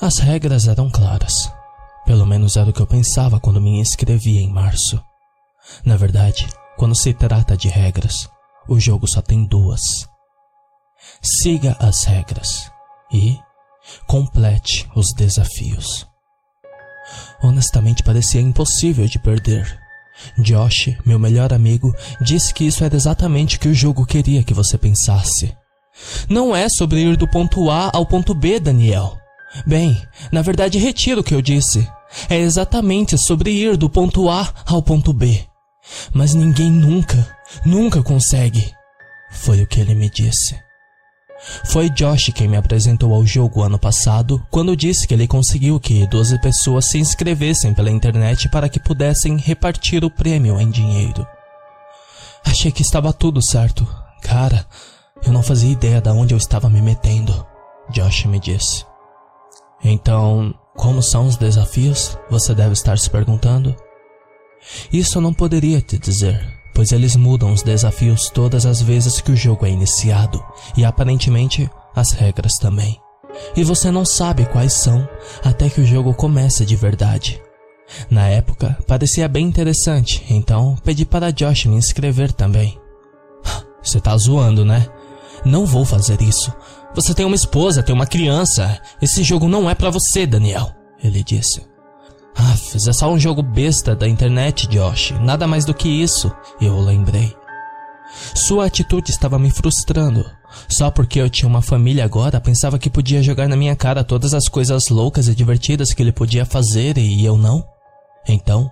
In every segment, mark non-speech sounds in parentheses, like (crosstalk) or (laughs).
As regras eram claras. Pelo menos era o que eu pensava quando me inscrevi em março. Na verdade, quando se trata de regras, o jogo só tem duas. Siga as regras e complete os desafios. Honestamente, parecia impossível de perder. Josh, meu melhor amigo, disse que isso era exatamente o que o jogo queria que você pensasse. Não é sobre ir do ponto A ao ponto B, Daniel. Bem, na verdade, retiro o que eu disse. É exatamente sobre ir do ponto A ao ponto B. Mas ninguém nunca, nunca consegue. Foi o que ele me disse. Foi Josh quem me apresentou ao jogo ano passado, quando disse que ele conseguiu que 12 pessoas se inscrevessem pela internet para que pudessem repartir o prêmio em dinheiro. Achei que estava tudo certo. Cara, eu não fazia ideia de onde eu estava me metendo, Josh me disse. Então, como são os desafios? Você deve estar se perguntando. Isso eu não poderia te dizer, pois eles mudam os desafios todas as vezes que o jogo é iniciado, e aparentemente as regras também. E você não sabe quais são até que o jogo começa de verdade. Na época, parecia bem interessante, então pedi para Josh me inscrever também. (laughs) Você tá zoando, né? Não vou fazer isso. Você tem uma esposa, tem uma criança. Esse jogo não é para você, Daniel. Ele disse. Ah, é só um jogo besta da internet, Josh. Nada mais do que isso, eu lembrei. Sua atitude estava me frustrando. Só porque eu tinha uma família agora, pensava que podia jogar na minha cara todas as coisas loucas e divertidas que ele podia fazer e eu não. Então,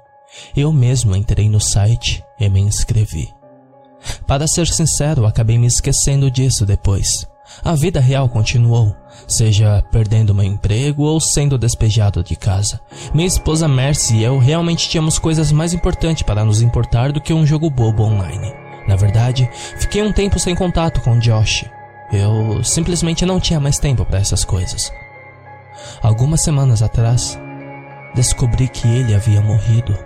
eu mesmo entrei no site e me inscrevi. Para ser sincero, acabei me esquecendo disso depois. A vida real continuou, seja perdendo meu emprego ou sendo despejado de casa. Minha esposa Mercy e eu realmente tínhamos coisas mais importantes para nos importar do que um jogo bobo online. Na verdade, fiquei um tempo sem contato com Josh. Eu simplesmente não tinha mais tempo para essas coisas. Algumas semanas atrás, descobri que ele havia morrido.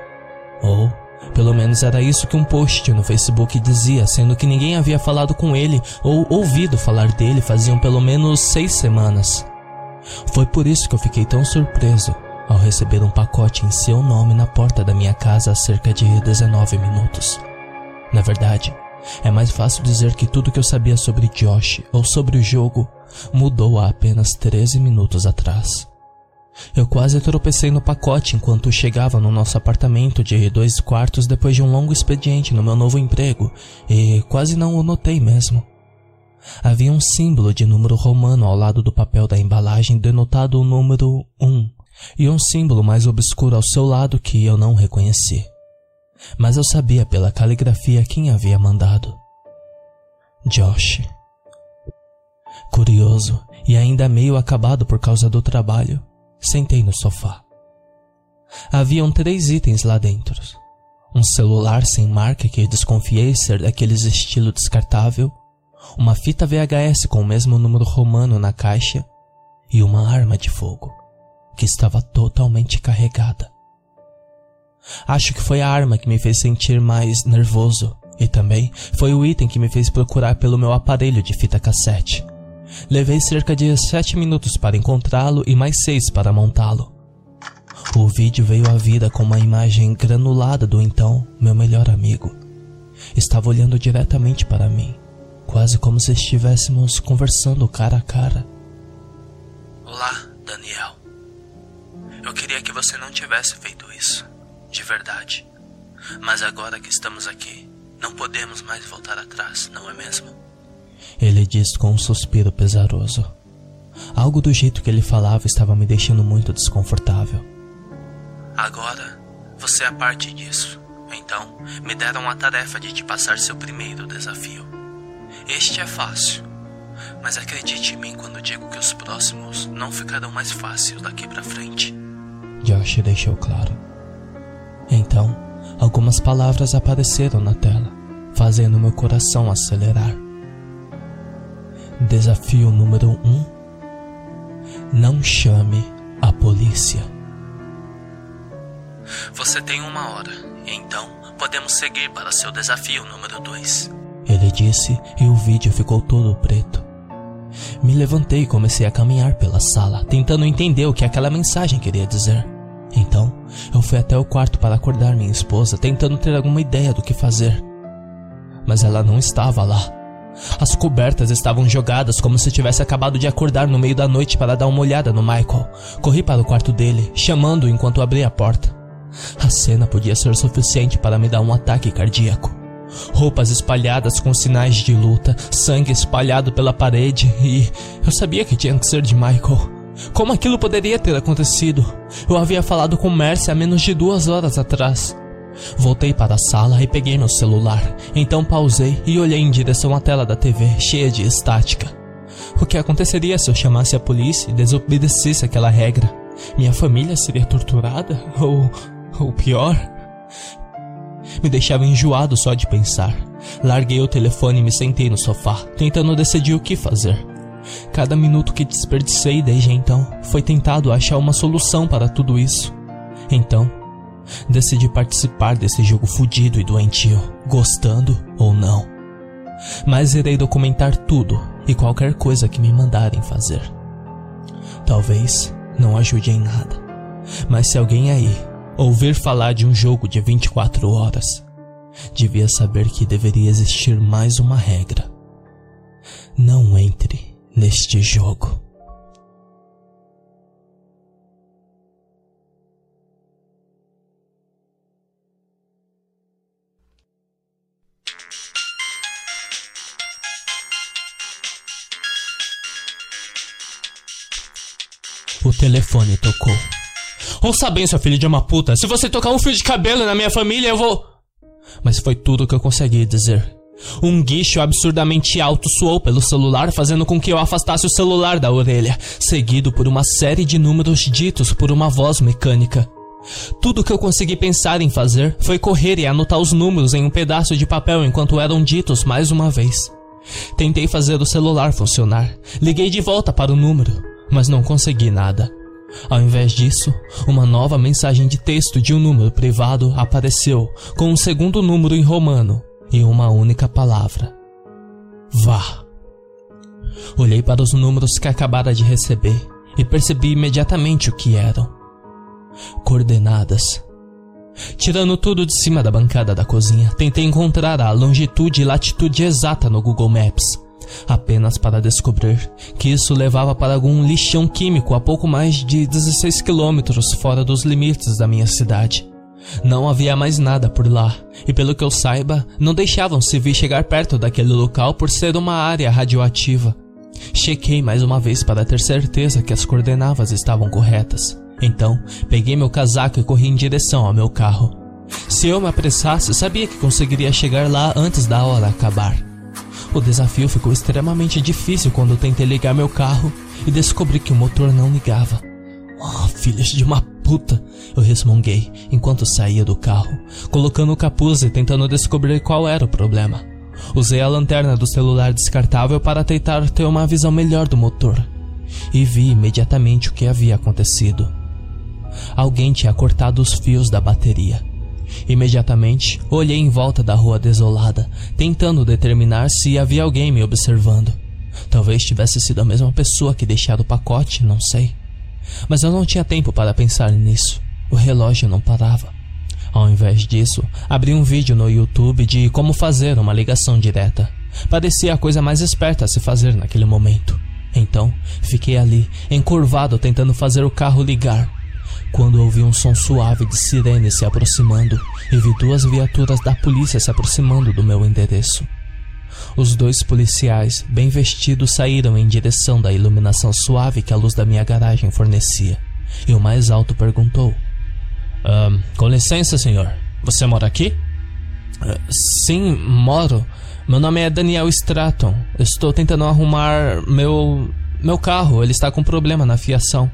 Ou pelo menos era isso que um post no Facebook dizia, sendo que ninguém havia falado com ele ou ouvido falar dele faziam pelo menos seis semanas. Foi por isso que eu fiquei tão surpreso ao receber um pacote em seu nome na porta da minha casa há cerca de 19 minutos. Na verdade, é mais fácil dizer que tudo que eu sabia sobre Josh ou sobre o jogo mudou há apenas 13 minutos atrás. Eu quase tropecei no pacote enquanto chegava no nosso apartamento de dois quartos depois de um longo expediente no meu novo emprego e quase não o notei mesmo. Havia um símbolo de número romano ao lado do papel da embalagem denotado o número 1 e um símbolo mais obscuro ao seu lado que eu não reconheci. Mas eu sabia pela caligrafia quem havia mandado. Josh. Curioso e ainda meio acabado por causa do trabalho, Sentei no sofá. Haviam três itens lá dentro: um celular sem marca que desconfiei ser daqueles estilo descartável, uma fita VHS com o mesmo número romano na caixa e uma arma de fogo que estava totalmente carregada. Acho que foi a arma que me fez sentir mais nervoso e também foi o item que me fez procurar pelo meu aparelho de fita cassete. Levei cerca de sete minutos para encontrá-lo e mais seis para montá-lo. O vídeo veio à vida com uma imagem granulada do então meu melhor amigo. Estava olhando diretamente para mim, quase como se estivéssemos conversando cara a cara. Olá, Daniel. Eu queria que você não tivesse feito isso, de verdade. Mas agora que estamos aqui, não podemos mais voltar atrás, não é mesmo? Ele disse com um suspiro pesaroso. Algo do jeito que ele falava estava me deixando muito desconfortável. Agora, você é parte disso. Então, me deram a tarefa de te passar seu primeiro desafio. Este é fácil, mas acredite em mim quando digo que os próximos não ficarão mais fáceis daqui para frente. Josh deixou claro. Então, algumas palavras apareceram na tela, fazendo meu coração acelerar. Desafio número 1: um, Não chame a polícia. Você tem uma hora, então podemos seguir para seu desafio número 2. Ele disse e o vídeo ficou todo preto. Me levantei e comecei a caminhar pela sala, tentando entender o que aquela mensagem queria dizer. Então, eu fui até o quarto para acordar minha esposa, tentando ter alguma ideia do que fazer. Mas ela não estava lá. As cobertas estavam jogadas como se tivesse acabado de acordar no meio da noite para dar uma olhada no Michael. Corri para o quarto dele, chamando-o enquanto abri a porta. A cena podia ser suficiente para me dar um ataque cardíaco. Roupas espalhadas com sinais de luta, sangue espalhado pela parede e eu sabia que tinha que ser de Michael. Como aquilo poderia ter acontecido? Eu havia falado com Mercy há menos de duas horas atrás. Voltei para a sala e peguei meu celular. Então pausei e olhei em direção à tela da TV, cheia de estática. O que aconteceria se eu chamasse a polícia e desobedecesse aquela regra? Minha família seria torturada? Ou. ou pior? Me deixava enjoado só de pensar. Larguei o telefone e me sentei no sofá, tentando decidir o que fazer. Cada minuto que desperdicei desde então foi tentado achar uma solução para tudo isso. Então, decidi participar desse jogo fudido e doentio, gostando ou não. Mas irei documentar tudo e qualquer coisa que me mandarem fazer. Talvez não ajude em nada, mas se alguém aí ouvir falar de um jogo de 24 horas, devia saber que deveria existir mais uma regra. Não entre neste jogo. Telefone tocou. Ouça bem, seu filho de uma puta. Se você tocar um fio de cabelo na minha família, eu vou. Mas foi tudo que eu consegui dizer. Um guicho absurdamente alto soou pelo celular, fazendo com que eu afastasse o celular da orelha, seguido por uma série de números ditos por uma voz mecânica. Tudo que eu consegui pensar em fazer foi correr e anotar os números em um pedaço de papel enquanto eram ditos mais uma vez. Tentei fazer o celular funcionar. Liguei de volta para o número, mas não consegui nada. Ao invés disso, uma nova mensagem de texto de um número privado apareceu com um segundo número em romano e uma única palavra: Vá. Olhei para os números que acabara de receber e percebi imediatamente o que eram: coordenadas. Tirando tudo de cima da bancada da cozinha, tentei encontrar a longitude e latitude exata no Google Maps, apenas para descobrir que isso levava para algum lixão químico a pouco mais de 16 quilômetros fora dos limites da minha cidade. Não havia mais nada por lá, e pelo que eu saiba, não deixavam civil chegar perto daquele local por ser uma área radioativa. Chequei mais uma vez para ter certeza que as coordenadas estavam corretas. Então, peguei meu casaco e corri em direção ao meu carro. Se eu me apressasse, sabia que conseguiria chegar lá antes da hora acabar. O desafio ficou extremamente difícil quando tentei ligar meu carro e descobri que o motor não ligava. Oh, filhos de uma puta! Eu resmunguei enquanto saía do carro, colocando o capuz e tentando descobrir qual era o problema. Usei a lanterna do celular descartável para tentar ter uma visão melhor do motor e vi imediatamente o que havia acontecido. Alguém tinha cortado os fios da bateria. Imediatamente olhei em volta da rua desolada, tentando determinar se havia alguém me observando. Talvez tivesse sido a mesma pessoa que deixara o pacote, não sei. Mas eu não tinha tempo para pensar nisso. O relógio não parava. Ao invés disso, abri um vídeo no YouTube de como fazer uma ligação direta. Parecia a coisa mais esperta a se fazer naquele momento. Então, fiquei ali, encurvado, tentando fazer o carro ligar. Quando ouvi um som suave de sirene se aproximando e vi duas viaturas da polícia se aproximando do meu endereço. Os dois policiais, bem vestidos, saíram em direção da iluminação suave que a luz da minha garagem fornecia. E o mais alto perguntou: Com licença, senhor. Você mora aqui? Uh, sim, moro. Meu nome é Daniel Stratton. Estou tentando arrumar meu. meu carro. Ele está com problema na fiação.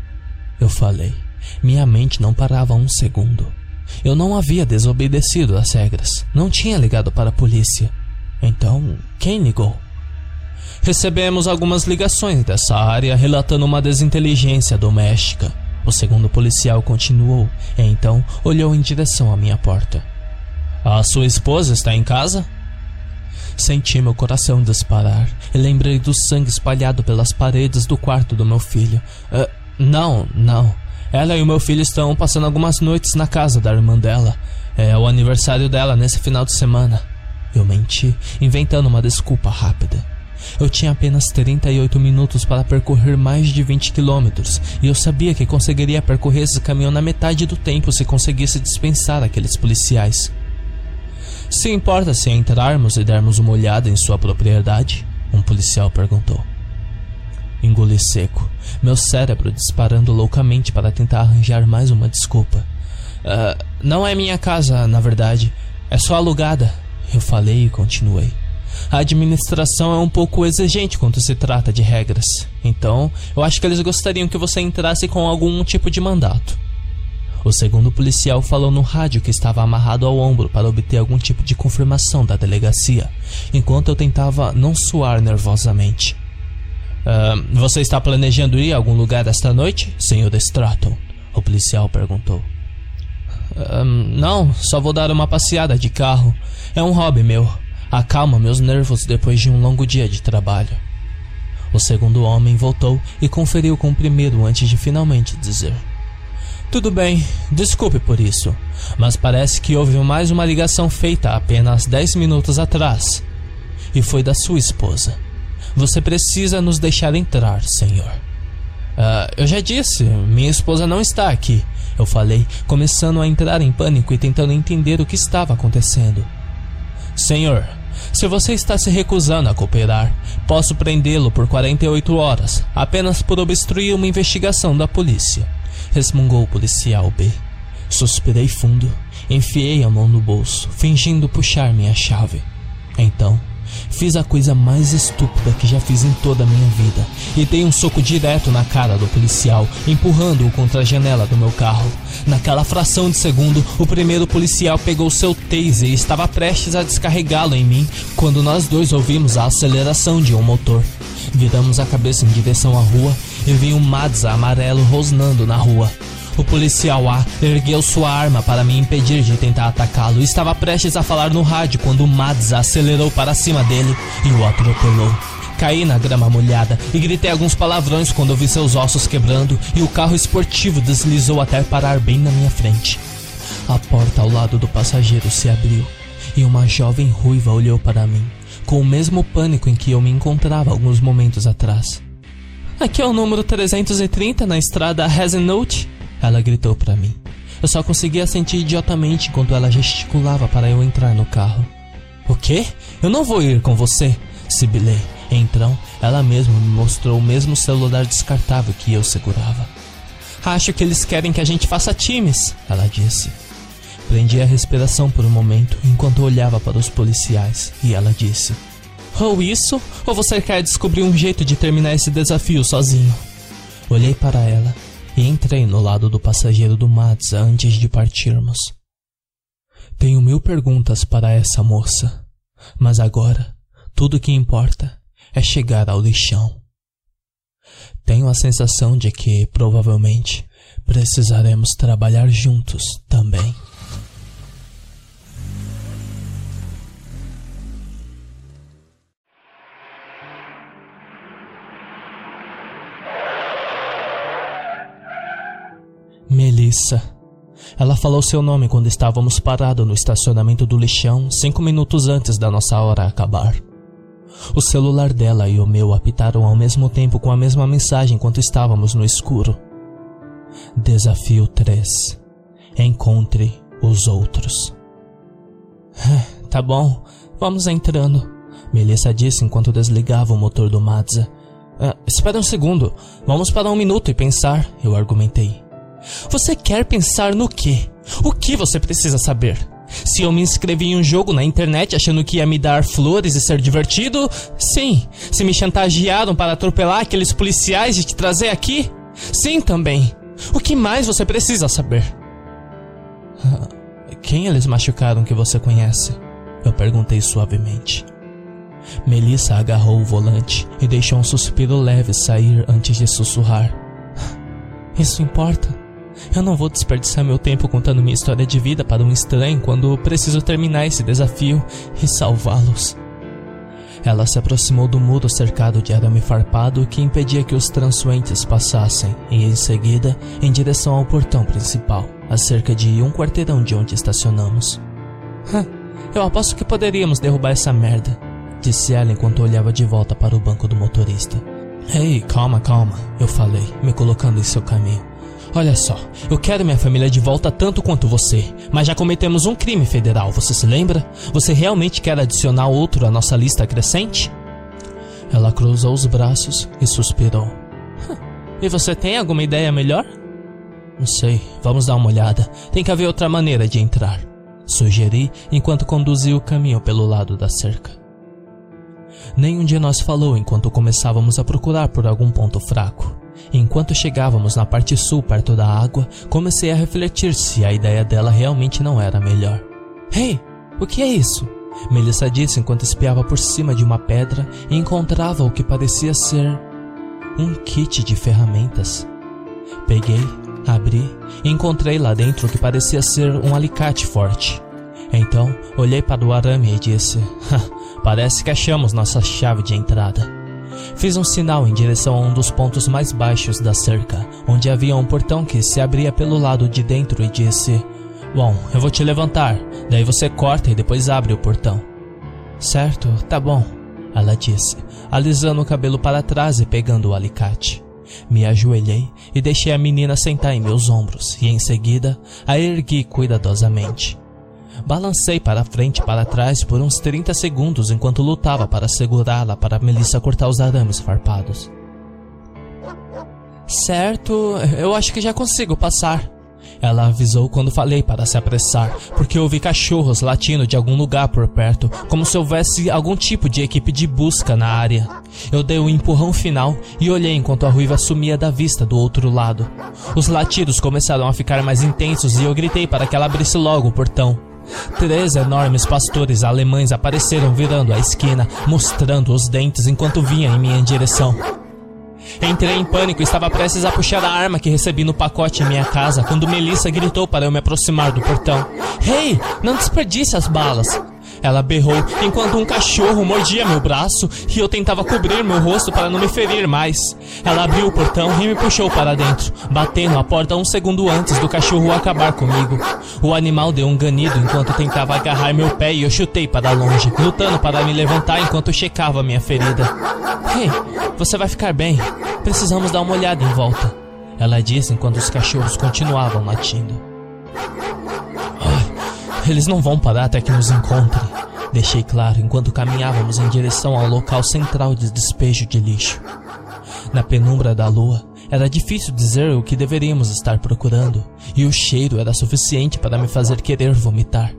Eu falei. Minha mente não parava um segundo. Eu não havia desobedecido às regras. Não tinha ligado para a polícia. Então, quem ligou? Recebemos algumas ligações dessa área relatando uma desinteligência doméstica. O segundo policial continuou e então olhou em direção à minha porta. A sua esposa está em casa? Senti meu coração disparar e lembrei do sangue espalhado pelas paredes do quarto do meu filho. Uh, não, não. Ela e o meu filho estão passando algumas noites na casa da irmã dela. É o aniversário dela nesse final de semana. Eu menti, inventando uma desculpa rápida. Eu tinha apenas 38 minutos para percorrer mais de 20 quilômetros, e eu sabia que conseguiria percorrer esse caminho na metade do tempo se conseguisse dispensar aqueles policiais. Se importa se entrarmos e dermos uma olhada em sua propriedade? Um policial perguntou. Engoli seco, meu cérebro disparando loucamente para tentar arranjar mais uma desculpa. Uh, não é minha casa, na verdade. É só alugada. Eu falei e continuei. A administração é um pouco exigente quando se trata de regras. Então, eu acho que eles gostariam que você entrasse com algum tipo de mandato. O segundo policial falou no rádio que estava amarrado ao ombro para obter algum tipo de confirmação da delegacia, enquanto eu tentava não suar nervosamente. Uh, você está planejando ir a algum lugar esta noite, Sr. Stratton? O policial perguntou. Uh, não, só vou dar uma passeada de carro. É um hobby meu. Acalma meus nervos depois de um longo dia de trabalho. O segundo homem voltou e conferiu com o primeiro antes de finalmente dizer. Tudo bem, desculpe por isso, mas parece que houve mais uma ligação feita apenas 10 minutos atrás. E foi da sua esposa. Você precisa nos deixar entrar, senhor. Uh, eu já disse, minha esposa não está aqui. Eu falei, começando a entrar em pânico e tentando entender o que estava acontecendo. Senhor, se você está se recusando a cooperar, posso prendê-lo por 48 horas, apenas por obstruir uma investigação da polícia resmungou o policial B. Suspirei fundo, enfiei a mão no bolso, fingindo puxar minha chave. Então, fiz a coisa mais estúpida que já fiz em toda a minha vida e dei um soco direto na cara do policial, empurrando-o contra a janela do meu carro. Naquela fração de segundo, o primeiro policial pegou seu taser e estava prestes a descarregá-lo em mim quando nós dois ouvimos a aceleração de um motor. Viramos a cabeça em direção à rua e vi um Mazda amarelo rosnando na rua. O policial A ergueu sua arma para me impedir de tentar atacá-lo estava prestes a falar no rádio quando o Mazda acelerou para cima dele e o atropelou. Caí na grama molhada e gritei alguns palavrões quando vi seus ossos quebrando e o carro esportivo deslizou até parar bem na minha frente. A porta ao lado do passageiro se abriu e uma jovem ruiva olhou para mim, com o mesmo pânico em que eu me encontrava alguns momentos atrás. Aqui é o número 330 na estrada Hazelnote, ela gritou para mim. Eu só conseguia sentir idiotamente enquanto ela gesticulava para eu entrar no carro. O quê? Eu não vou ir com você, sibilei. Então, ela mesma me mostrou o mesmo celular descartável que eu segurava. Acho que eles querem que a gente faça times, ela disse. Prendi a respiração por um momento enquanto olhava para os policiais e ela disse: ou isso, ou você quer descobrir um jeito de terminar esse desafio sozinho. Olhei para ela e entrei no lado do passageiro do Mazda antes de partirmos. Tenho mil perguntas para essa moça, mas agora tudo que importa é chegar ao lixão. Tenho a sensação de que, provavelmente, precisaremos trabalhar juntos também. Melissa. Ela falou seu nome quando estávamos parados no estacionamento do lixão, cinco minutos antes da nossa hora acabar. O celular dela e o meu apitaram ao mesmo tempo com a mesma mensagem enquanto estávamos no escuro. Desafio 3. Encontre os outros. (sighs) tá bom, vamos entrando, Melissa disse enquanto desligava o motor do Mazda. Uh, espera um segundo, vamos parar um minuto e pensar, eu argumentei. Você quer pensar no quê? O que você precisa saber? Se eu me inscrevi em um jogo na internet achando que ia me dar flores e ser divertido? Sim. Se me chantagearam para atropelar aqueles policiais e te trazer aqui? Sim, também. O que mais você precisa saber? Quem eles machucaram que você conhece? Eu perguntei suavemente. Melissa agarrou o volante e deixou um suspiro leve sair antes de sussurrar. Isso importa? Eu não vou desperdiçar meu tempo contando minha história de vida para um estranho quando preciso terminar esse desafio e salvá-los. Ela se aproximou do muro cercado de arame farpado que impedia que os transuentes passassem, e em seguida, em direção ao portão principal, a cerca de um quarteirão de onde estacionamos. Eu aposto que poderíamos derrubar essa merda, disse ela enquanto olhava de volta para o banco do motorista. Ei, calma, calma, eu falei, me colocando em seu caminho. Olha só, eu quero minha família de volta tanto quanto você, mas já cometemos um crime federal, você se lembra? Você realmente quer adicionar outro à nossa lista crescente? Ela cruzou os braços e suspirou. E você tem alguma ideia melhor? Não sei, vamos dar uma olhada. Tem que haver outra maneira de entrar. Sugeri enquanto conduzia o caminho pelo lado da cerca. Nenhum de nós falou enquanto começávamos a procurar por algum ponto fraco. Enquanto chegávamos na parte sul, perto da água, comecei a refletir se a ideia dela realmente não era melhor. Hey, o que é isso? Melissa disse enquanto espiava por cima de uma pedra e encontrava o que parecia ser um kit de ferramentas. Peguei, abri e encontrei lá dentro o que parecia ser um alicate forte. Então, olhei para o arame e disse: (laughs) Parece que achamos nossa chave de entrada. Fiz um sinal em direção a um dos pontos mais baixos da cerca, onde havia um portão que se abria pelo lado de dentro e disse: Bom, eu vou te levantar, daí você corta e depois abre o portão. Certo, tá bom, ela disse, alisando o cabelo para trás e pegando o alicate. Me ajoelhei e deixei a menina sentar em meus ombros e em seguida a ergui cuidadosamente. Balancei para frente e para trás por uns 30 segundos enquanto lutava para segurá-la para Melissa cortar os arames farpados. Certo, eu acho que já consigo passar. Ela avisou quando falei para se apressar, porque ouvi cachorros latindo de algum lugar por perto, como se houvesse algum tipo de equipe de busca na área. Eu dei um empurrão final e olhei enquanto a ruiva sumia da vista do outro lado. Os latidos começaram a ficar mais intensos e eu gritei para que ela abrisse logo o portão. Três enormes pastores alemães apareceram virando a esquina, mostrando os dentes enquanto vinham em minha direção. Entrei em pânico e estava prestes a puxar a arma que recebi no pacote em minha casa quando Melissa gritou para eu me aproximar do portão. Hey, não desperdice as balas! Ela berrou enquanto um cachorro mordia meu braço e eu tentava cobrir meu rosto para não me ferir mais. Ela abriu o portão e me puxou para dentro, batendo a porta um segundo antes do cachorro acabar comigo. O animal deu um ganido enquanto tentava agarrar meu pé e eu chutei para longe, lutando para me levantar enquanto checava minha ferida. Hey, você vai ficar bem. Precisamos dar uma olhada em volta. Ela disse enquanto os cachorros continuavam latindo. Eles não vão parar até que nos encontrem. Deixei claro enquanto caminhávamos em direção ao local central de despejo de lixo. Na penumbra da lua, era difícil dizer o que deveríamos estar procurando, e o cheiro era suficiente para me fazer querer vomitar.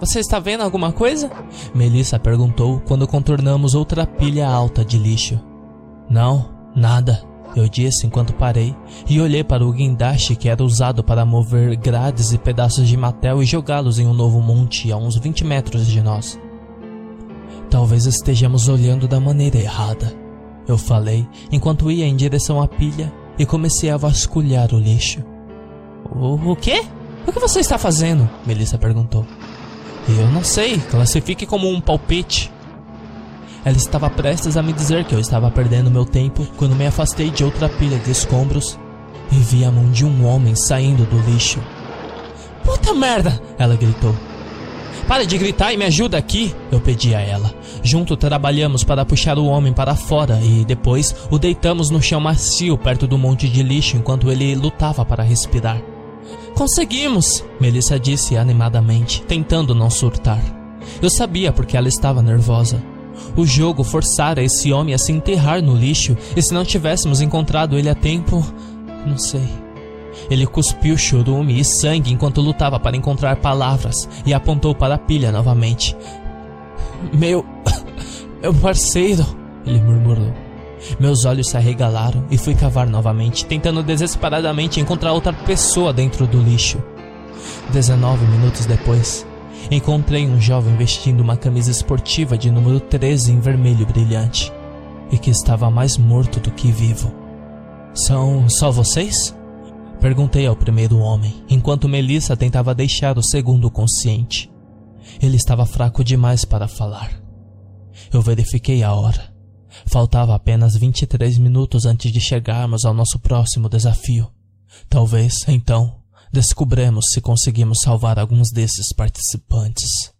Você está vendo alguma coisa? Melissa perguntou quando contornamos outra pilha alta de lixo. Não, nada eu disse enquanto parei e olhei para o guindaste que era usado para mover grades e pedaços de matel e jogá-los em um novo monte a uns 20 metros de nós. Talvez estejamos olhando da maneira errada, eu falei enquanto ia em direção à pilha e comecei a vasculhar o lixo. O, o quê? O que você está fazendo? Melissa perguntou. Eu não sei, classifique como um palpite. Ela estava prestes a me dizer que eu estava perdendo meu tempo quando me afastei de outra pilha de escombros e vi a mão de um homem saindo do lixo. Puta merda! Ela gritou. Para de gritar e me ajuda aqui, eu pedi a ela. Junto trabalhamos para puxar o homem para fora e depois o deitamos no chão macio perto do monte de lixo enquanto ele lutava para respirar. Conseguimos! Melissa disse animadamente, tentando não surtar. Eu sabia porque ela estava nervosa. O jogo forçara esse homem a se enterrar no lixo, e se não tivéssemos encontrado ele a tempo. Não sei. Ele cuspiu chorume e sangue enquanto lutava para encontrar palavras e apontou para a pilha novamente. Meu. Meu parceiro, ele murmurou. Meus olhos se arregalaram e fui cavar novamente, tentando desesperadamente encontrar outra pessoa dentro do lixo. Dezenove minutos depois, encontrei um jovem vestindo uma camisa esportiva de número 13 em vermelho brilhante e que estava mais morto do que vivo. São só vocês? Perguntei ao primeiro homem, enquanto Melissa tentava deixar o segundo consciente. Ele estava fraco demais para falar. Eu verifiquei a hora. Faltava apenas 23 minutos antes de chegarmos ao nosso próximo desafio. Talvez, então, descubremos se conseguimos salvar alguns desses participantes.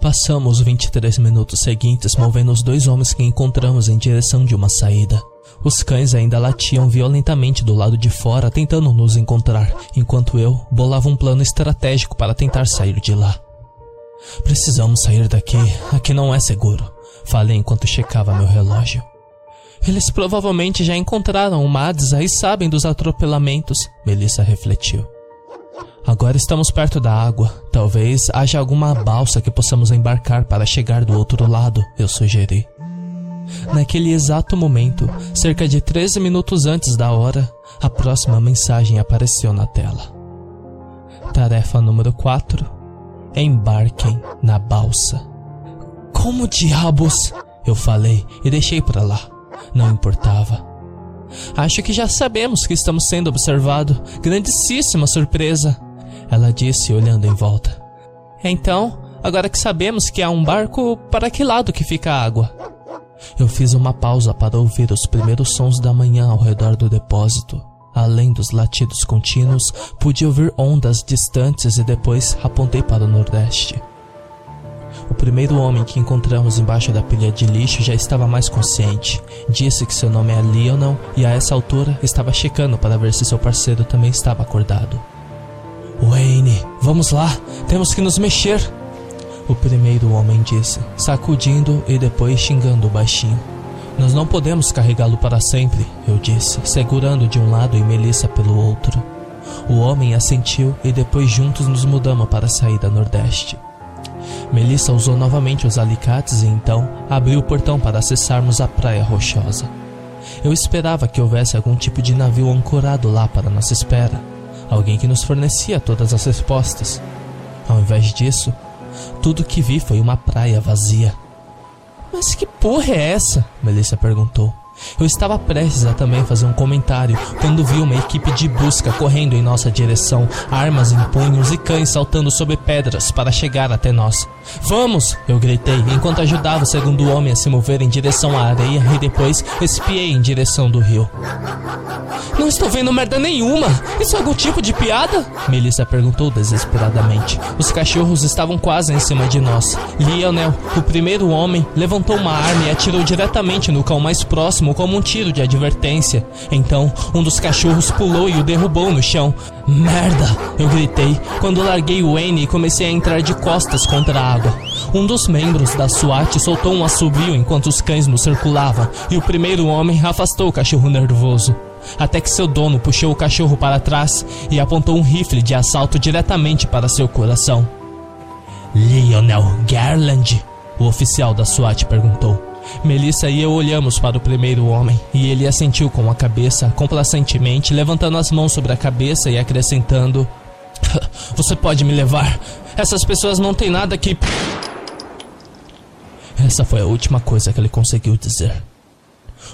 Passamos 23 minutos seguintes movendo os dois homens que encontramos em direção de uma saída. Os cães ainda latiam violentamente do lado de fora, tentando nos encontrar, enquanto eu bolava um plano estratégico para tentar sair de lá. Precisamos sair daqui, aqui não é seguro, falei enquanto checava meu relógio. Eles provavelmente já encontraram o Madza e sabem dos atropelamentos, Melissa refletiu. Agora estamos perto da água. Talvez haja alguma balsa que possamos embarcar para chegar do outro lado, eu sugeri. Naquele exato momento, cerca de 13 minutos antes da hora, a próxima mensagem apareceu na tela. Tarefa número 4: Embarquem na balsa. Como diabos? Eu falei e deixei para lá. Não importava. Acho que já sabemos que estamos sendo observados. Grandíssima surpresa. Ela disse, olhando em volta. Então, agora que sabemos que há um barco, para que lado que fica a água? Eu fiz uma pausa para ouvir os primeiros sons da manhã ao redor do depósito. Além dos latidos contínuos, pude ouvir ondas distantes e depois apontei para o nordeste. O primeiro homem que encontramos embaixo da pilha de lixo já estava mais consciente. Disse que seu nome é Lionel e a essa altura estava checando para ver se seu parceiro também estava acordado. Wayne, vamos lá, temos que nos mexer. O primeiro homem disse, sacudindo e depois xingando baixinho. Nós não podemos carregá-lo para sempre, eu disse, segurando de um lado e Melissa pelo outro. O homem assentiu e depois juntos nos mudamos para a saída nordeste. Melissa usou novamente os alicates e então abriu o portão para acessarmos a praia rochosa. Eu esperava que houvesse algum tipo de navio ancorado lá para nossa espera, alguém que nos fornecia todas as respostas. Ao invés disso, tudo que vi foi uma praia vazia. Mas que porra é essa? Melissa perguntou. Eu estava prestes a também fazer um comentário quando vi uma equipe de busca correndo em nossa direção, armas em punhos e cães saltando sobre pedras para chegar até nós. Vamos! Eu gritei enquanto ajudava o segundo homem a se mover em direção à areia e depois espiei em direção do rio. Não estou vendo merda nenhuma! Isso é algum tipo de piada? Melissa perguntou desesperadamente. Os cachorros estavam quase em cima de nós. Lionel, o primeiro homem, levantou uma arma e atirou diretamente no cão mais próximo como um tiro de advertência. Então, um dos cachorros pulou e o derrubou no chão. Merda! Eu gritei quando larguei o Wayne e comecei a entrar de costas contra a água. Um dos membros da SWAT soltou um assobio enquanto os cães nos circulavam e o primeiro homem afastou o cachorro nervoso. Até que seu dono puxou o cachorro para trás e apontou um rifle de assalto diretamente para seu coração. Lionel Garland? O oficial da SWAT perguntou. Melissa e eu olhamos para o primeiro homem e ele assentiu com a cabeça, complacentemente, levantando as mãos sobre a cabeça e acrescentando: (laughs) Você pode me levar. Essas pessoas não têm nada que. Essa foi a última coisa que ele conseguiu dizer.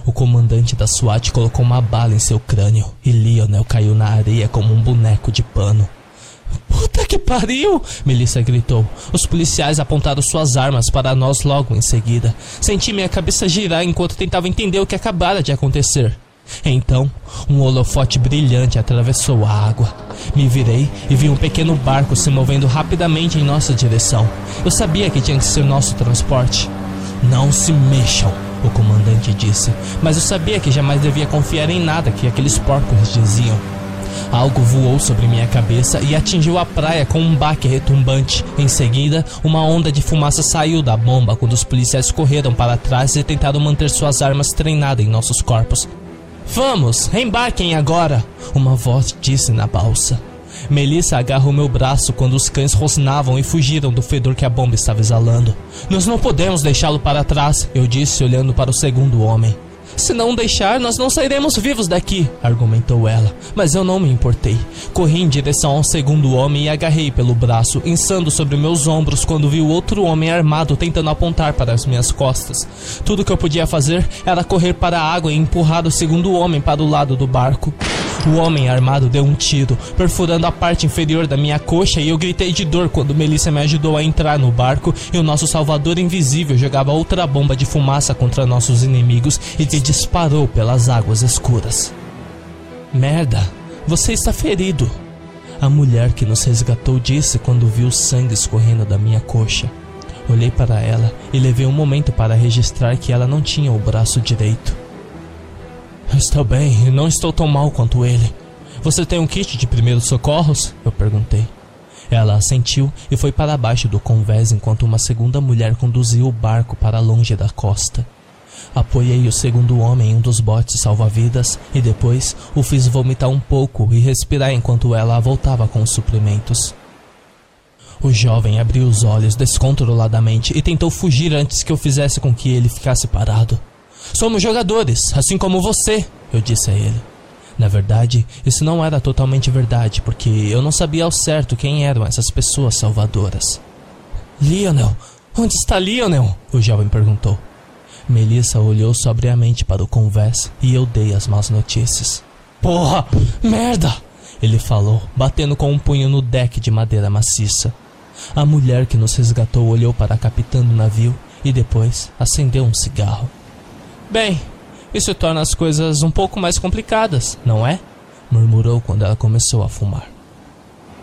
O comandante da SWAT colocou uma bala em seu crânio e Lionel caiu na areia como um boneco de pano. Puta que pariu! Melissa gritou. Os policiais apontaram suas armas para nós logo em seguida. Senti minha cabeça girar enquanto tentava entender o que acabara de acontecer. Então, um holofote brilhante atravessou a água. Me virei e vi um pequeno barco se movendo rapidamente em nossa direção. Eu sabia que tinha que ser nosso transporte. Não se mexam, o comandante disse, mas eu sabia que jamais devia confiar em nada que aqueles porcos diziam. Algo voou sobre minha cabeça e atingiu a praia com um baque retumbante. Em seguida, uma onda de fumaça saiu da bomba quando os policiais correram para trás e tentaram manter suas armas treinadas em nossos corpos. Vamos, embarquem agora! Uma voz disse na balsa. Melissa agarrou meu braço quando os cães rosnavam e fugiram do fedor que a bomba estava exalando. Nós não podemos deixá-lo para trás, eu disse olhando para o segundo homem. Se não deixar, nós não sairemos vivos daqui, argumentou ela. Mas eu não me importei. Corri em direção ao segundo homem e agarrei pelo braço, insando sobre meus ombros quando vi o outro homem armado tentando apontar para as minhas costas. Tudo que eu podia fazer era correr para a água e empurrar o segundo homem para o lado do barco. O homem armado deu um tiro, perfurando a parte inferior da minha coxa e eu gritei de dor quando Melissa me ajudou a entrar no barco e o nosso salvador invisível jogava outra bomba de fumaça contra nossos inimigos e disparou pelas águas escuras. Merda, você está ferido. A mulher que nos resgatou disse quando viu sangue escorrendo da minha coxa. Olhei para ela e levei um momento para registrar que ela não tinha o braço direito. Estou bem não estou tão mal quanto ele. Você tem um kit de primeiros socorros? Eu perguntei. Ela assentiu e foi para baixo do convés enquanto uma segunda mulher conduziu o barco para longe da costa. Apoiei o segundo homem em um dos botes salva-vidas e depois o fiz vomitar um pouco e respirar enquanto ela voltava com os suprimentos. O jovem abriu os olhos descontroladamente e tentou fugir antes que eu fizesse com que ele ficasse parado. Somos jogadores, assim como você, eu disse a ele. Na verdade, isso não era totalmente verdade, porque eu não sabia ao certo quem eram essas pessoas salvadoras. Lionel, onde está Lionel? O jovem perguntou. Melissa olhou sobriamente para o convés e eu dei as más notícias. Porra! Merda! Ele falou, batendo com um punho no deck de madeira maciça. A mulher que nos resgatou olhou para a capitã do navio e depois acendeu um cigarro. Bem, isso torna as coisas um pouco mais complicadas, não é? murmurou quando ela começou a fumar.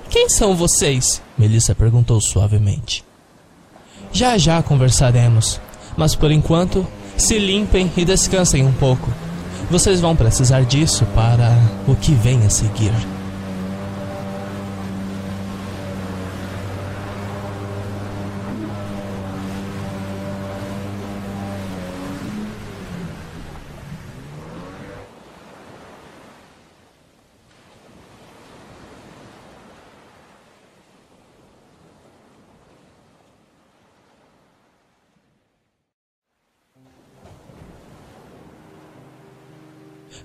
Quem são vocês? Melissa perguntou suavemente. Já já conversaremos, mas por enquanto, se limpem e descansem um pouco. Vocês vão precisar disso para o que vem a seguir.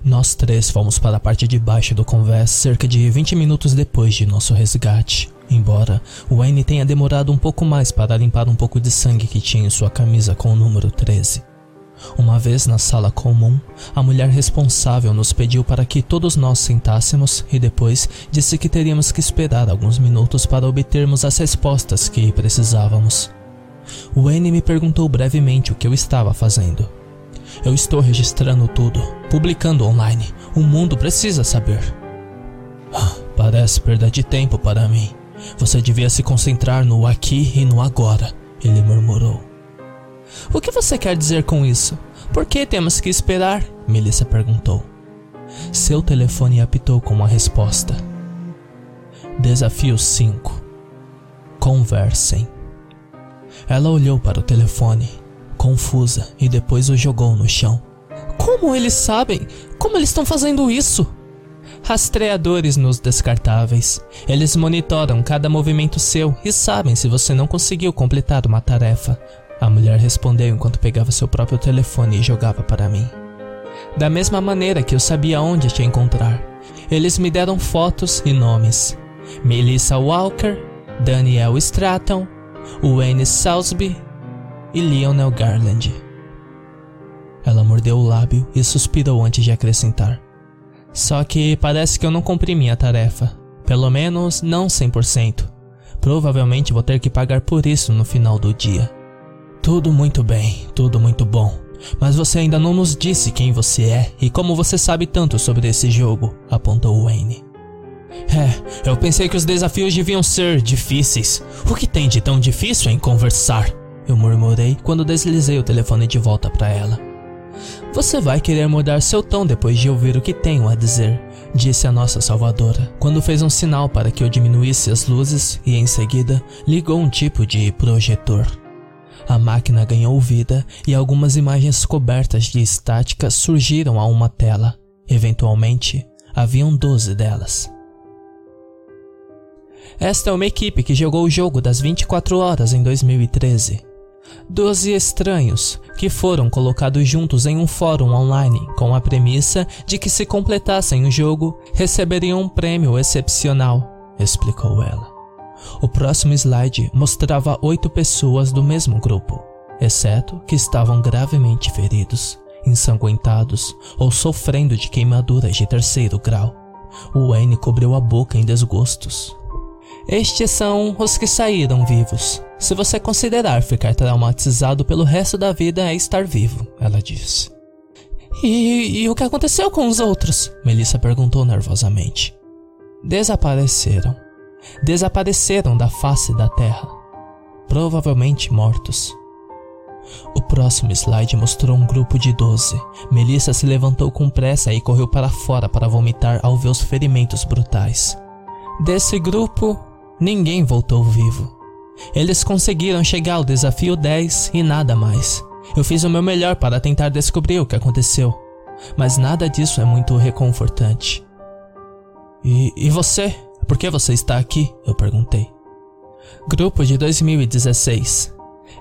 Nós três fomos para a parte de baixo do convés cerca de 20 minutos depois de nosso resgate. Embora Wayne tenha demorado um pouco mais para limpar um pouco de sangue que tinha em sua camisa com o número 13. Uma vez na sala comum, a mulher responsável nos pediu para que todos nós sentássemos e depois disse que teríamos que esperar alguns minutos para obtermos as respostas que precisávamos. Wayne me perguntou brevemente o que eu estava fazendo. Eu estou registrando tudo, publicando online. O mundo precisa saber. Ah, parece perda de tempo para mim. Você devia se concentrar no aqui e no agora, ele murmurou. O que você quer dizer com isso? Por que temos que esperar? Melissa perguntou. Seu telefone apitou com uma resposta. Desafio 5. Conversem. Ela olhou para o telefone confusa e depois o jogou no chão. Como eles sabem? Como eles estão fazendo isso? Rastreadores nos descartáveis. Eles monitoram cada movimento seu e sabem se você não conseguiu completar uma tarefa. A mulher respondeu enquanto pegava seu próprio telefone e jogava para mim. Da mesma maneira que eu sabia onde te encontrar. Eles me deram fotos e nomes. Melissa Walker, Daniel Stratton, Wayne Salisbury e Lionel Garland. Ela mordeu o lábio e suspirou antes de acrescentar. Só que parece que eu não cumpri minha tarefa. Pelo menos não 100%. Provavelmente vou ter que pagar por isso no final do dia. Tudo muito bem, tudo muito bom. Mas você ainda não nos disse quem você é e como você sabe tanto sobre esse jogo, apontou Wayne. É, eu pensei que os desafios deviam ser difíceis. O que tem de tão difícil em conversar? Eu murmurei quando deslizei o telefone de volta para ela. Você vai querer mudar seu tom depois de ouvir o que tenho a dizer, disse a nossa salvadora, quando fez um sinal para que eu diminuísse as luzes e em seguida ligou um tipo de projetor. A máquina ganhou vida e algumas imagens cobertas de estática surgiram a uma tela. Eventualmente, haviam 12 delas. Esta é uma equipe que jogou o jogo das 24 horas em 2013. Doze estranhos que foram colocados juntos em um fórum online com a premissa de que se completassem o jogo receberiam um prêmio excepcional, explicou ela. O próximo slide mostrava oito pessoas do mesmo grupo, exceto que estavam gravemente feridos, ensanguentados ou sofrendo de queimaduras de terceiro grau. O Wayne cobriu a boca em desgostos. Estes são os que saíram vivos. Se você considerar ficar traumatizado pelo resto da vida é estar vivo, ela disse. E, e o que aconteceu com os outros? Melissa perguntou nervosamente. Desapareceram. Desapareceram da face da terra. Provavelmente mortos. O próximo slide mostrou um grupo de doze. Melissa se levantou com pressa e correu para fora para vomitar ao ver os ferimentos brutais. Desse grupo, ninguém voltou vivo. Eles conseguiram chegar ao desafio 10 e nada mais. Eu fiz o meu melhor para tentar descobrir o que aconteceu, mas nada disso é muito reconfortante. E, e você? Por que você está aqui? Eu perguntei. Grupo de 2016.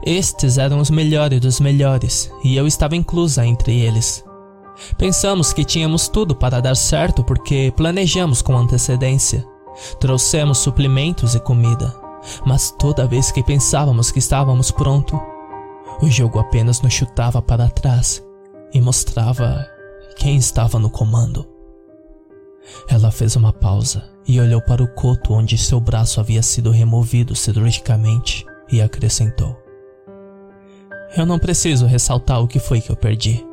Estes eram os melhores dos melhores, e eu estava inclusa entre eles. Pensamos que tínhamos tudo para dar certo porque planejamos com antecedência. Trouxemos suplementos e comida, mas toda vez que pensávamos que estávamos pronto, o jogo apenas nos chutava para trás e mostrava quem estava no comando. Ela fez uma pausa e olhou para o coto onde seu braço havia sido removido cirurgicamente e acrescentou: Eu não preciso ressaltar o que foi que eu perdi.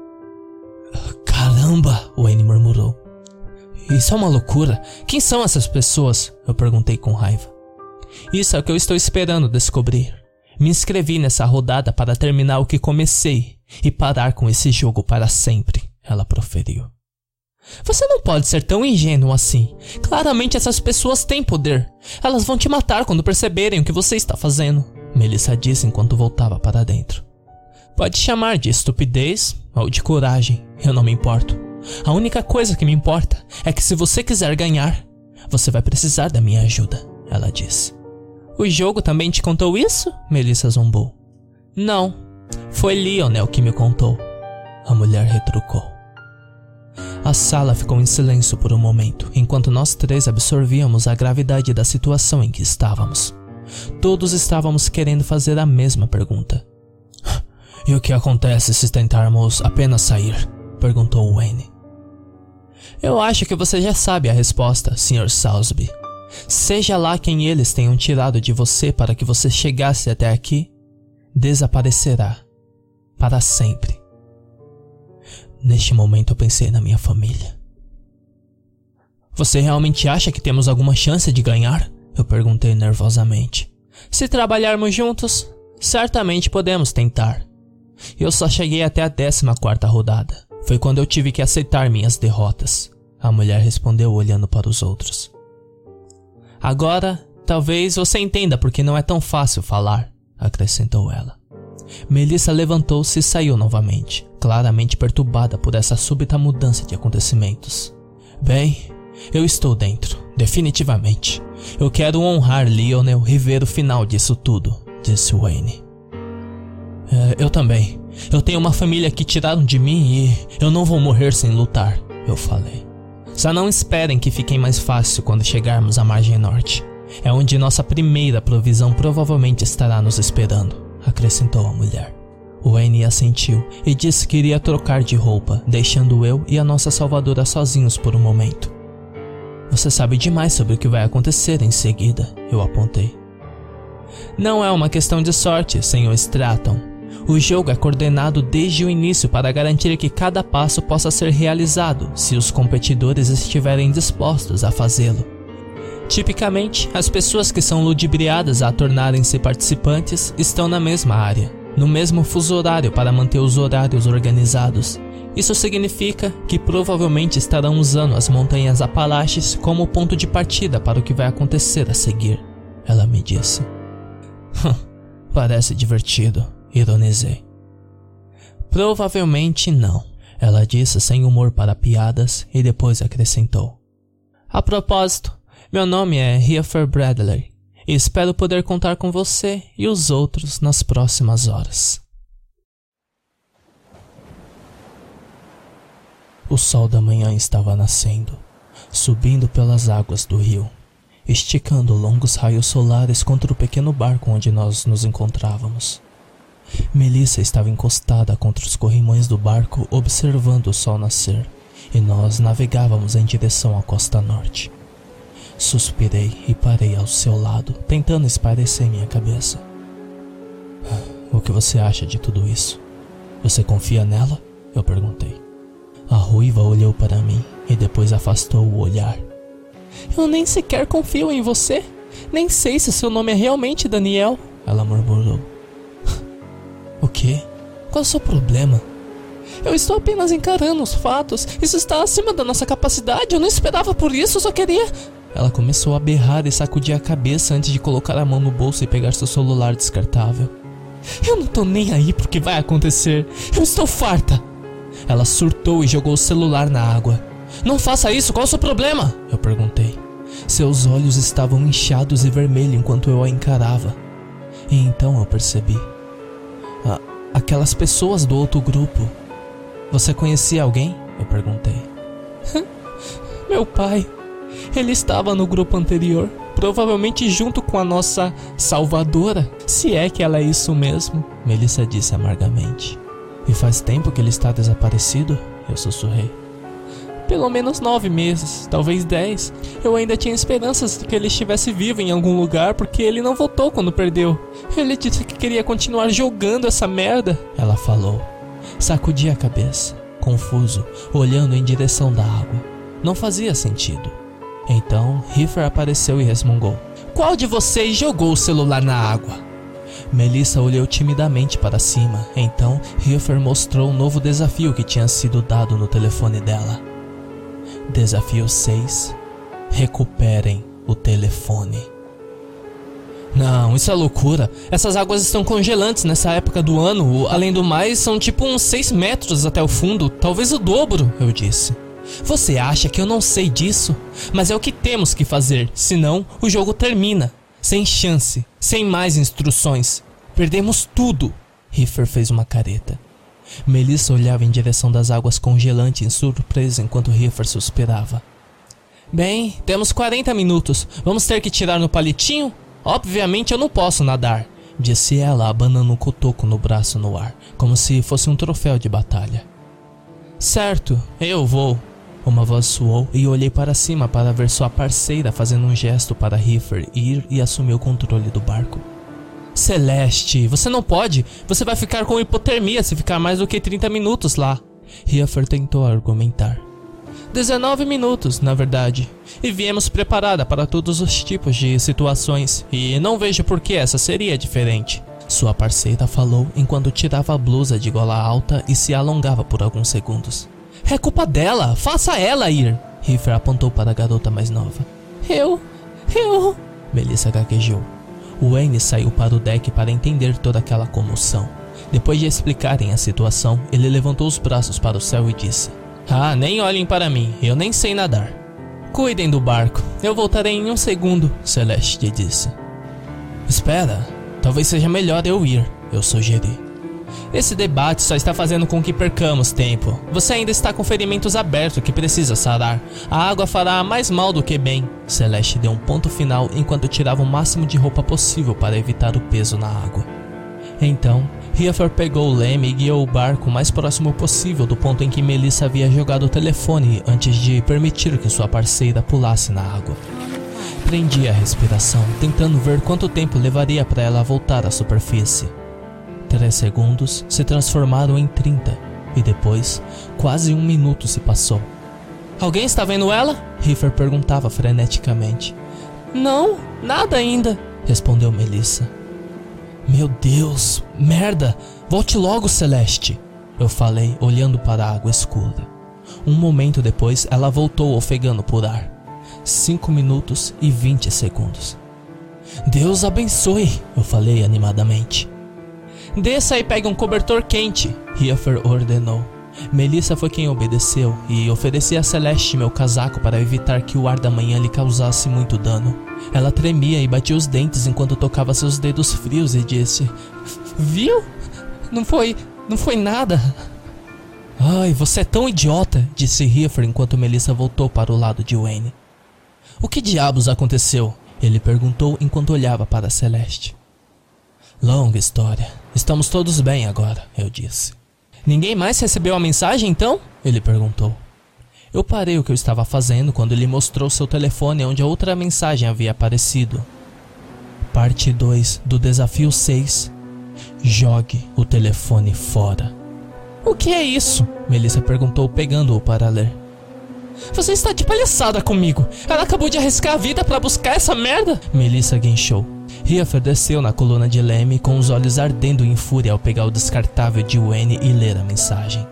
Caramba! Wayne murmurou. Isso é uma loucura. Quem são essas pessoas? Eu perguntei com raiva. Isso é o que eu estou esperando descobrir. Me inscrevi nessa rodada para terminar o que comecei e parar com esse jogo para sempre, ela proferiu. Você não pode ser tão ingênuo assim. Claramente essas pessoas têm poder. Elas vão te matar quando perceberem o que você está fazendo, Melissa disse enquanto voltava para dentro. Pode chamar de estupidez ou de coragem, eu não me importo. A única coisa que me importa é que se você quiser ganhar, você vai precisar da minha ajuda, ela disse. O jogo também te contou isso? Melissa zombou. Não, foi Lionel que me contou. A mulher retrucou. A sala ficou em silêncio por um momento, enquanto nós três absorvíamos a gravidade da situação em que estávamos. Todos estávamos querendo fazer a mesma pergunta. E o que acontece se tentarmos apenas sair? perguntou Wayne. Eu acho que você já sabe a resposta, Sr. Salsby. Seja lá quem eles tenham tirado de você para que você chegasse até aqui, desaparecerá para sempre. Neste momento eu pensei na minha família. Você realmente acha que temos alguma chance de ganhar? Eu perguntei nervosamente. Se trabalharmos juntos, certamente podemos tentar. Eu só cheguei até a 14 quarta rodada. Foi quando eu tive que aceitar minhas derrotas. A mulher respondeu olhando para os outros. Agora, talvez você entenda porque não é tão fácil falar, acrescentou ela. Melissa levantou-se e saiu novamente, claramente perturbada por essa súbita mudança de acontecimentos. Bem, eu estou dentro, definitivamente. Eu quero honrar Lionel e ver o final disso tudo, disse Wayne. É, eu também. Eu tenho uma família que tiraram de mim e eu não vou morrer sem lutar, eu falei. Só não esperem que fiquem mais fácil quando chegarmos à margem norte. É onde nossa primeira provisão provavelmente estará nos esperando, acrescentou a mulher. Wayne assentiu e disse que iria trocar de roupa, deixando eu e a nossa salvadora sozinhos por um momento. Você sabe demais sobre o que vai acontecer em seguida, eu apontei. Não é uma questão de sorte, Sr. Stratton, o jogo é coordenado desde o início para garantir que cada passo possa ser realizado se os competidores estiverem dispostos a fazê-lo. Tipicamente, as pessoas que são ludibriadas a tornarem-se participantes estão na mesma área, no mesmo fuso horário para manter os horários organizados. Isso significa que provavelmente estarão usando as montanhas Apalaches como ponto de partida para o que vai acontecer a seguir, ela me disse. (laughs) Parece divertido. Ironizei. Provavelmente não, ela disse sem humor para piadas e depois acrescentou. A propósito, meu nome é Heifer Bradley. e espero poder contar com você e os outros nas próximas horas. O sol da manhã estava nascendo, subindo pelas águas do rio, esticando longos raios solares contra o pequeno barco onde nós nos encontrávamos. Melissa estava encostada contra os corrimões do barco, observando o sol nascer, e nós navegávamos em direção à costa norte. Suspirei e parei ao seu lado, tentando espairecer minha cabeça. O que você acha de tudo isso? Você confia nela? Eu perguntei. A ruiva olhou para mim e depois afastou o olhar. Eu nem sequer confio em você. Nem sei se seu nome é realmente Daniel. Ela murmurou. O quê? Qual é o seu problema? Eu estou apenas encarando os fatos. Isso está acima da nossa capacidade. Eu não esperava por isso, eu só queria. Ela começou a berrar e sacudir a cabeça antes de colocar a mão no bolso e pegar seu celular descartável. Eu não tô nem aí pro que vai acontecer. Eu estou farta. Ela surtou e jogou o celular na água. Não faça isso, qual é o seu problema? Eu perguntei. Seus olhos estavam inchados e vermelhos enquanto eu a encarava. E então eu percebi. Aquelas pessoas do outro grupo. Você conhecia alguém? Eu perguntei. (laughs) Meu pai. Ele estava no grupo anterior, provavelmente junto com a nossa salvadora, se é que ela é isso mesmo, Melissa disse amargamente. E faz tempo que ele está desaparecido? Eu sussurrei. Pelo menos nove meses, talvez dez. Eu ainda tinha esperanças de que ele estivesse vivo em algum lugar porque ele não voltou quando perdeu. Ele disse que queria continuar jogando essa merda. Ela falou. Sacudi a cabeça, confuso, olhando em direção da água. Não fazia sentido. Então, Riffer apareceu e resmungou: Qual de vocês jogou o celular na água? Melissa olhou timidamente para cima. Então, Hilfer mostrou um novo desafio que tinha sido dado no telefone dela. Desafio 6: Recuperem o telefone. Não, isso é loucura. Essas águas estão congelantes nessa época do ano. Além do mais, são tipo uns 6 metros até o fundo, talvez o dobro, eu disse. Você acha que eu não sei disso? Mas é o que temos que fazer, senão o jogo termina. Sem chance, sem mais instruções. Perdemos tudo. Riffer fez uma careta. Melissa olhava em direção das águas congelantes surpresa enquanto Riffer suspirava. Bem, temos 40 minutos. Vamos ter que tirar no palitinho? Obviamente eu não posso nadar, disse ela, abanando um cotoco no braço no ar, como se fosse um troféu de batalha. Certo, eu vou, uma voz soou e olhei para cima para ver sua parceira fazendo um gesto para Riffer ir e assumir o controle do barco. Celeste, você não pode. Você vai ficar com hipotermia se ficar mais do que 30 minutos lá. Riffer tentou argumentar. 19 minutos, na verdade. E viemos preparada para todos os tipos de situações, e não vejo por que essa seria diferente. Sua parceira falou enquanto tirava a blusa de gola alta e se alongava por alguns segundos. É culpa dela, faça ela ir. Riffer apontou para a garota mais nova. Eu, eu. Melissa gaguejou. Wayne saiu para o deck para entender toda aquela comoção. Depois de explicarem a situação, ele levantou os braços para o céu e disse: Ah, nem olhem para mim, eu nem sei nadar. Cuidem do barco, eu voltarei em um segundo, Celeste disse. Espera, talvez seja melhor eu ir, eu sugeri. Esse debate só está fazendo com que percamos tempo. Você ainda está com ferimentos abertos que precisa sarar. A água fará mais mal do que bem. Celeste deu um ponto final enquanto tirava o máximo de roupa possível para evitar o peso na água. Então, Riefer pegou o leme e guiou o barco o mais próximo possível do ponto em que Melissa havia jogado o telefone antes de permitir que sua parceira pulasse na água. Prendi a respiração, tentando ver quanto tempo levaria para ela voltar à superfície. Três segundos se transformaram em trinta e depois quase um minuto se passou. Alguém está vendo ela? Riffer perguntava freneticamente. Não, nada ainda, respondeu Melissa. Meu Deus, merda! Volte logo, Celeste! Eu falei, olhando para a água escura. Um momento depois, ela voltou ofegando por ar. Cinco minutos e vinte segundos. Deus abençoe, eu falei animadamente. Desça e pegue um cobertor quente, Riefer ordenou. Melissa foi quem obedeceu e ofereci a Celeste meu casaco para evitar que o ar da manhã lhe causasse muito dano. Ela tremia e batia os dentes enquanto tocava seus dedos frios e disse: Viu? Não foi. não foi nada. Ai, você é tão idiota, disse Riffer enquanto Melissa voltou para o lado de Wayne. O que diabos aconteceu? Ele perguntou enquanto olhava para Celeste. Longa história. Estamos todos bem agora, eu disse. Ninguém mais recebeu a mensagem então? Ele perguntou. Eu parei o que eu estava fazendo quando ele mostrou seu telefone onde a outra mensagem havia aparecido. Parte 2 do desafio 6. Jogue o telefone fora. O que é isso? Melissa perguntou, pegando-o para ler. Você está de palhaçada comigo. Ela acabou de arriscar a vida para buscar essa merda. Melissa guinchou. Riefer desceu na coluna de Leme com os olhos ardendo em fúria ao pegar o descartável de Wayne e ler a mensagem.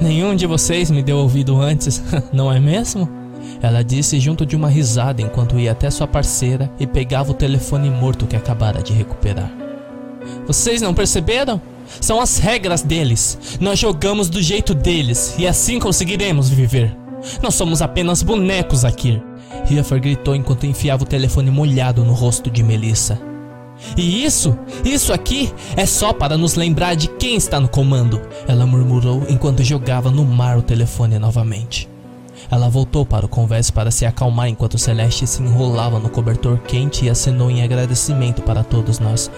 Nenhum de vocês me deu ouvido antes, (laughs) não é mesmo? Ela disse junto de uma risada enquanto ia até sua parceira e pegava o telefone morto que acabara de recuperar. Vocês não perceberam? São as regras deles. Nós jogamos do jeito deles e assim conseguiremos viver. Nós somos apenas bonecos aqui. Riefer gritou enquanto enfiava o telefone molhado no rosto de Melissa. E isso, isso aqui é só para nos lembrar de quem está no comando, ela murmurou enquanto jogava no mar o telefone novamente. Ela voltou para o converse para se acalmar enquanto Celeste se enrolava no cobertor quente e acenou em agradecimento para todos nós.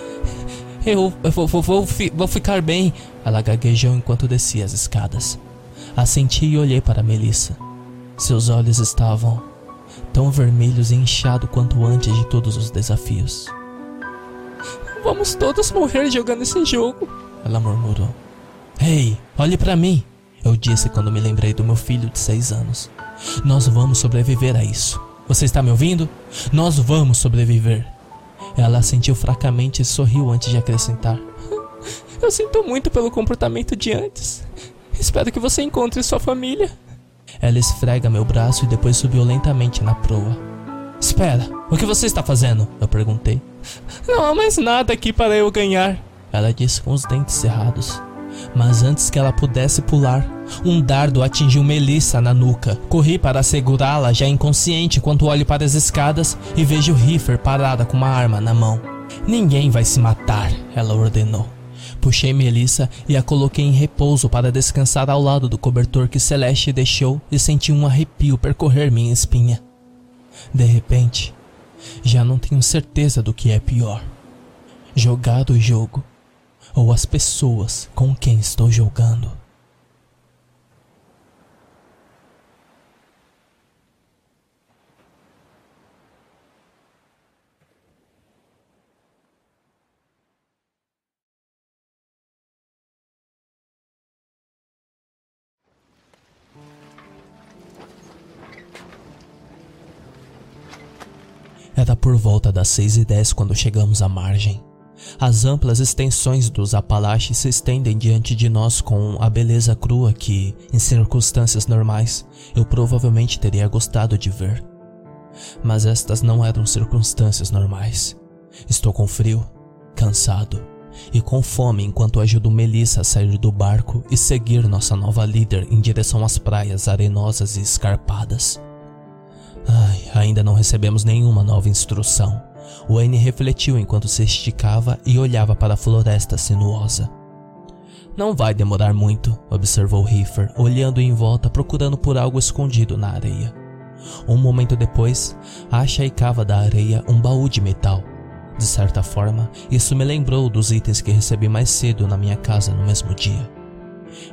Eu, eu vou, vou, vou, vou ficar bem, ela gaguejou enquanto descia as escadas. Assenti e olhei para Melissa. Seus olhos estavam tão vermelhos e inchados quanto antes de todos os desafios. Vamos todos morrer jogando esse jogo, ela murmurou. Ei, olhe para mim, eu disse quando me lembrei do meu filho de seis anos. Nós vamos sobreviver a isso. Você está me ouvindo? Nós vamos sobreviver. Ela sentiu fracamente e sorriu antes de acrescentar. Eu sinto muito pelo comportamento de antes. Espero que você encontre sua família. Ela esfrega meu braço e depois subiu lentamente na proa. Espera, o que você está fazendo? Eu perguntei. Não há mais nada aqui para eu ganhar, ela disse com os dentes cerrados. Mas antes que ela pudesse pular, um dardo atingiu Melissa na nuca. Corri para segurá-la, já inconsciente, quando olho para as escadas e vejo Riffer parada com uma arma na mão. Ninguém vai se matar, ela ordenou. Puxei Melissa e a coloquei em repouso para descansar ao lado do cobertor que Celeste deixou e senti um arrepio percorrer minha espinha. De repente, já não tenho certeza do que é pior: jogar o jogo ou as pessoas com quem estou jogando. Era por volta das seis e dez quando chegamos à margem. As amplas extensões dos Apalaches se estendem diante de nós com a beleza crua que, em circunstâncias normais, eu provavelmente teria gostado de ver. Mas estas não eram circunstâncias normais. Estou com frio, cansado e com fome enquanto ajudo Melissa a sair do barco e seguir nossa nova líder em direção às praias arenosas e escarpadas. Ai, ainda não recebemos nenhuma nova instrução. Wayne refletiu enquanto se esticava e olhava para a floresta sinuosa. Não vai demorar muito, observou Riffer, olhando em volta procurando por algo escondido na areia. Um momento depois, acha e cava da areia um baú de metal. De certa forma, isso me lembrou dos itens que recebi mais cedo na minha casa no mesmo dia.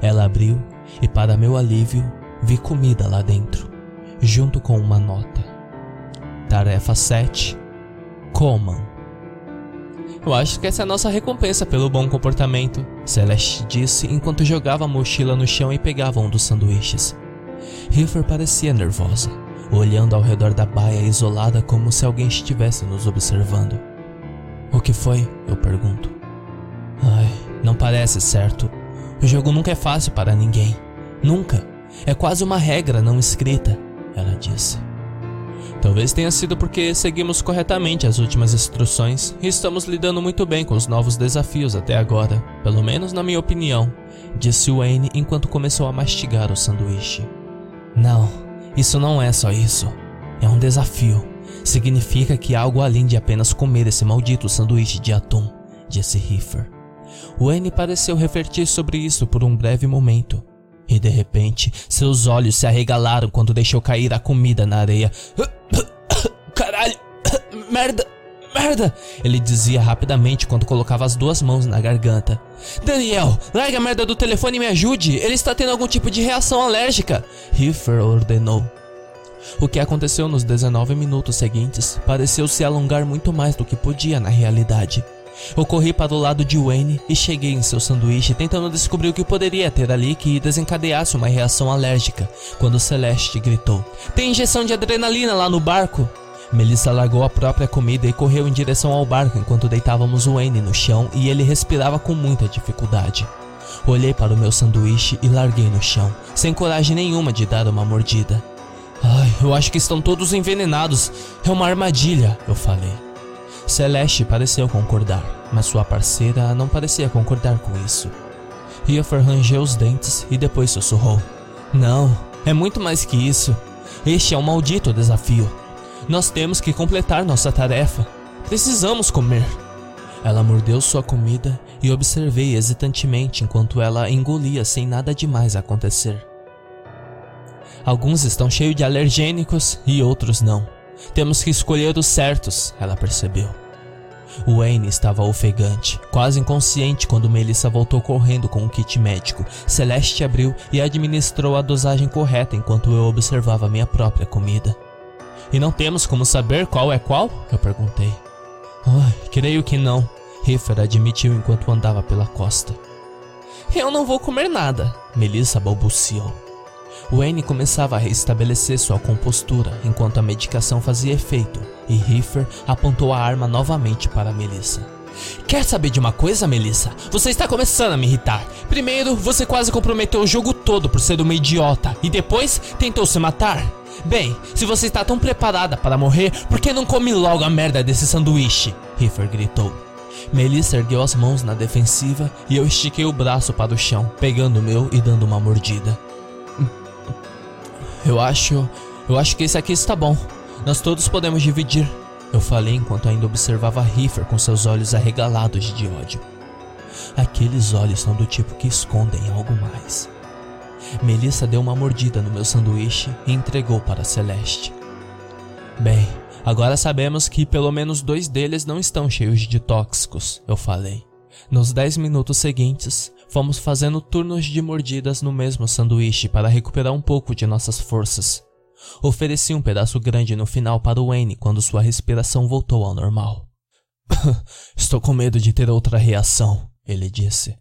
Ela abriu e, para meu alívio, vi comida lá dentro junto com uma nota. Tarefa 7. Comam. Eu acho que essa é a nossa recompensa pelo bom comportamento, Celeste disse enquanto jogava a mochila no chão e pegava um dos sanduíches. Riffer parecia nervosa, olhando ao redor da baia isolada como se alguém estivesse nos observando. O que foi? Eu pergunto. Ai, não parece certo. O jogo nunca é fácil para ninguém. Nunca. É quase uma regra não escrita ela disse. Talvez tenha sido porque seguimos corretamente as últimas instruções e estamos lidando muito bem com os novos desafios até agora, pelo menos na minha opinião, disse Wayne enquanto começou a mastigar o sanduíche. Não, isso não é só isso. É um desafio. Significa que algo além de apenas comer esse maldito sanduíche de atum, disse Heifer. Wayne pareceu refletir sobre isso por um breve momento. E de repente, seus olhos se arregalaram quando deixou cair a comida na areia. (coughs) Caralho! (coughs) Merda! Merda! Ele dizia rapidamente quando colocava as duas mãos na garganta. Daniel, larga a merda do telefone e me ajude! Ele está tendo algum tipo de reação alérgica! Heifer ordenou. O que aconteceu nos 19 minutos seguintes pareceu se alongar muito mais do que podia na realidade. Eu corri para o lado de Wayne e cheguei em seu sanduíche tentando descobrir o que poderia ter ali que desencadeasse uma reação alérgica, quando Celeste gritou: Tem injeção de adrenalina lá no barco? Melissa largou a própria comida e correu em direção ao barco enquanto deitávamos Wayne no chão e ele respirava com muita dificuldade. Olhei para o meu sanduíche e larguei no chão, sem coragem nenhuma de dar uma mordida. Ai, eu acho que estão todos envenenados. É uma armadilha, eu falei. Celeste pareceu concordar, mas sua parceira não parecia concordar com isso. Riefer rangeu os dentes e depois sussurrou: Não, é muito mais que isso. Este é um maldito desafio. Nós temos que completar nossa tarefa. Precisamos comer. Ela mordeu sua comida e observei hesitantemente enquanto ela engolia sem nada demais acontecer. Alguns estão cheios de alergênicos e outros não. Temos que escolher os certos, ela percebeu. Wayne estava ofegante, quase inconsciente quando Melissa voltou correndo com um kit médico. Celeste abriu e administrou a dosagem correta enquanto eu observava minha própria comida. E não temos como saber qual é qual? Eu perguntei. Oh, creio que não, Riffer admitiu enquanto andava pela costa. Eu não vou comer nada, Melissa balbuciou. Wayne começava a restabelecer sua compostura enquanto a medicação fazia efeito, e Riffer apontou a arma novamente para Melissa. Quer saber de uma coisa, Melissa? Você está começando a me irritar. Primeiro, você quase comprometeu o jogo todo por ser uma idiota, e depois tentou se matar. Bem, se você está tão preparada para morrer, por que não come logo a merda desse sanduíche? Riffer gritou. Melissa ergueu as mãos na defensiva e eu estiquei o braço para o chão, pegando o meu e dando uma mordida. Eu acho. Eu acho que esse aqui está bom. Nós todos podemos dividir. Eu falei enquanto ainda observava Riffer com seus olhos arregalados de ódio. Aqueles olhos são do tipo que escondem algo mais. Melissa deu uma mordida no meu sanduíche e entregou para Celeste. Bem, agora sabemos que pelo menos dois deles não estão cheios de tóxicos, eu falei. Nos dez minutos seguintes, fomos fazendo turnos de mordidas no mesmo sanduíche para recuperar um pouco de nossas forças. Ofereci um pedaço grande no final para o Wayne quando sua respiração voltou ao normal. (laughs) Estou com medo de ter outra reação, ele disse.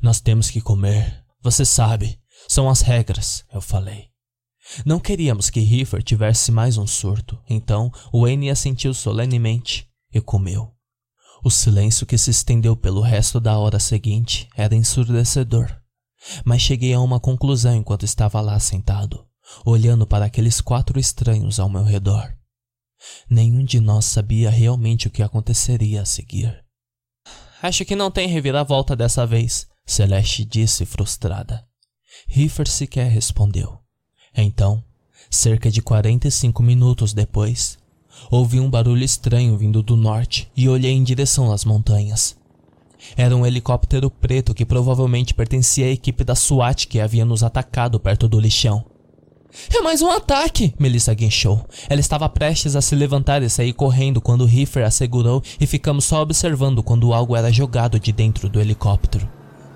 Nós temos que comer. Você sabe, são as regras, eu falei. Não queríamos que Riffer tivesse mais um surto, então Wayne assentiu solenemente e comeu. O silêncio que se estendeu pelo resto da hora seguinte era ensurdecedor. Mas cheguei a uma conclusão enquanto estava lá sentado, olhando para aqueles quatro estranhos ao meu redor. Nenhum de nós sabia realmente o que aconteceria a seguir. Acho que não tem reviravolta dessa vez, Celeste disse frustrada. Riffer sequer respondeu. Então, cerca de 45 minutos depois, Ouvi um barulho estranho vindo do norte e olhei em direção às montanhas. Era um helicóptero preto que provavelmente pertencia à equipe da SWAT que havia nos atacado perto do lixão. É mais um ataque! Melissa guinchou. Ela estava prestes a se levantar e sair correndo quando Riffer a segurou e ficamos só observando quando algo era jogado de dentro do helicóptero.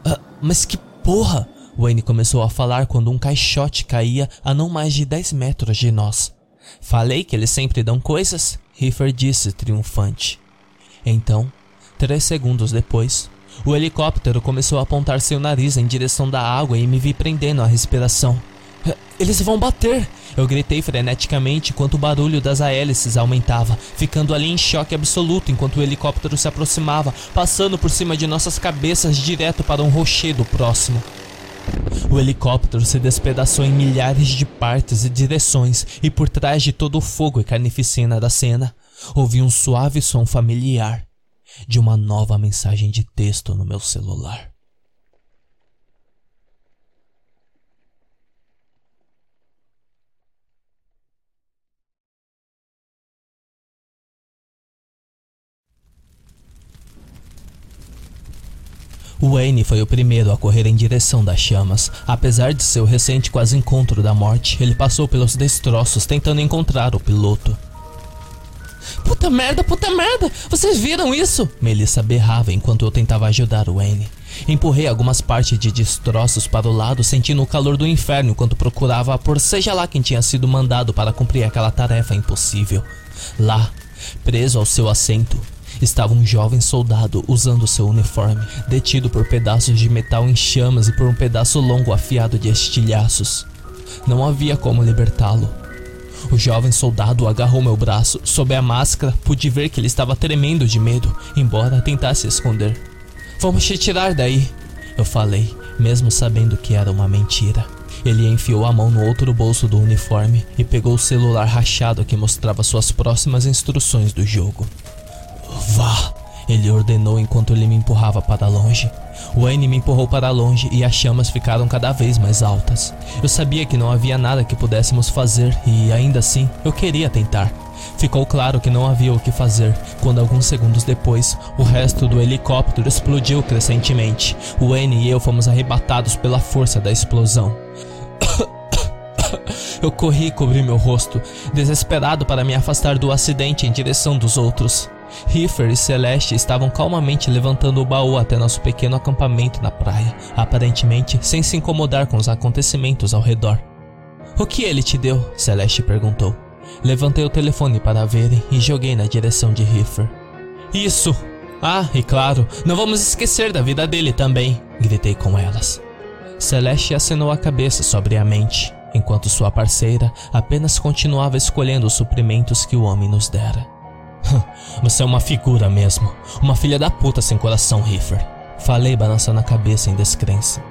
Ah, mas que porra! Wayne começou a falar quando um caixote caía a não mais de 10 metros de nós. Falei que eles sempre dão coisas? Riffer disse triunfante. Então, três segundos depois, o helicóptero começou a apontar seu nariz em direção da água e me vi prendendo a respiração. Eles vão bater! Eu gritei freneticamente enquanto o barulho das hélices aumentava, ficando ali em choque absoluto enquanto o helicóptero se aproximava, passando por cima de nossas cabeças direto para um rochedo próximo. O helicóptero se despedaçou em milhares de partes e direções, e por trás de todo o fogo e carnificina da cena, ouvi um suave som familiar de uma nova mensagem de texto no meu celular. Wayne foi o primeiro a correr em direção das chamas. Apesar de seu recente quase encontro da morte, ele passou pelos destroços tentando encontrar o piloto. Puta merda, puta merda! Vocês viram isso? Melissa berrava enquanto eu tentava ajudar o Wayne. Empurrei algumas partes de destroços para o lado, sentindo o calor do inferno enquanto procurava por seja lá quem tinha sido mandado para cumprir aquela tarefa impossível. Lá, preso ao seu assento, estava um jovem soldado usando seu uniforme, detido por pedaços de metal em chamas e por um pedaço longo afiado de estilhaços. Não havia como libertá-lo. O jovem soldado agarrou meu braço. Sob a máscara, pude ver que ele estava tremendo de medo, embora tentasse esconder. Vamos te tirar daí, eu falei, mesmo sabendo que era uma mentira. Ele enfiou a mão no outro bolso do uniforme e pegou o celular rachado que mostrava suas próximas instruções do jogo. Vá, ele ordenou enquanto ele me empurrava para longe. Wayne me empurrou para longe e as chamas ficaram cada vez mais altas. Eu sabia que não havia nada que pudéssemos fazer e, ainda assim, eu queria tentar. Ficou claro que não havia o que fazer quando, alguns segundos depois, o resto do helicóptero explodiu crescentemente. Wayne e eu fomos arrebatados pela força da explosão. (coughs) Eu corri e cobri meu rosto, desesperado para me afastar do acidente em direção dos outros. Riffer e Celeste estavam calmamente levantando o baú até nosso pequeno acampamento na praia, aparentemente sem se incomodar com os acontecimentos ao redor. O que ele te deu? Celeste perguntou. Levantei o telefone para verem e joguei na direção de Riffer. Isso! Ah, e claro, não vamos esquecer da vida dele também, gritei com elas. Celeste acenou a cabeça sobriamente, enquanto sua parceira apenas continuava escolhendo os suprimentos que o homem nos dera. (laughs) Você é uma figura mesmo. Uma filha da puta sem coração, Riffer. Falei balançando a cabeça em descrença.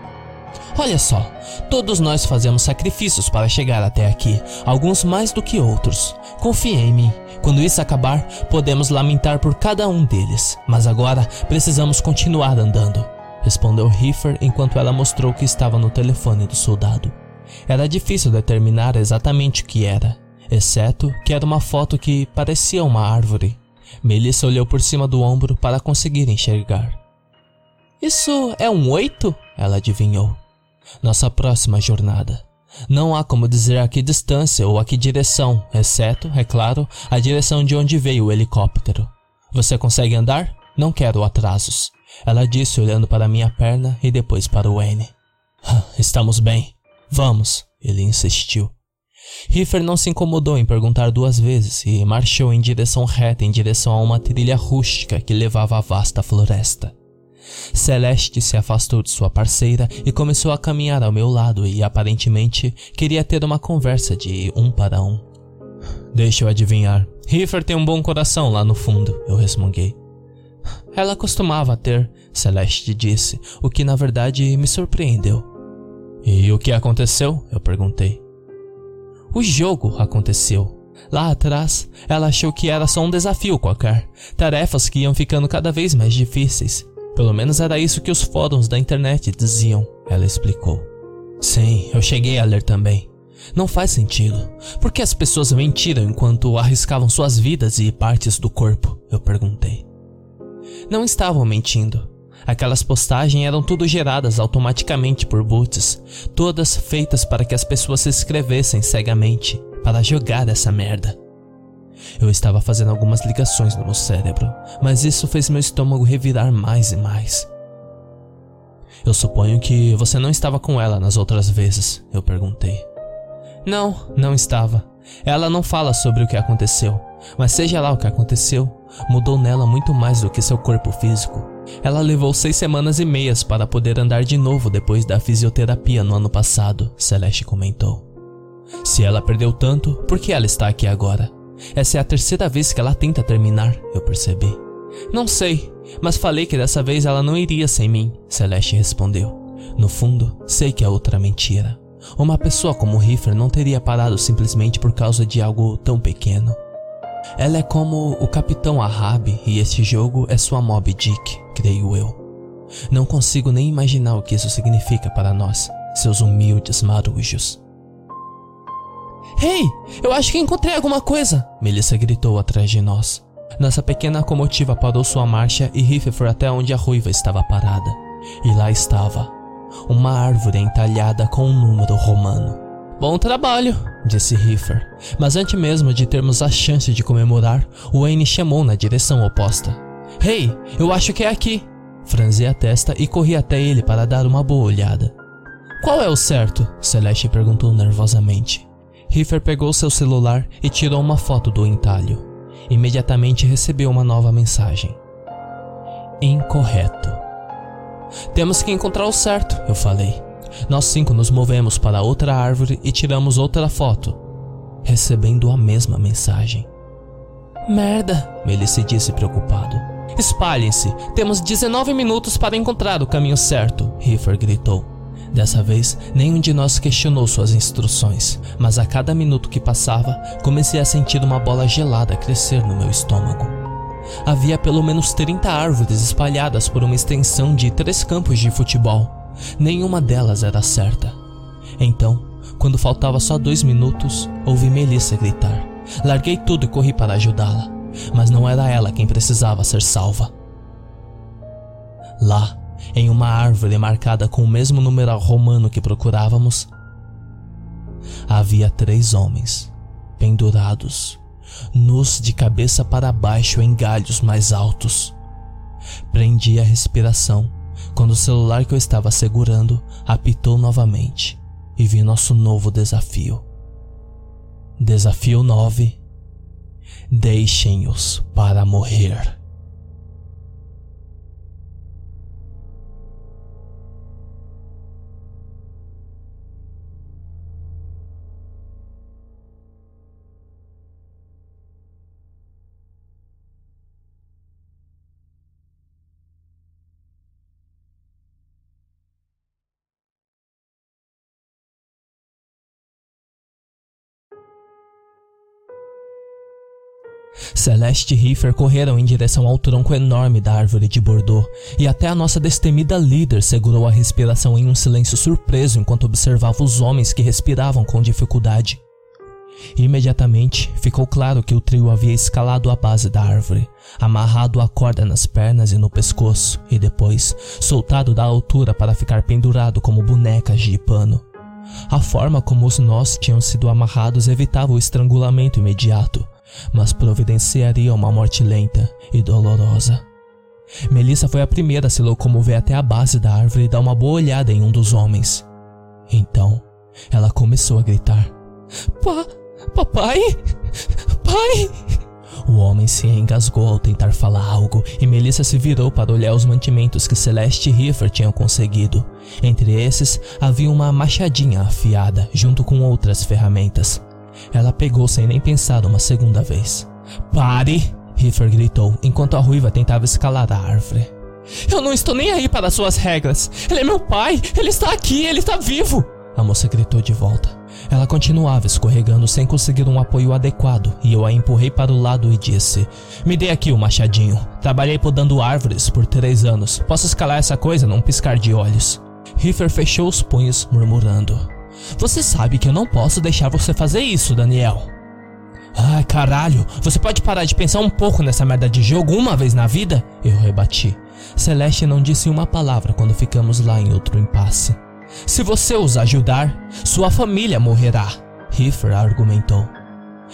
Olha só, todos nós fazemos sacrifícios para chegar até aqui, alguns mais do que outros. Confie em mim. Quando isso acabar, podemos lamentar por cada um deles, mas agora precisamos continuar andando. Respondeu Riffer enquanto ela mostrou que estava no telefone do soldado. Era difícil determinar exatamente o que era, exceto que era uma foto que parecia uma árvore. Melissa olhou por cima do ombro para conseguir enxergar. Isso é um oito? Ela adivinhou. Nossa próxima jornada. Não há como dizer a que distância ou a que direção, exceto, é claro, a direção de onde veio o helicóptero. Você consegue andar? Não quero atrasos. Ela disse olhando para minha perna e depois para o Wayne. Estamos bem. Vamos, ele insistiu. Riffer não se incomodou em perguntar duas vezes e marchou em direção reta em direção a uma trilha rústica que levava à vasta floresta. Celeste se afastou de sua parceira e começou a caminhar ao meu lado e aparentemente queria ter uma conversa de um para um. Deixa eu adivinhar. Riffer tem um bom coração lá no fundo, eu resmunguei. Ela costumava ter, Celeste disse, o que na verdade me surpreendeu. E o que aconteceu? Eu perguntei. O jogo aconteceu. Lá atrás, ela achou que era só um desafio qualquer, tarefas que iam ficando cada vez mais difíceis. Pelo menos era isso que os fóruns da internet diziam, ela explicou. Sim, eu cheguei a ler também. Não faz sentido. Por que as pessoas mentiram enquanto arriscavam suas vidas e partes do corpo? Eu perguntei. Não estavam mentindo. Aquelas postagens eram tudo geradas automaticamente por bots, todas feitas para que as pessoas se inscrevessem cegamente para jogar essa merda. Eu estava fazendo algumas ligações no meu cérebro, mas isso fez meu estômago revirar mais e mais. Eu suponho que você não estava com ela nas outras vezes, eu perguntei. Não, não estava. Ela não fala sobre o que aconteceu, mas seja lá o que aconteceu, mudou nela muito mais do que seu corpo físico. Ela levou seis semanas e meias para poder andar de novo depois da fisioterapia no ano passado, Celeste comentou. Se ela perdeu tanto, por que ela está aqui agora? Essa é a terceira vez que ela tenta terminar, eu percebi. Não sei, mas falei que dessa vez ela não iria sem mim, Celeste respondeu. No fundo, sei que é outra mentira. Uma pessoa como Riffer não teria parado simplesmente por causa de algo tão pequeno. Ela é como o Capitão Ahab e este jogo é sua Mob Dick, creio eu. Não consigo nem imaginar o que isso significa para nós, seus humildes marujos. Hey, eu acho que encontrei alguma coisa! Melissa gritou atrás de nós. Nossa pequena comotiva parou sua marcha e Riff foi até onde a ruiva estava parada. E lá estava, uma árvore entalhada com um número romano. Bom trabalho, disse Riffer. Mas antes mesmo de termos a chance de comemorar, Wayne chamou na direção oposta. Hey, eu acho que é aqui. Franzi a testa e corri até ele para dar uma boa olhada. Qual é o certo? Celeste perguntou nervosamente. Riffer pegou seu celular e tirou uma foto do entalho. Imediatamente recebeu uma nova mensagem. Incorreto. Temos que encontrar o certo, eu falei. Nós cinco nos movemos para outra árvore e tiramos outra foto, recebendo a mesma mensagem. Merda, Melissa disse preocupado. Espalhem-se, temos 19 minutos para encontrar o caminho certo, Riffer gritou. Dessa vez, nenhum de nós questionou suas instruções, mas a cada minuto que passava, comecei a sentir uma bola gelada crescer no meu estômago. Havia pelo menos 30 árvores espalhadas por uma extensão de três campos de futebol. Nenhuma delas era certa. Então, quando faltava só dois minutos, ouvi Melissa gritar. Larguei tudo e corri para ajudá-la, mas não era ela quem precisava ser salva. Lá, em uma árvore marcada com o mesmo numeral romano que procurávamos, havia três homens, pendurados, nus de cabeça para baixo em galhos mais altos. Prendi a respiração quando o celular que eu estava segurando apitou novamente e vi nosso novo desafio. Desafio 9: Deixem-os para morrer. Celeste e Riffer correram em direção ao tronco enorme da árvore de Bordeaux, e até a nossa destemida líder segurou a respiração em um silêncio surpreso enquanto observava os homens que respiravam com dificuldade. Imediatamente ficou claro que o trio havia escalado a base da árvore, amarrado a corda nas pernas e no pescoço, e depois soltado da altura para ficar pendurado como bonecas de pano. A forma como os nós tinham sido amarrados evitava o estrangulamento imediato, mas providenciaria uma morte lenta e dolorosa. Melissa foi a primeira a se locomover até a base da árvore e dar uma boa olhada em um dos homens. Então, ela começou a gritar: Pa, papai, pai! O homem se engasgou ao tentar falar algo e Melissa se virou para olhar os mantimentos que Celeste e Riffer tinham conseguido. Entre esses havia uma machadinha afiada, junto com outras ferramentas. Ela pegou sem nem pensar uma segunda vez. Pare! Riffer gritou enquanto a ruiva tentava escalar a árvore. Eu não estou nem aí para suas regras. Ele é meu pai! Ele está aqui! Ele está vivo! A moça gritou de volta. Ela continuava escorregando sem conseguir um apoio adequado e eu a empurrei para o lado e disse: Me dê aqui o machadinho. Trabalhei podando árvores por três anos. Posso escalar essa coisa num piscar de olhos. Riffer fechou os punhos, murmurando: você sabe que eu não posso deixar você fazer isso, Daniel. Ai, caralho, você pode parar de pensar um pouco nessa merda de jogo uma vez na vida? Eu rebati. Celeste não disse uma palavra quando ficamos lá em outro impasse. Se você os ajudar, sua família morrerá, Riffer argumentou.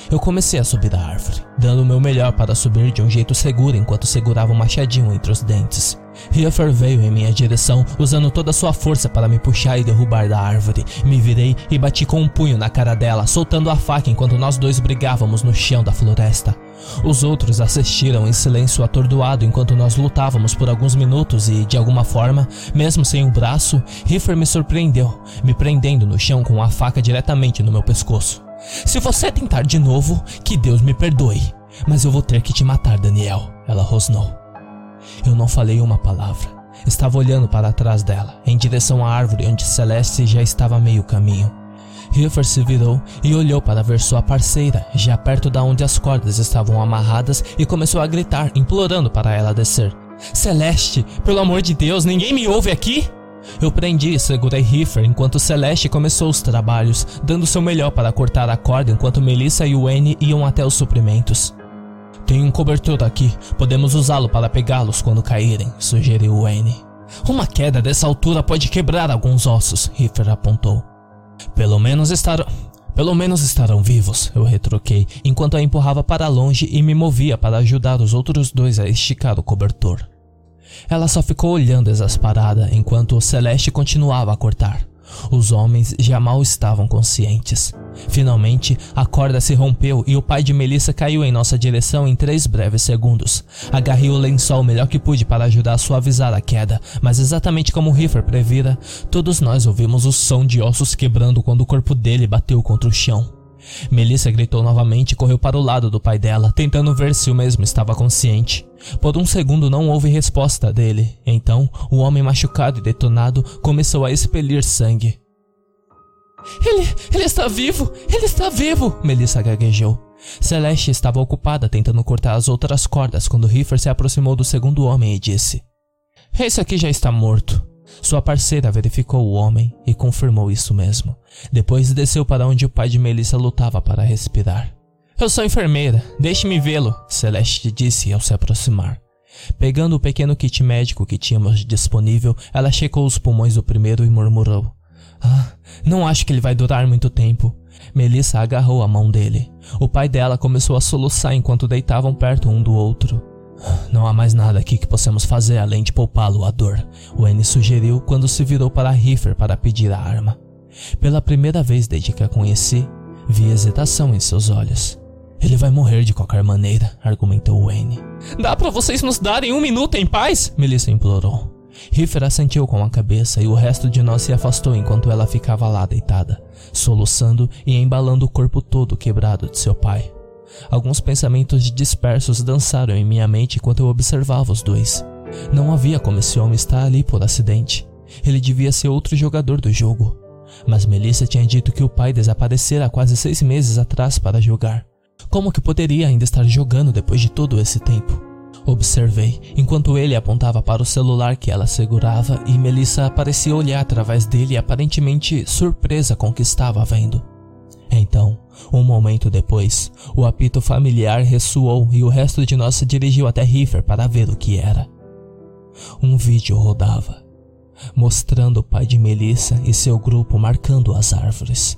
Eu comecei a subir a árvore, dando o meu melhor para subir de um jeito seguro enquanto segurava o um machadinho entre os dentes. Riffer veio em minha direção, usando toda sua força para me puxar e derrubar da árvore. Me virei e bati com um punho na cara dela, soltando a faca enquanto nós dois brigávamos no chão da floresta. Os outros assistiram em silêncio atordoado enquanto nós lutávamos por alguns minutos e, de alguma forma, mesmo sem o braço, Riffer me surpreendeu, me prendendo no chão com a faca diretamente no meu pescoço. Se você tentar de novo, que Deus me perdoe, mas eu vou ter que te matar, Daniel, ela rosnou. Eu não falei uma palavra. Estava olhando para trás dela, em direção à árvore onde Celeste já estava a meio caminho. Hilfer se virou e olhou para ver sua parceira, já perto da onde as cordas estavam amarradas, e começou a gritar, implorando para ela descer. Celeste, pelo amor de Deus, ninguém me ouve aqui? Eu prendi e segurei Heifer enquanto Celeste começou os trabalhos, dando seu melhor para cortar a corda enquanto Melissa e Wayne iam até os suprimentos. Tem um cobertor aqui, podemos usá-lo para pegá-los quando caírem, sugeriu Wayne. Uma queda dessa altura pode quebrar alguns ossos, Heifer apontou. Pelo menos estarão. Pelo menos estarão vivos, eu retroquei, enquanto a empurrava para longe e me movia para ajudar os outros dois a esticar o cobertor. Ela só ficou olhando exasperada enquanto o Celeste continuava a cortar. Os homens já mal estavam conscientes. Finalmente, a corda se rompeu e o pai de Melissa caiu em nossa direção em três breves segundos. Agarrei o lençol o melhor que pude para ajudar a suavizar a queda, mas exatamente como Riffer previra, todos nós ouvimos o som de ossos quebrando quando o corpo dele bateu contra o chão. Melissa gritou novamente e correu para o lado do pai dela, tentando ver se o mesmo estava consciente. Por um segundo não houve resposta dele. Então, o homem machucado e detonado começou a expelir sangue. Ele, ele está vivo! Ele está vivo! Melissa gaguejou. Celeste estava ocupada tentando cortar as outras cordas quando Riffer se aproximou do segundo homem e disse: Esse aqui já está morto. Sua parceira verificou o homem e confirmou isso mesmo. Depois desceu para onde o pai de Melissa lutava para respirar. Eu sou enfermeira, deixe-me vê-lo, Celeste disse ao se aproximar. Pegando o pequeno kit médico que tínhamos disponível, ela checou os pulmões do primeiro e murmurou: Ah, não acho que ele vai durar muito tempo. Melissa agarrou a mão dele. O pai dela começou a soluçar enquanto deitavam perto um do outro. Não há mais nada aqui que possamos fazer além de poupá-lo à dor, Wayne sugeriu quando se virou para Riffer para pedir a arma. Pela primeira vez desde que a conheci, vi hesitação em seus olhos. Ele vai morrer de qualquer maneira, argumentou Wayne. Dá para vocês nos darem um minuto em paz? Melissa implorou. Riffer assentiu com a cabeça e o resto de nós se afastou enquanto ela ficava lá deitada, soluçando e embalando o corpo todo quebrado de seu pai. Alguns pensamentos dispersos dançaram em minha mente enquanto eu observava os dois. Não havia como esse homem estar ali por acidente. Ele devia ser outro jogador do jogo. Mas Melissa tinha dito que o pai desaparecera há quase seis meses atrás para jogar. Como que poderia ainda estar jogando depois de todo esse tempo? Observei, enquanto ele apontava para o celular que ela segurava e Melissa parecia olhar através dele aparentemente surpresa com o que estava vendo. Então, um momento depois, o apito familiar ressoou e o resto de nós se dirigiu até Riffer para ver o que era. Um vídeo rodava, mostrando o pai de Melissa e seu grupo marcando as árvores.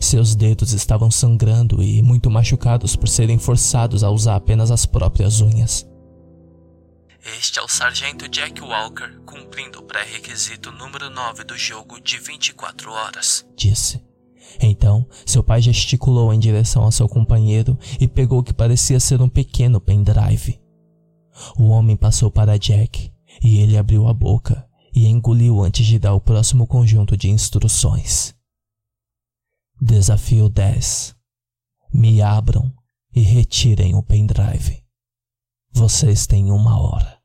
Seus dedos estavam sangrando e muito machucados por serem forçados a usar apenas as próprias unhas. Este é o Sargento Jack Walker cumprindo o pré-requisito número 9 do jogo de 24 horas, disse. Então, seu pai gesticulou em direção ao seu companheiro e pegou o que parecia ser um pequeno pendrive. O homem passou para Jack e ele abriu a boca e engoliu antes de dar o próximo conjunto de instruções. Desafio 10. Me abram e retirem o pendrive. Vocês têm uma hora.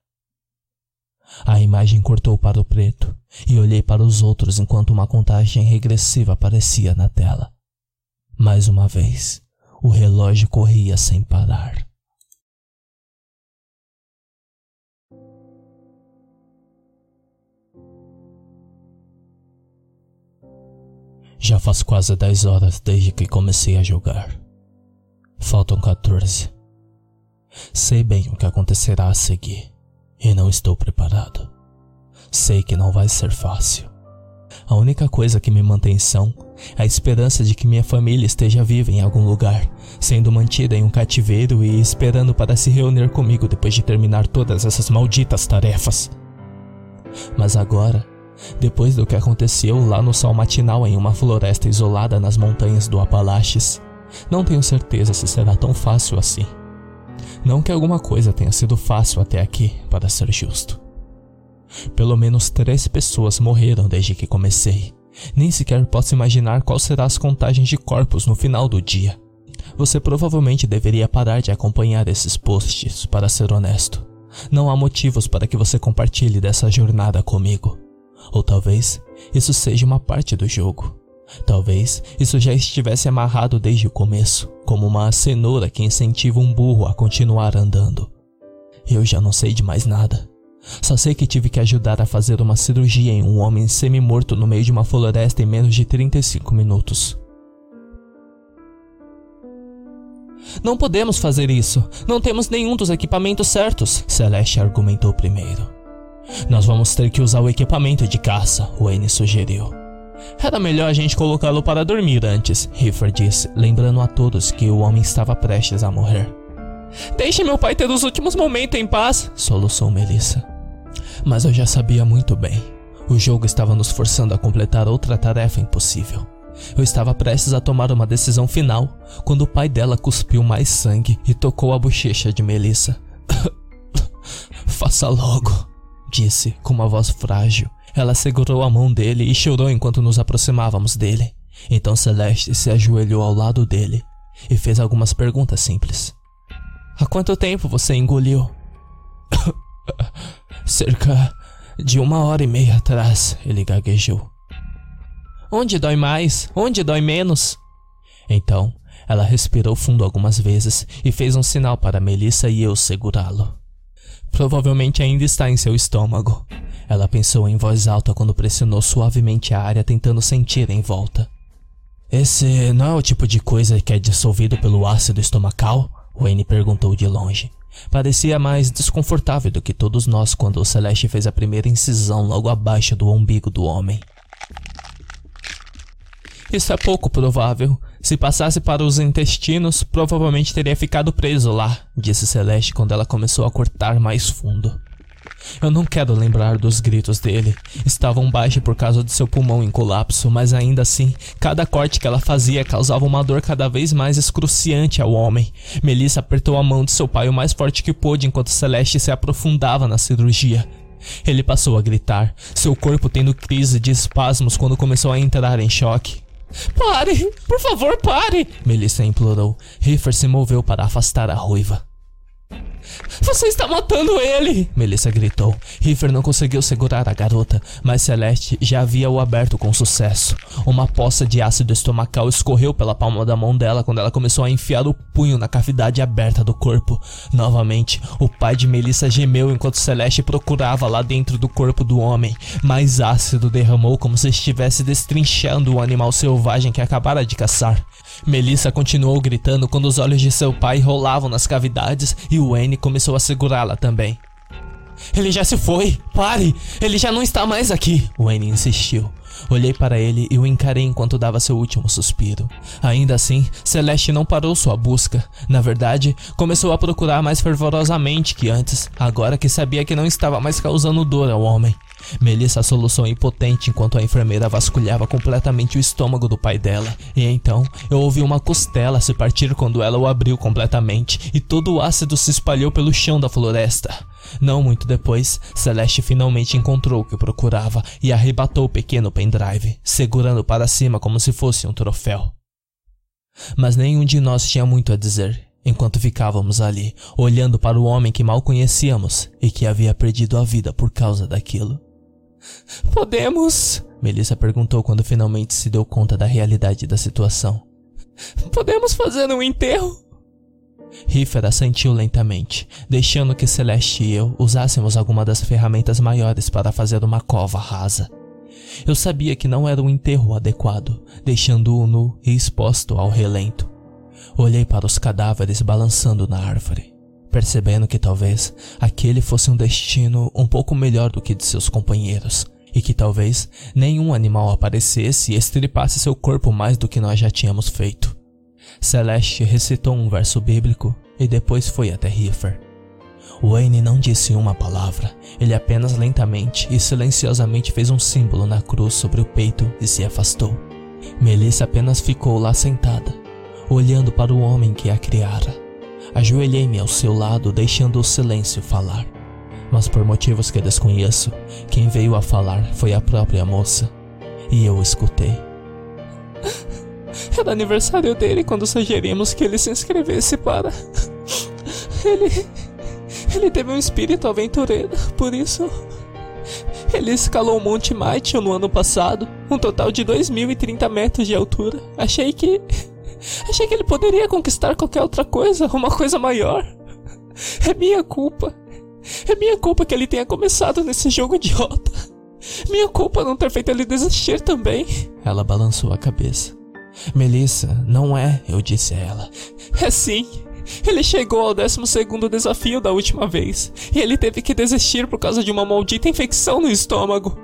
A imagem cortou para o preto e olhei para os outros enquanto uma contagem regressiva aparecia na tela. Mais uma vez, o relógio corria sem parar. Já faz quase 10 horas desde que comecei a jogar. Faltam 14. Sei bem o que acontecerá a seguir e não estou preparado. Sei que não vai ser fácil. A única coisa que me mantém são é a esperança de que minha família esteja viva em algum lugar, sendo mantida em um cativeiro e esperando para se reunir comigo depois de terminar todas essas malditas tarefas. Mas agora, depois do que aconteceu lá no sol matinal em uma floresta isolada nas montanhas do Apalaches, não tenho certeza se será tão fácil assim. Não que alguma coisa tenha sido fácil até aqui, para ser justo. Pelo menos três pessoas morreram desde que comecei. Nem sequer posso imaginar qual serão as contagens de corpos no final do dia. Você provavelmente deveria parar de acompanhar esses posts, para ser honesto. não há motivos para que você compartilhe dessa jornada comigo. Ou talvez isso seja uma parte do jogo. Talvez isso já estivesse amarrado desde o começo, como uma cenoura que incentiva um burro a continuar andando. Eu já não sei de mais nada. Só sei que tive que ajudar a fazer uma cirurgia em um homem semi-morto no meio de uma floresta em menos de 35 minutos. Não podemos fazer isso. Não temos nenhum dos equipamentos certos, Celeste argumentou primeiro. Nós vamos ter que usar o equipamento de caça, Wayne sugeriu. Era melhor a gente colocá-lo para dormir antes, Riffer disse, lembrando a todos que o homem estava prestes a morrer. Deixe meu pai ter os últimos momentos em paz, soluçou Melissa. Mas eu já sabia muito bem. O jogo estava nos forçando a completar outra tarefa impossível. Eu estava prestes a tomar uma decisão final quando o pai dela cuspiu mais sangue e tocou a bochecha de Melissa. (coughs) Faça logo, disse com uma voz frágil. Ela segurou a mão dele e chorou enquanto nos aproximávamos dele. Então Celeste se ajoelhou ao lado dele e fez algumas perguntas simples. Há quanto tempo você engoliu? (laughs) Cerca de uma hora e meia atrás, ele gaguejou. Onde dói mais? Onde dói menos? Então, ela respirou fundo algumas vezes e fez um sinal para Melissa e eu segurá-lo. Provavelmente ainda está em seu estômago. Ela pensou em voz alta quando pressionou suavemente a área tentando sentir em volta. Esse não é o tipo de coisa que é dissolvido pelo ácido estomacal? Wayne perguntou de longe. Parecia mais desconfortável do que todos nós quando o Celeste fez a primeira incisão logo abaixo do umbigo do homem. Isso é pouco provável. Se passasse para os intestinos, provavelmente teria ficado preso lá, disse Celeste quando ela começou a cortar mais fundo. Eu não quero lembrar dos gritos dele. Estavam baixos por causa de seu pulmão em colapso, mas ainda assim, cada corte que ela fazia causava uma dor cada vez mais excruciante ao homem. Melissa apertou a mão de seu pai o mais forte que pôde enquanto Celeste se aprofundava na cirurgia. Ele passou a gritar, seu corpo tendo crise de espasmos quando começou a entrar em choque. Pare! Por favor, pare! Melissa implorou. Riffer se moveu para afastar a ruiva. Você está matando ele! Melissa gritou. Riffer não conseguiu segurar a garota, mas Celeste já havia o aberto com sucesso. Uma poça de ácido estomacal escorreu pela palma da mão dela quando ela começou a enfiar o punho na cavidade aberta do corpo. Novamente, o pai de Melissa gemeu enquanto Celeste procurava lá dentro do corpo do homem. Mais ácido derramou como se estivesse destrinchando o animal selvagem que acabara de caçar. Melissa continuou gritando quando os olhos de seu pai rolavam nas cavidades e Wayne começou a segurá-la também. Ele já se foi! Pare! Ele já não está mais aqui! Wayne insistiu. Olhei para ele e o encarei enquanto dava seu último suspiro. Ainda assim, Celeste não parou sua busca. Na verdade, começou a procurar mais fervorosamente que antes, agora que sabia que não estava mais causando dor ao homem. Melissa soluçou impotente enquanto a enfermeira vasculhava completamente o estômago do pai dela. E então eu ouvi uma costela se partir quando ela o abriu completamente e todo o ácido se espalhou pelo chão da floresta. Não muito depois, Celeste finalmente encontrou o que procurava e arrebatou o pequeno pendrive, segurando para cima como se fosse um troféu. Mas nenhum de nós tinha muito a dizer enquanto ficávamos ali, olhando para o homem que mal conhecíamos e que havia perdido a vida por causa daquilo. Podemos? Melissa perguntou quando finalmente se deu conta da realidade da situação. Podemos fazer um enterro? Riffer assentiu lentamente, deixando que Celeste e eu usássemos alguma das ferramentas maiores para fazer uma cova rasa. Eu sabia que não era o enterro adequado, deixando-o nu e exposto ao relento. Olhei para os cadáveres balançando na árvore percebendo que talvez aquele fosse um destino um pouco melhor do que de seus companheiros, e que talvez nenhum animal aparecesse e estripasse seu corpo mais do que nós já tínhamos feito. Celeste recitou um verso bíblico e depois foi até Riffer. Wayne não disse uma palavra, ele apenas lentamente e silenciosamente fez um símbolo na cruz sobre o peito e se afastou. Melissa apenas ficou lá sentada, olhando para o homem que a criara. Ajoelhei-me ao seu lado, deixando o silêncio falar. Mas por motivos que desconheço, quem veio a falar foi a própria moça. E eu escutei. Era aniversário dele quando sugerimos que ele se inscrevesse para. Ele. Ele teve um espírito aventureiro, por isso. Ele escalou o Monte Mighty no ano passado, um total de 2.030 metros de altura. Achei que. Achei que ele poderia conquistar qualquer outra coisa, uma coisa maior. É minha culpa. É minha culpa que ele tenha começado nesse jogo idiota. Minha culpa não ter feito ele desistir também. Ela balançou a cabeça. Melissa, não é, eu disse a ela. É sim. Ele chegou ao 12 desafio da última vez, e ele teve que desistir por causa de uma maldita infecção no estômago.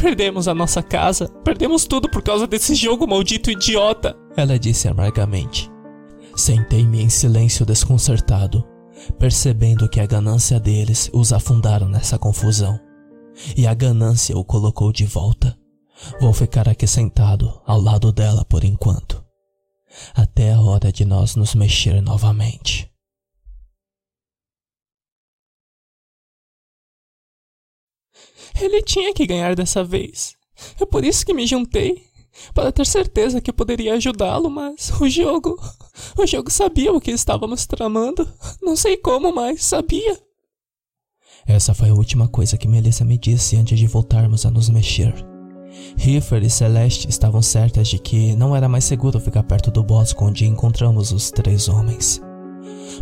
Perdemos a nossa casa, perdemos tudo por causa desse jogo maldito idiota, ela disse amargamente. Sentei-me em silêncio desconcertado, percebendo que a ganância deles os afundaram nessa confusão. E a ganância o colocou de volta. Vou ficar aqui sentado ao lado dela por enquanto até a hora de nós nos mexer novamente. Ele tinha que ganhar dessa vez. É por isso que me juntei. Para ter certeza que poderia ajudá-lo, mas o jogo. O jogo sabia o que estávamos tramando. Não sei como, mas sabia. Essa foi a última coisa que Melissa me disse antes de voltarmos a nos mexer. Heifer e Celeste estavam certas de que não era mais seguro ficar perto do bosque onde encontramos os três homens.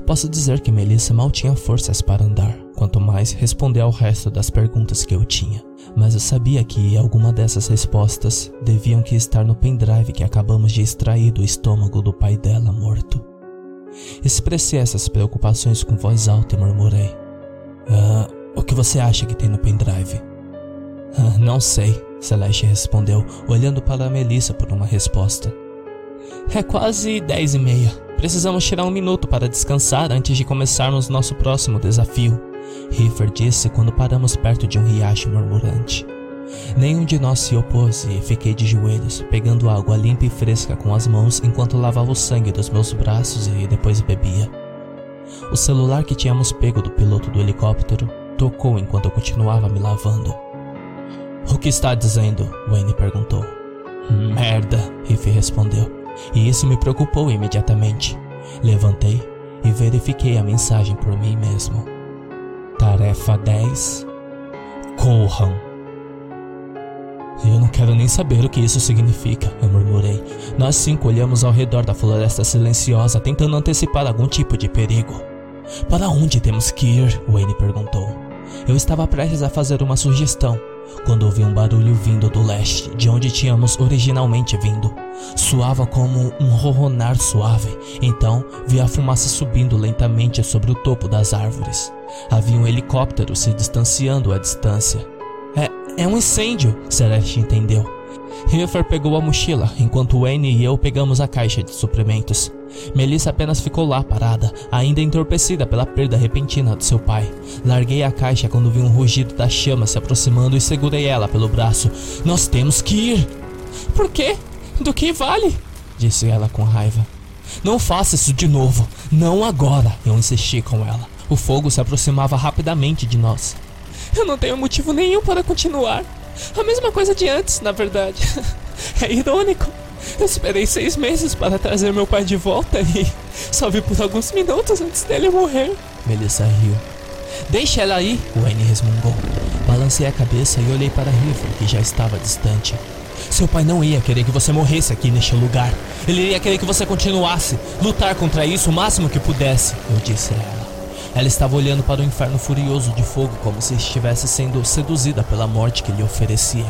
Posso dizer que Melissa mal tinha forças para andar, quanto mais responder ao resto das perguntas que eu tinha. Mas eu sabia que alguma dessas respostas deviam que estar no pendrive que acabamos de extrair do estômago do pai dela morto. Expressei essas preocupações com voz alta e murmurei: Ah, o que você acha que tem no pendrive? Ah, não sei, Celeste respondeu, olhando para Melissa por uma resposta. É quase dez e meia. Precisamos tirar um minuto para descansar antes de começarmos nosso próximo desafio. River disse quando paramos perto de um riacho murmurante. Nenhum de nós se opôs e fiquei de joelhos, pegando água limpa e fresca com as mãos enquanto lavava o sangue dos meus braços e depois bebia. O celular que tínhamos pego do piloto do helicóptero tocou enquanto eu continuava me lavando. O que está dizendo? Wayne perguntou. Merda, Riff respondeu. E isso me preocupou imediatamente. Levantei e verifiquei a mensagem por mim mesmo. Tarefa 10 Corram. Eu não quero nem saber o que isso significa, eu murmurei. Nós cinco olhamos ao redor da floresta silenciosa, tentando antecipar algum tipo de perigo. Para onde temos que ir? Wayne perguntou. Eu estava prestes a fazer uma sugestão, quando ouvi um barulho vindo do leste, de onde tínhamos originalmente vindo. Soava como um ronronar suave, então vi a fumaça subindo lentamente sobre o topo das árvores. Havia um helicóptero se distanciando à distância. É, é um incêndio, Celeste entendeu. Heifer pegou a mochila, enquanto Wayne e eu pegamos a caixa de suprimentos. Melissa apenas ficou lá parada, ainda entorpecida pela perda repentina de seu pai. Larguei a caixa quando vi um rugido da chama se aproximando e segurei ela pelo braço. Nós temos que ir! Por quê? Do que vale? disse ela com raiva. Não faça isso de novo! Não agora! Eu insisti com ela. O fogo se aproximava rapidamente de nós. Eu não tenho motivo nenhum para continuar. A mesma coisa de antes, na verdade. (laughs) É irônico. Eu esperei seis meses para trazer meu pai de volta e só vi por alguns minutos antes dele morrer. Melissa riu. Deixa ela aí, Wayne resmungou. Balancei a cabeça e olhei para River, que já estava distante. Seu pai não ia querer que você morresse aqui neste lugar. Ele ia querer que você continuasse, lutar contra isso o máximo que pudesse, eu disse a ela. Ela estava olhando para o inferno furioso de fogo como se estivesse sendo seduzida pela morte que lhe oferecia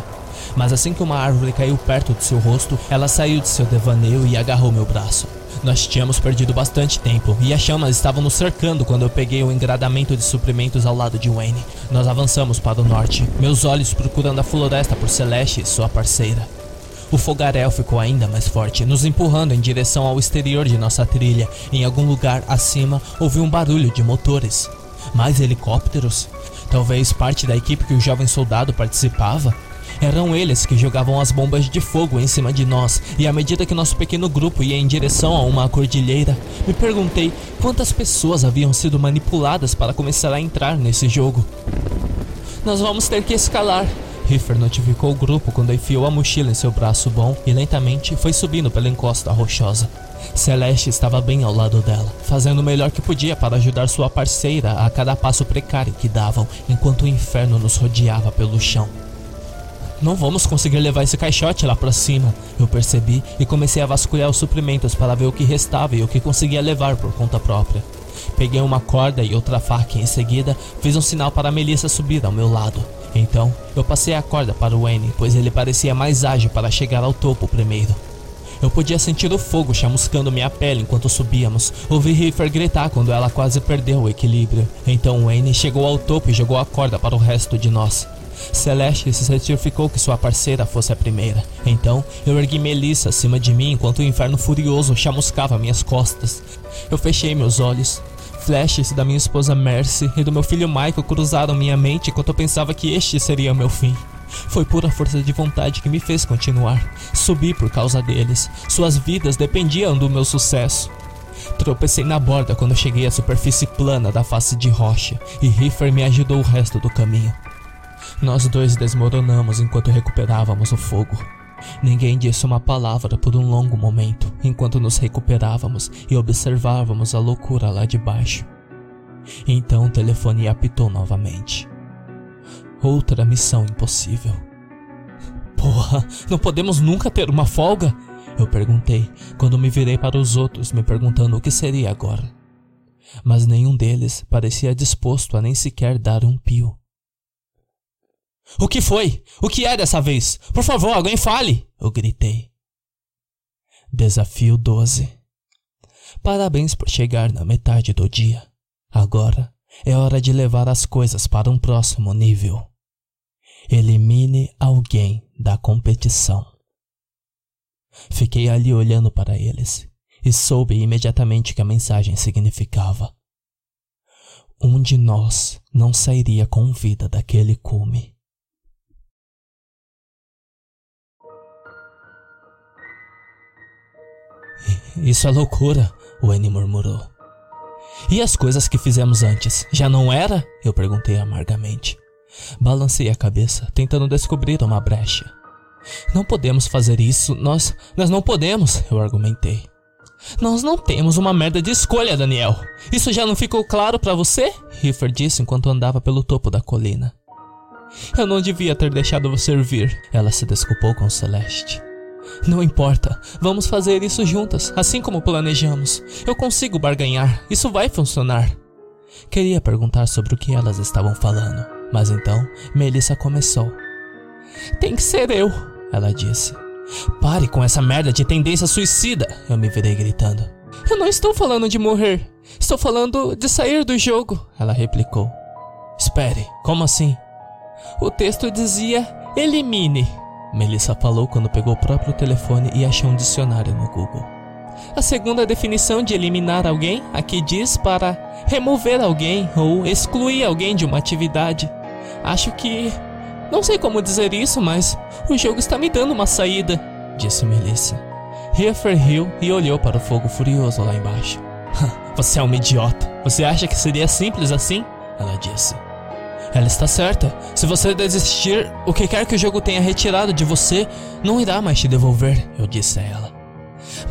mas assim que uma árvore caiu perto de seu rosto, ela saiu de seu devaneio e agarrou meu braço. Nós tínhamos perdido bastante tempo e as chamas estavam nos cercando quando eu peguei o engradamento de suprimentos ao lado de Wayne. Nós avançamos para o norte, meus olhos procurando a floresta por Celeste, sua parceira. O fogaréu ficou ainda mais forte, nos empurrando em direção ao exterior de nossa trilha. Em algum lugar acima ouvi um barulho de motores. Mais helicópteros? Talvez parte da equipe que o jovem soldado participava? Eram eles que jogavam as bombas de fogo em cima de nós, e à medida que nosso pequeno grupo ia em direção a uma cordilheira, me perguntei quantas pessoas haviam sido manipuladas para começar a entrar nesse jogo. Nós vamos ter que escalar, Riffer notificou o grupo quando enfiou a mochila em seu braço bom e lentamente foi subindo pela encosta rochosa. Celeste estava bem ao lado dela, fazendo o melhor que podia para ajudar sua parceira a cada passo precário que davam, enquanto o inferno nos rodeava pelo chão. Não vamos conseguir levar esse caixote lá para cima, eu percebi e comecei a vasculhar os suprimentos para ver o que restava e o que conseguia levar por conta própria. Peguei uma corda e outra faca e em seguida fiz um sinal para Melissa subir ao meu lado. Então, eu passei a corda para o Wayne, pois ele parecia mais ágil para chegar ao topo primeiro. Eu podia sentir o fogo chamuscando minha pele enquanto subíamos. Ouvi Riffer gritar quando ela quase perdeu o equilíbrio. Então Wayne chegou ao topo e jogou a corda para o resto de nós. Celeste se certificou que sua parceira fosse a primeira. Então, eu ergui Melissa acima de mim enquanto o inferno furioso chamuscava minhas costas. Eu fechei meus olhos. Flashes da minha esposa Mercy e do meu filho Michael cruzaram minha mente enquanto eu pensava que este seria o meu fim. Foi pura força de vontade que me fez continuar. Subi por causa deles. Suas vidas dependiam do meu sucesso. Tropecei na borda quando cheguei à superfície plana da face de rocha e Riffer me ajudou o resto do caminho. Nós dois desmoronamos enquanto recuperávamos o fogo. Ninguém disse uma palavra por um longo momento, enquanto nos recuperávamos e observávamos a loucura lá de baixo. Então o telefone apitou novamente. Outra missão impossível. Porra, não podemos nunca ter uma folga? Eu perguntei, quando me virei para os outros, me perguntando o que seria agora. Mas nenhum deles parecia disposto a nem sequer dar um pio. O que foi? O que é dessa vez? Por favor, alguém fale! Eu gritei. Desafio 12. Parabéns por chegar na metade do dia. Agora é hora de levar as coisas para um próximo nível. Elimine alguém da competição. Fiquei ali olhando para eles e soube imediatamente que a mensagem significava. Um de nós não sairia com vida daquele cume. Isso é loucura, o Annie murmurou. E as coisas que fizemos antes, já não era? Eu perguntei amargamente. Balancei a cabeça, tentando descobrir uma brecha. Não podemos fazer isso, nós. Nós não podemos, eu argumentei. Nós não temos uma merda de escolha, Daniel. Isso já não ficou claro para você? Riffer disse enquanto andava pelo topo da colina. Eu não devia ter deixado você vir. Ela se desculpou com Celeste. Não importa, vamos fazer isso juntas, assim como planejamos. Eu consigo barganhar, isso vai funcionar. Queria perguntar sobre o que elas estavam falando, mas então Melissa começou. Tem que ser eu, ela disse. Pare com essa merda de tendência suicida, eu me virei gritando. Eu não estou falando de morrer, estou falando de sair do jogo, ela replicou. Espere, como assim? O texto dizia: elimine. Melissa falou quando pegou o próprio telefone e achou um dicionário no Google. A segunda definição de eliminar alguém aqui diz para remover alguém ou excluir alguém de uma atividade. Acho que. Não sei como dizer isso, mas o jogo está me dando uma saída, disse Melissa. Heifer riu e olhou para o fogo furioso lá embaixo. (laughs) Você é um idiota. Você acha que seria simples assim? Ela disse. Ela está certa. Se você desistir, o que quer que o jogo tenha retirado de você não irá mais te devolver, eu disse a ela.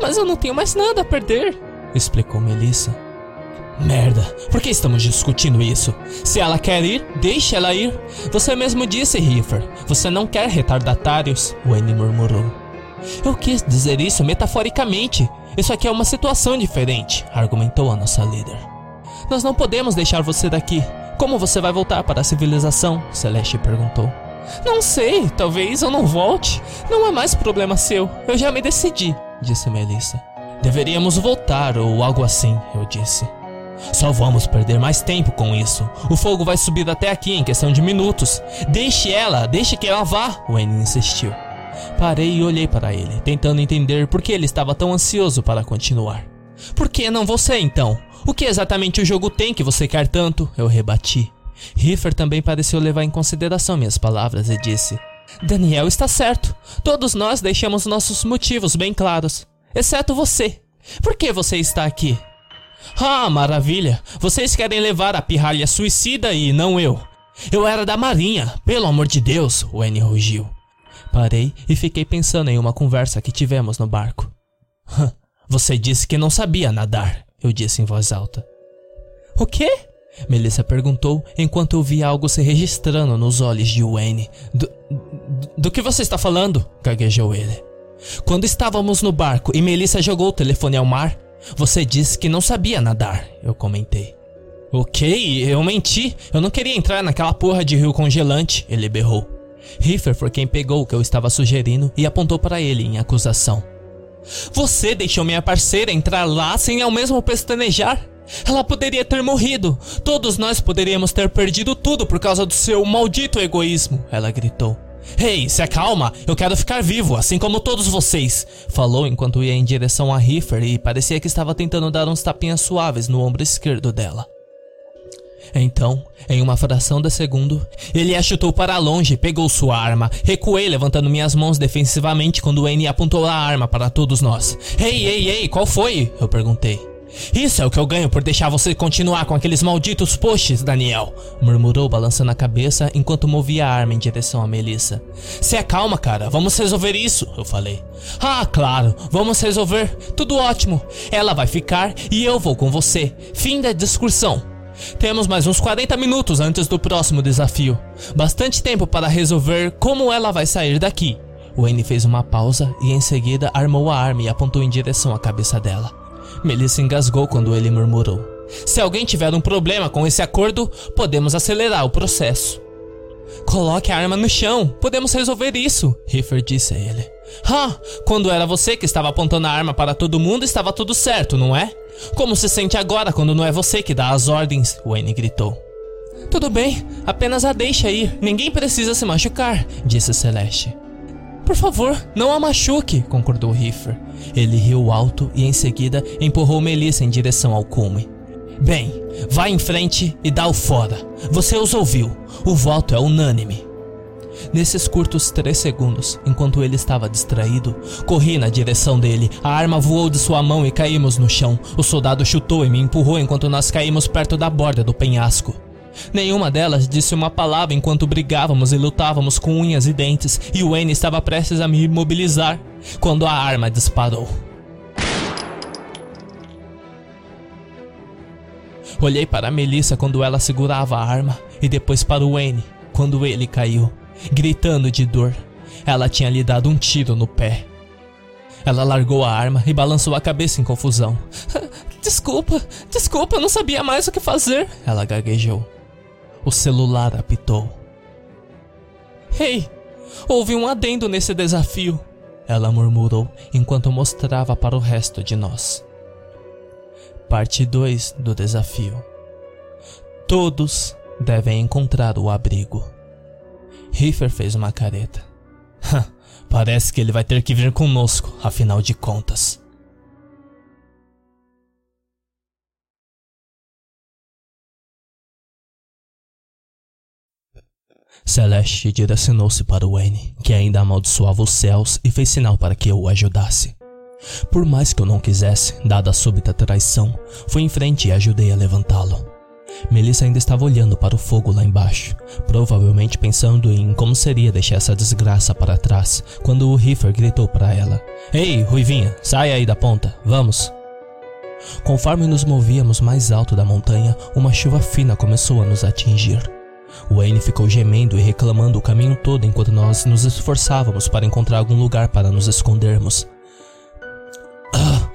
Mas eu não tenho mais nada a perder, explicou Melissa. Merda, por que estamos discutindo isso? Se ela quer ir, deixe ela ir. Você mesmo disse, Riffer. Você não quer retardatários, Wayne murmurou. Eu quis dizer isso metaforicamente. Isso aqui é uma situação diferente, argumentou a nossa líder. Nós não podemos deixar você daqui. Como você vai voltar para a civilização? Celeste perguntou. Não sei, talvez eu não volte. Não é mais problema seu. Eu já me decidi, disse Melissa. Deveríamos voltar ou algo assim, eu disse. Só vamos perder mais tempo com isso. O fogo vai subir até aqui em questão de minutos. Deixe ela, deixe que ela vá, Wayne insistiu. Parei e olhei para ele, tentando entender por que ele estava tão ansioso para continuar. Por que não você então? O que exatamente o jogo tem que você quer tanto? Eu rebati. Riffer também pareceu levar em consideração minhas palavras e disse: Daniel está certo. Todos nós deixamos nossos motivos bem claros, exceto você. Por que você está aqui? Ah, maravilha! Vocês querem levar a pirralha suicida e não eu. Eu era da marinha, pelo amor de Deus, o N rugiu. Parei e fiquei pensando em uma conversa que tivemos no barco. Você disse que não sabia nadar, eu disse em voz alta. O quê? Melissa perguntou enquanto eu via algo se registrando nos olhos de Wayne. Do, do, do que você está falando? gaguejou ele. Quando estávamos no barco e Melissa jogou o telefone ao mar, você disse que não sabia nadar, eu comentei. Ok, eu menti. Eu não queria entrar naquela porra de rio congelante, ele berrou. Riffer foi quem pegou o que eu estava sugerindo e apontou para ele em acusação. Você deixou minha parceira entrar lá sem ao mesmo pestanejar? Ela poderia ter morrido. Todos nós poderíamos ter perdido tudo por causa do seu maldito egoísmo, ela gritou. Ei, hey, se acalma, eu quero ficar vivo, assim como todos vocês, falou enquanto ia em direção a Riffer e parecia que estava tentando dar uns tapinhas suaves no ombro esquerdo dela. Então, em uma fração de segundo, ele a chutou para longe, pegou sua arma. Recuei, levantando minhas mãos defensivamente quando N apontou a arma para todos nós. Ei, ei, ei, qual foi? Eu perguntei. Isso é o que eu ganho por deixar você continuar com aqueles malditos posts, Daniel, murmurou balançando a cabeça enquanto movia a arma em direção a Melissa. Se acalma, cara, vamos resolver isso, eu falei. Ah, claro, vamos resolver, tudo ótimo. Ela vai ficar e eu vou com você. Fim da discussão. Temos mais uns 40 minutos antes do próximo desafio. Bastante tempo para resolver como ela vai sair daqui. Wayne fez uma pausa e em seguida armou a arma e apontou em direção à cabeça dela. Melissa engasgou quando ele murmurou: Se alguém tiver um problema com esse acordo, podemos acelerar o processo. Coloque a arma no chão, podemos resolver isso, Riffer disse a ele. Ah, quando era você que estava apontando a arma para todo mundo, estava tudo certo, não é? Como se sente agora quando não é você que dá as ordens? Wayne gritou. Tudo bem, apenas a deixa ir. Ninguém precisa se machucar, disse Celeste. Por favor, não a machuque, concordou Riffer. Ele riu alto e em seguida empurrou Melissa em direção ao cume. Bem, vá em frente e dá o fora. Você os ouviu. O voto é unânime. Nesses curtos três segundos, enquanto ele estava distraído, corri na direção dele. A arma voou de sua mão e caímos no chão. O soldado chutou e me empurrou enquanto nós caímos perto da borda do penhasco. Nenhuma delas disse uma palavra enquanto brigávamos e lutávamos com unhas e dentes, e o N estava prestes a me imobilizar quando a arma disparou. Olhei para Melissa quando ela segurava a arma e depois para o N quando ele caiu gritando de dor. Ela tinha lhe dado um tiro no pé. Ela largou a arma e balançou a cabeça em confusão. (laughs) Desculpa, desculpa, eu não sabia mais o que fazer. Ela gaguejou. O celular apitou. Ei, houve um adendo nesse desafio. Ela murmurou enquanto mostrava para o resto de nós. Parte 2 do desafio. Todos devem encontrar o abrigo. Riffer fez uma careta. Parece que ele vai ter que vir conosco, afinal de contas. Celeste direcionou-se para Wayne, que ainda amaldiçoava os céus, e fez sinal para que eu o ajudasse. Por mais que eu não quisesse, dada a súbita traição, fui em frente e ajudei a levantá-lo. Melissa ainda estava olhando para o fogo lá embaixo, provavelmente pensando em como seria deixar essa desgraça para trás, quando o Riffer gritou para ela: Ei, Ruivinha, sai aí da ponta, vamos! Conforme nos movíamos mais alto da montanha, uma chuva fina começou a nos atingir. Wayne ficou gemendo e reclamando o caminho todo enquanto nós nos esforçávamos para encontrar algum lugar para nos escondermos. Ah,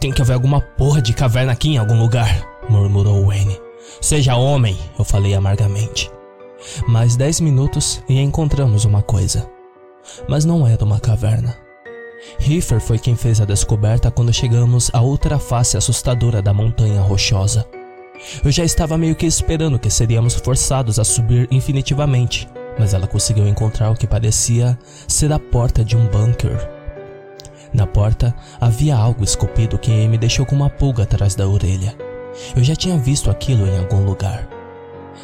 tem que haver alguma porra de caverna aqui em algum lugar, murmurou Wayne. Seja homem, eu falei amargamente. Mais dez minutos e encontramos uma coisa. Mas não era uma caverna. Riffer foi quem fez a descoberta quando chegamos à outra face assustadora da montanha rochosa. Eu já estava meio que esperando que seríamos forçados a subir infinitivamente, mas ela conseguiu encontrar o que parecia ser a porta de um bunker. Na porta havia algo esculpido que me deixou com uma pulga atrás da orelha. Eu já tinha visto aquilo em algum lugar.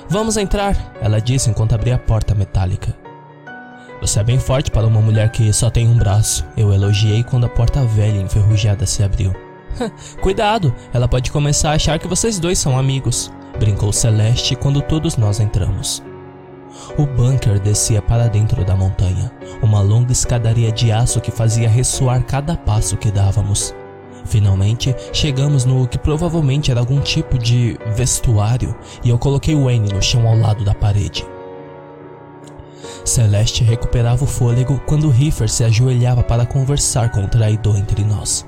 Vamos entrar, ela disse enquanto abria a porta metálica. Você é bem forte para uma mulher que só tem um braço, eu elogiei quando a porta velha e enferrujada se abriu. (laughs) Cuidado, ela pode começar a achar que vocês dois são amigos, brincou Celeste quando todos nós entramos. O bunker descia para dentro da montanha, uma longa escadaria de aço que fazia ressoar cada passo que dávamos. Finalmente, chegamos no que provavelmente era algum tipo de vestuário e eu coloquei Wayne no chão ao lado da parede. Celeste recuperava o fôlego quando Riffer se ajoelhava para conversar com o traidor entre nós.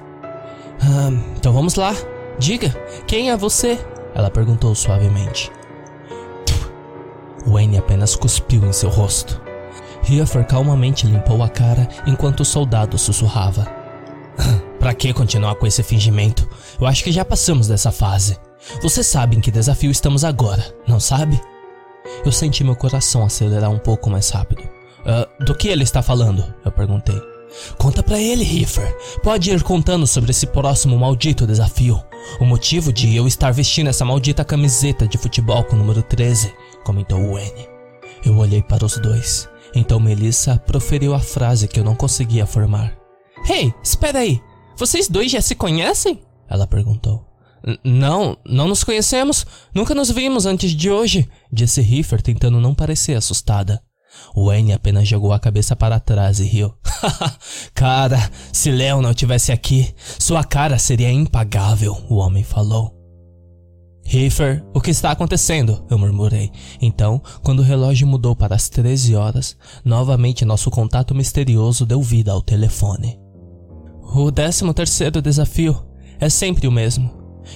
Ah, então vamos lá. Diga, quem é você? Ela perguntou suavemente. Wayne apenas cuspiu em seu rosto. Riffer calmamente limpou a cara enquanto o soldado sussurrava. (clears throat) Pra que continuar com esse fingimento? Eu acho que já passamos dessa fase. Você sabe em que desafio estamos agora, não sabe? Eu senti meu coração acelerar um pouco mais rápido. Uh, do que ele está falando? Eu perguntei. Conta pra ele, Riffer. Pode ir contando sobre esse próximo maldito desafio. O motivo de eu estar vestindo essa maldita camiseta de futebol com o número 13, comentou o N. Eu olhei para os dois. Então Melissa proferiu a frase que eu não conseguia formar. Hey, espera aí. Vocês dois já se conhecem? Ela perguntou. Não, não nos conhecemos. Nunca nos vimos antes de hoje, disse Riffer tentando não parecer assustada. Wayne apenas jogou a cabeça para trás e riu. (laughs) cara, se Léo não estivesse aqui, sua cara seria impagável, o homem falou. Riffer, o que está acontecendo? Eu murmurei. Então, quando o relógio mudou para as 13 horas, novamente nosso contato misterioso deu vida ao telefone. O 13 terceiro desafio é sempre o mesmo.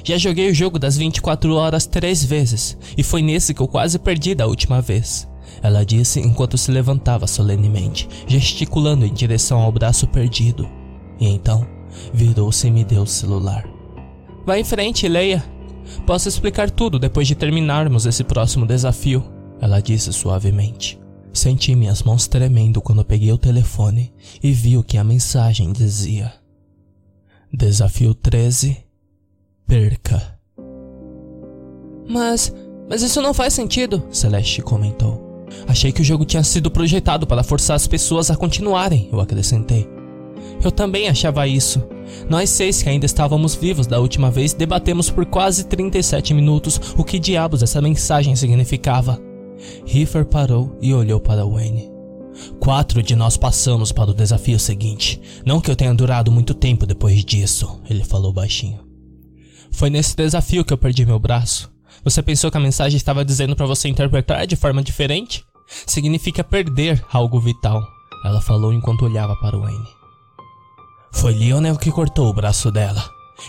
Já joguei o jogo das 24 horas três vezes, e foi nesse que eu quase perdi da última vez. Ela disse enquanto se levantava solenemente, gesticulando em direção ao braço perdido. E então, virou-se e me deu o celular. Vá em frente, leia. Posso explicar tudo depois de terminarmos esse próximo desafio, ela disse suavemente. Senti minhas mãos tremendo quando peguei o telefone e vi o que a mensagem dizia. Desafio 13 perca. Mas. Mas isso não faz sentido, Celeste comentou. Achei que o jogo tinha sido projetado para forçar as pessoas a continuarem, eu acrescentei. Eu também achava isso. Nós seis que ainda estávamos vivos da última vez debatemos por quase 37 minutos o que diabos essa mensagem significava. Riffer parou e olhou para Wayne. Quatro de nós passamos para o desafio seguinte. Não que eu tenha durado muito tempo depois disso, ele falou baixinho. Foi nesse desafio que eu perdi meu braço. Você pensou que a mensagem estava dizendo para você interpretar de forma diferente? Significa perder algo vital. Ela falou enquanto olhava para o Wayne. Foi Lionel que cortou o braço dela.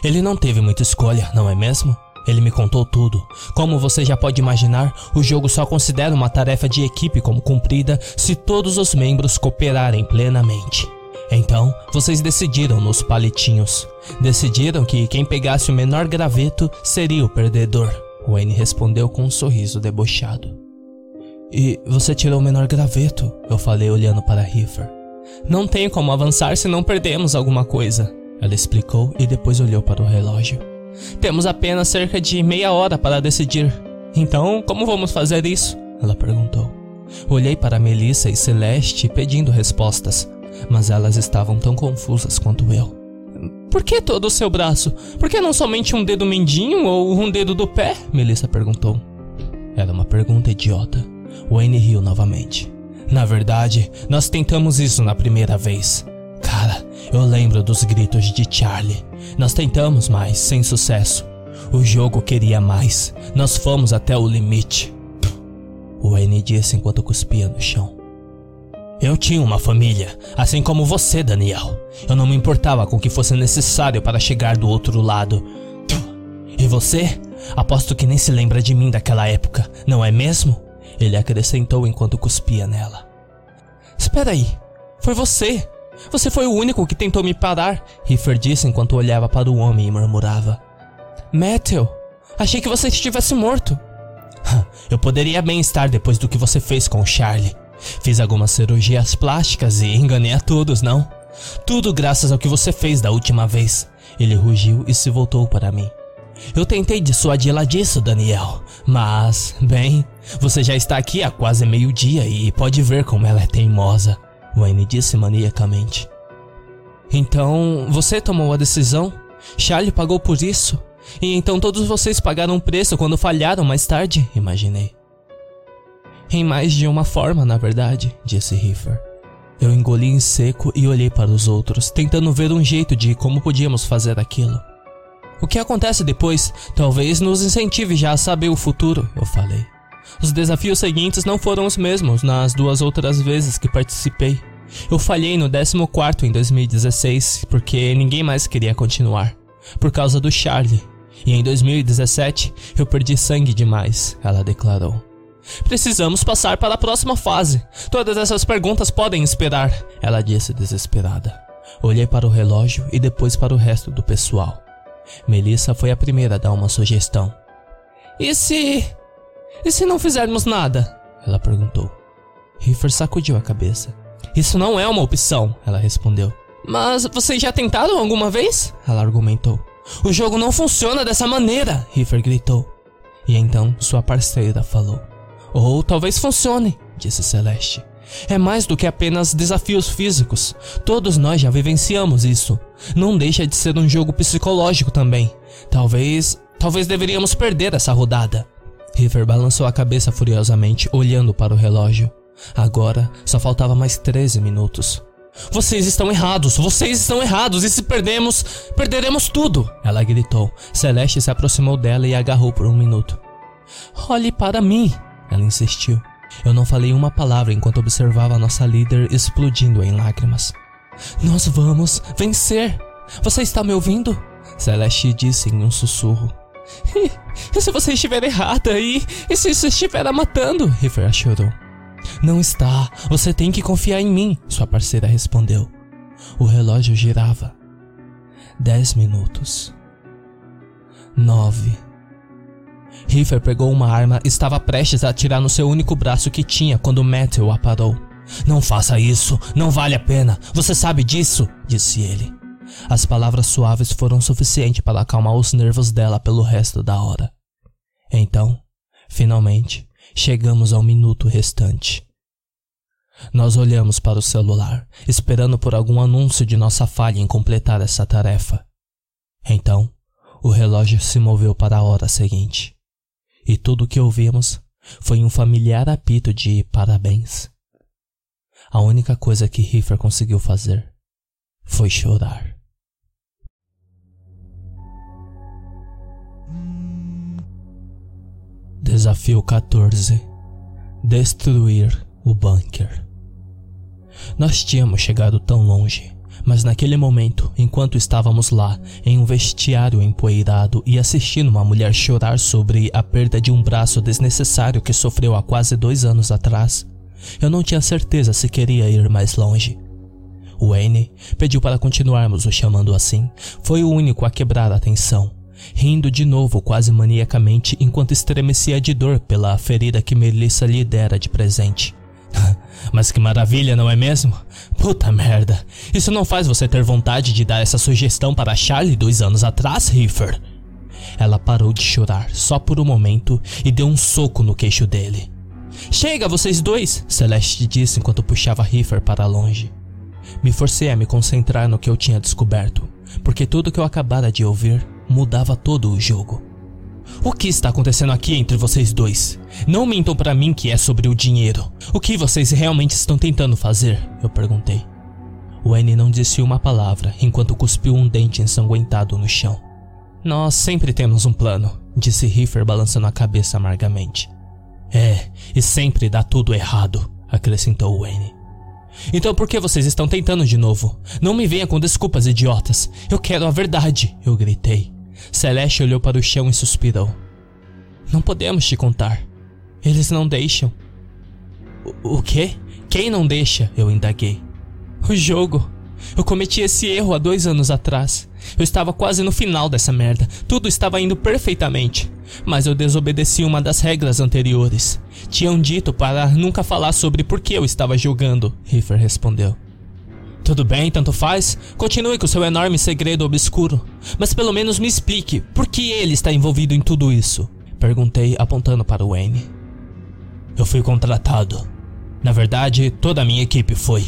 Ele não teve muita escolha, não é mesmo? Ele me contou tudo. Como você já pode imaginar, o jogo só considera uma tarefa de equipe como cumprida se todos os membros cooperarem plenamente. Então, vocês decidiram nos palitinhos. Decidiram que quem pegasse o menor graveto seria o perdedor. Wayne respondeu com um sorriso debochado. E você tirou o menor graveto? Eu falei olhando para Riffer. Não tem como avançar se não perdemos alguma coisa. Ela explicou e depois olhou para o relógio. Temos apenas cerca de meia hora para decidir. Então, como vamos fazer isso? Ela perguntou. Olhei para Melissa e Celeste pedindo respostas, mas elas estavam tão confusas quanto eu. Por que todo o seu braço? Por que não somente um dedo mindinho ou um dedo do pé? Melissa perguntou. Era uma pergunta idiota. Wayne riu novamente. Na verdade, nós tentamos isso na primeira vez. Cara, eu lembro dos gritos de Charlie. Nós tentamos, mas sem sucesso. O jogo queria mais. Nós fomos até o limite. Wayne disse enquanto cuspia no chão. Eu tinha uma família, assim como você, Daniel. Eu não me importava com o que fosse necessário para chegar do outro lado. E você? Aposto que nem se lembra de mim daquela época, não é mesmo? Ele acrescentou enquanto cuspia nela. Espera aí, foi você. Você foi o único que tentou me parar, Riffer disse enquanto olhava para o homem e murmurava. Matthew, achei que você estivesse morto. (laughs) Eu poderia bem estar depois do que você fez com o Charlie. Fiz algumas cirurgias plásticas e enganei a todos, não? Tudo graças ao que você fez da última vez. Ele rugiu e se voltou para mim. Eu tentei dissuadi-la disso, Daniel, mas, bem, você já está aqui há quase meio-dia e pode ver como ela é teimosa, Wayne disse maniacamente. Então, você tomou a decisão? Charlie pagou por isso? E então todos vocês pagaram um preço quando falharam mais tarde? Imaginei. Em mais de uma forma, na verdade, disse Riffer. Eu engoli em seco e olhei para os outros, tentando ver um jeito de como podíamos fazer aquilo. O que acontece depois talvez nos incentive já a saber o futuro, eu falei. Os desafios seguintes não foram os mesmos nas duas outras vezes que participei. Eu falhei no 14 em 2016 porque ninguém mais queria continuar, por causa do Charlie. E em 2017 eu perdi sangue demais, ela declarou. Precisamos passar para a próxima fase. Todas essas perguntas podem esperar, ela disse desesperada. Olhei para o relógio e depois para o resto do pessoal. Melissa foi a primeira a dar uma sugestão. E se. E se não fizermos nada? Ela perguntou. Riffer sacudiu a cabeça. Isso não é uma opção, ela respondeu. Mas vocês já tentaram alguma vez? Ela argumentou. O jogo não funciona dessa maneira, Riffer gritou. E então sua parceira falou. Ou talvez funcione, disse Celeste. É mais do que apenas desafios físicos. Todos nós já vivenciamos isso. Não deixa de ser um jogo psicológico também. Talvez. Talvez deveríamos perder essa rodada. River balançou a cabeça furiosamente, olhando para o relógio. Agora só faltava mais 13 minutos. Vocês estão errados, vocês estão errados, e se perdemos, perderemos tudo! Ela gritou. Celeste se aproximou dela e agarrou por um minuto. Olhe para mim, ela insistiu. Eu não falei uma palavra enquanto observava nossa líder explodindo em lágrimas. Nós vamos vencer! Você está me ouvindo? Celeste disse em um sussurro. (laughs) E, se você estiver errada e, e se isso estiver matando? River chorou. Não está. Você tem que confiar em mim, sua parceira respondeu. O relógio girava. Dez minutos. Nove. Riffer pegou uma arma e estava prestes a atirar no seu único braço que tinha quando Matthew a parou. Não faça isso, não vale a pena, você sabe disso, disse ele. As palavras suaves foram suficientes para acalmar os nervos dela pelo resto da hora. Então, finalmente, chegamos ao minuto restante. Nós olhamos para o celular, esperando por algum anúncio de nossa falha em completar essa tarefa. Então, o relógio se moveu para a hora seguinte e tudo o que ouvimos foi um familiar apito de parabéns. A única coisa que Riffer conseguiu fazer foi chorar. Desafio 14 Destruir o bunker. Nós tínhamos chegado tão longe mas naquele momento, enquanto estávamos lá, em um vestiário empoeirado e assistindo uma mulher chorar sobre a perda de um braço desnecessário que sofreu há quase dois anos atrás, eu não tinha certeza se queria ir mais longe. Wayne pediu para continuarmos o chamando assim. Foi o único a quebrar a tensão, rindo de novo quase maniacamente enquanto estremecia de dor pela ferida que Melissa lhe dera de presente. (laughs) Mas que maravilha, não é mesmo? Puta merda. Isso não faz você ter vontade de dar essa sugestão para Charlie dois anos atrás, Riffer? Ela parou de chorar só por um momento e deu um soco no queixo dele. Chega, vocês dois! Celeste disse enquanto puxava Riffer para longe. Me forcei a me concentrar no que eu tinha descoberto, porque tudo que eu acabara de ouvir mudava todo o jogo. O que está acontecendo aqui entre vocês dois? Não mintam para mim que é sobre o dinheiro. O que vocês realmente estão tentando fazer? Eu perguntei. Wayne não disse uma palavra enquanto cuspiu um dente ensanguentado no chão. Nós sempre temos um plano, disse Riffer balançando a cabeça amargamente. É, e sempre dá tudo errado, acrescentou Wayne. Então por que vocês estão tentando de novo? Não me venha com desculpas idiotas. Eu quero a verdade, eu gritei. Celeste olhou para o chão e suspirou. Não podemos te contar. Eles não deixam. O, o quê? Quem não deixa? Eu indaguei. O jogo. Eu cometi esse erro há dois anos atrás. Eu estava quase no final dessa merda. Tudo estava indo perfeitamente. Mas eu desobedeci uma das regras anteriores. Tinham dito para nunca falar sobre por que eu estava jogando, Riffer respondeu. Tudo bem, tanto faz. Continue com seu enorme segredo obscuro. Mas pelo menos me explique por que ele está envolvido em tudo isso. Perguntei, apontando para Wayne. Eu fui contratado. Na verdade, toda a minha equipe foi.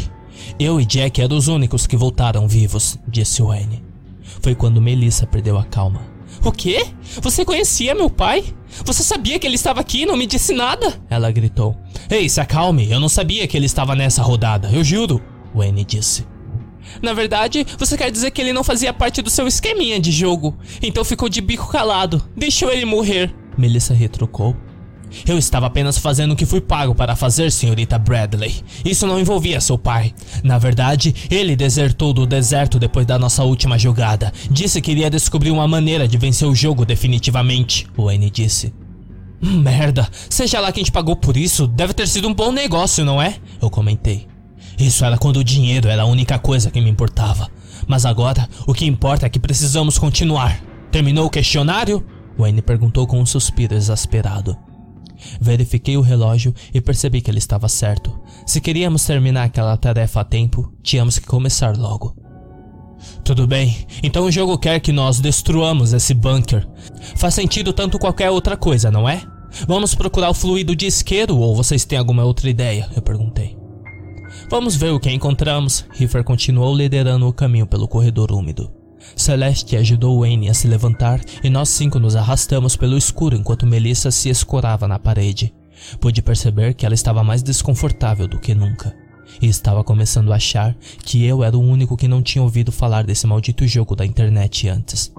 Eu e Jack eram os únicos que voltaram vivos, disse Wayne. Foi quando Melissa perdeu a calma. O quê? Você conhecia meu pai? Você sabia que ele estava aqui e não me disse nada? Ela gritou. Ei, se acalme, eu não sabia que ele estava nessa rodada, eu juro, Wayne disse. Na verdade, você quer dizer que ele não fazia parte do seu esqueminha de jogo. Então ficou de bico calado. Deixou ele morrer. Melissa retrucou. Eu estava apenas fazendo o que fui pago para fazer, senhorita Bradley. Isso não envolvia seu pai. Na verdade, ele desertou do deserto depois da nossa última jogada. Disse que iria descobrir uma maneira de vencer o jogo definitivamente, Wayne disse. Merda, seja lá quem te pagou por isso, deve ter sido um bom negócio, não é? Eu comentei. Isso era quando o dinheiro era a única coisa que me importava. Mas agora, o que importa é que precisamos continuar. Terminou o questionário? Wayne perguntou com um suspiro exasperado. Verifiquei o relógio e percebi que ele estava certo. Se queríamos terminar aquela tarefa a tempo, tínhamos que começar logo. Tudo bem, então o jogo quer que nós destruamos esse bunker. Faz sentido tanto qualquer outra coisa, não é? Vamos procurar o fluido de isqueiro ou vocês têm alguma outra ideia? Eu perguntei. Vamos ver o que encontramos. Riffer continuou liderando o caminho pelo corredor úmido. Celeste ajudou Wayne a se levantar e nós cinco nos arrastamos pelo escuro enquanto Melissa se escorava na parede. Pude perceber que ela estava mais desconfortável do que nunca. E estava começando a achar que eu era o único que não tinha ouvido falar desse maldito jogo da internet antes.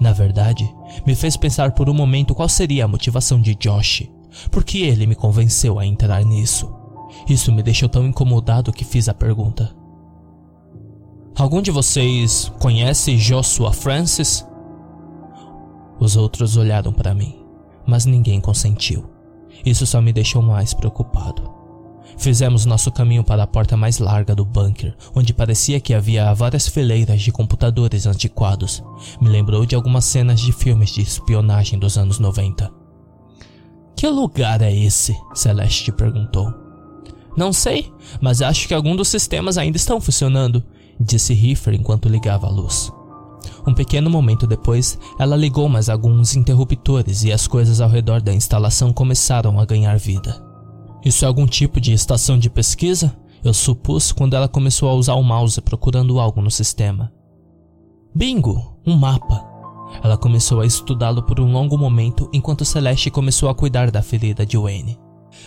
Na verdade, me fez pensar por um momento qual seria a motivação de Josh. Por que ele me convenceu a entrar nisso? Isso me deixou tão incomodado que fiz a pergunta. Algum de vocês conhece Joshua Francis? Os outros olharam para mim, mas ninguém consentiu. Isso só me deixou mais preocupado. Fizemos nosso caminho para a porta mais larga do bunker, onde parecia que havia várias fileiras de computadores antiquados. Me lembrou de algumas cenas de filmes de espionagem dos anos 90. Que lugar é esse? Celeste perguntou. Não sei, mas acho que algum dos sistemas ainda estão funcionando disse Riffer enquanto ligava a luz. Um pequeno momento depois, ela ligou mais alguns interruptores e as coisas ao redor da instalação começaram a ganhar vida. Isso é algum tipo de estação de pesquisa? Eu supus quando ela começou a usar o mouse procurando algo no sistema. Bingo! Um mapa. Ela começou a estudá-lo por um longo momento enquanto Celeste começou a cuidar da ferida de Wayne.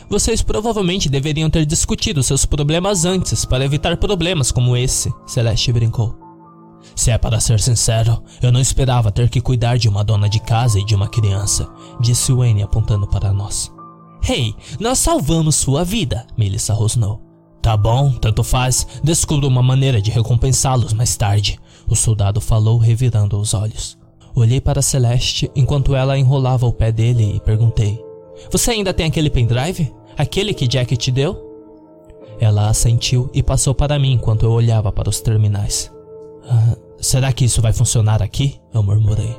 Vocês provavelmente deveriam ter discutido seus problemas antes para evitar problemas como esse, Celeste brincou. Se é para ser sincero, eu não esperava ter que cuidar de uma dona de casa e de uma criança, disse Wayne apontando para nós. Hey, nós salvamos sua vida, Melissa rosnou. Tá bom, tanto faz, descubro uma maneira de recompensá-los mais tarde, o soldado falou revirando os olhos. Olhei para Celeste enquanto ela enrolava o pé dele e perguntei: você ainda tem aquele pendrive? Aquele que Jack te deu? Ela assentiu e passou para mim enquanto eu olhava para os terminais. Ah, será que isso vai funcionar aqui? Eu murmurei.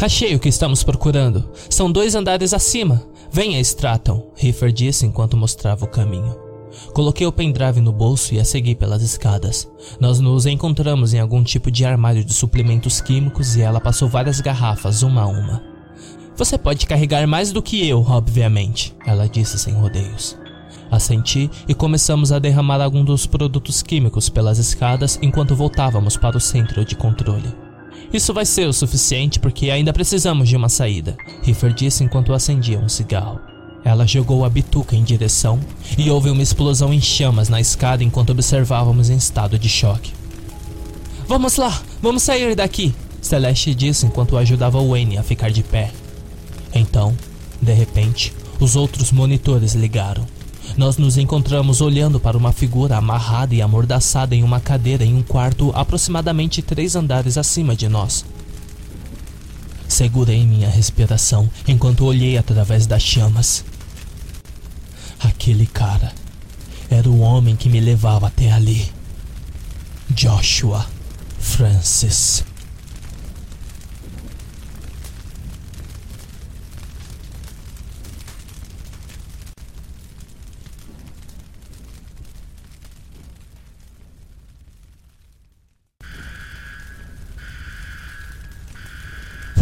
Achei o que estamos procurando. São dois andares acima. Venha, Stratton, Riffer disse enquanto mostrava o caminho. Coloquei o pendrive no bolso e a segui pelas escadas. Nós nos encontramos em algum tipo de armário de suplementos químicos e ela passou várias garrafas uma a uma. Você pode carregar mais do que eu, obviamente, ela disse sem rodeios. Assenti e começamos a derramar algum dos produtos químicos pelas escadas enquanto voltávamos para o centro de controle. Isso vai ser o suficiente porque ainda precisamos de uma saída, Riffer disse enquanto acendia um cigarro. Ela jogou a bituca em direção e houve uma explosão em chamas na escada enquanto observávamos em estado de choque. Vamos lá, vamos sair daqui, Celeste disse enquanto ajudava Wayne a ficar de pé. Então, de repente, os outros monitores ligaram. Nós nos encontramos olhando para uma figura amarrada e amordaçada em uma cadeira em um quarto aproximadamente três andares acima de nós. Segurei minha respiração enquanto olhei através das chamas. Aquele cara era o homem que me levava até ali. Joshua Francis.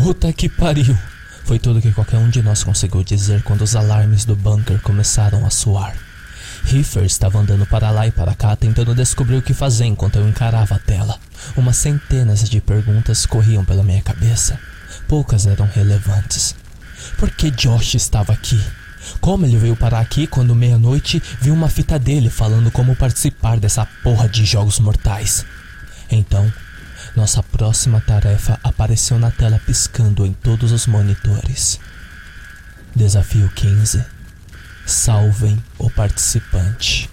Puta que pariu! Foi tudo que qualquer um de nós conseguiu dizer quando os alarmes do bunker começaram a soar. Riffer estava andando para lá e para cá tentando descobrir o que fazer enquanto eu encarava a tela. Umas centenas de perguntas corriam pela minha cabeça. poucas eram relevantes. Por que Josh estava aqui? Como ele veio parar aqui quando meia-noite viu uma fita dele falando como participar dessa porra de jogos mortais? Então, nossa próxima tarefa apareceu na tela piscando em todos os monitores. Desafio 15. Salvem o participante.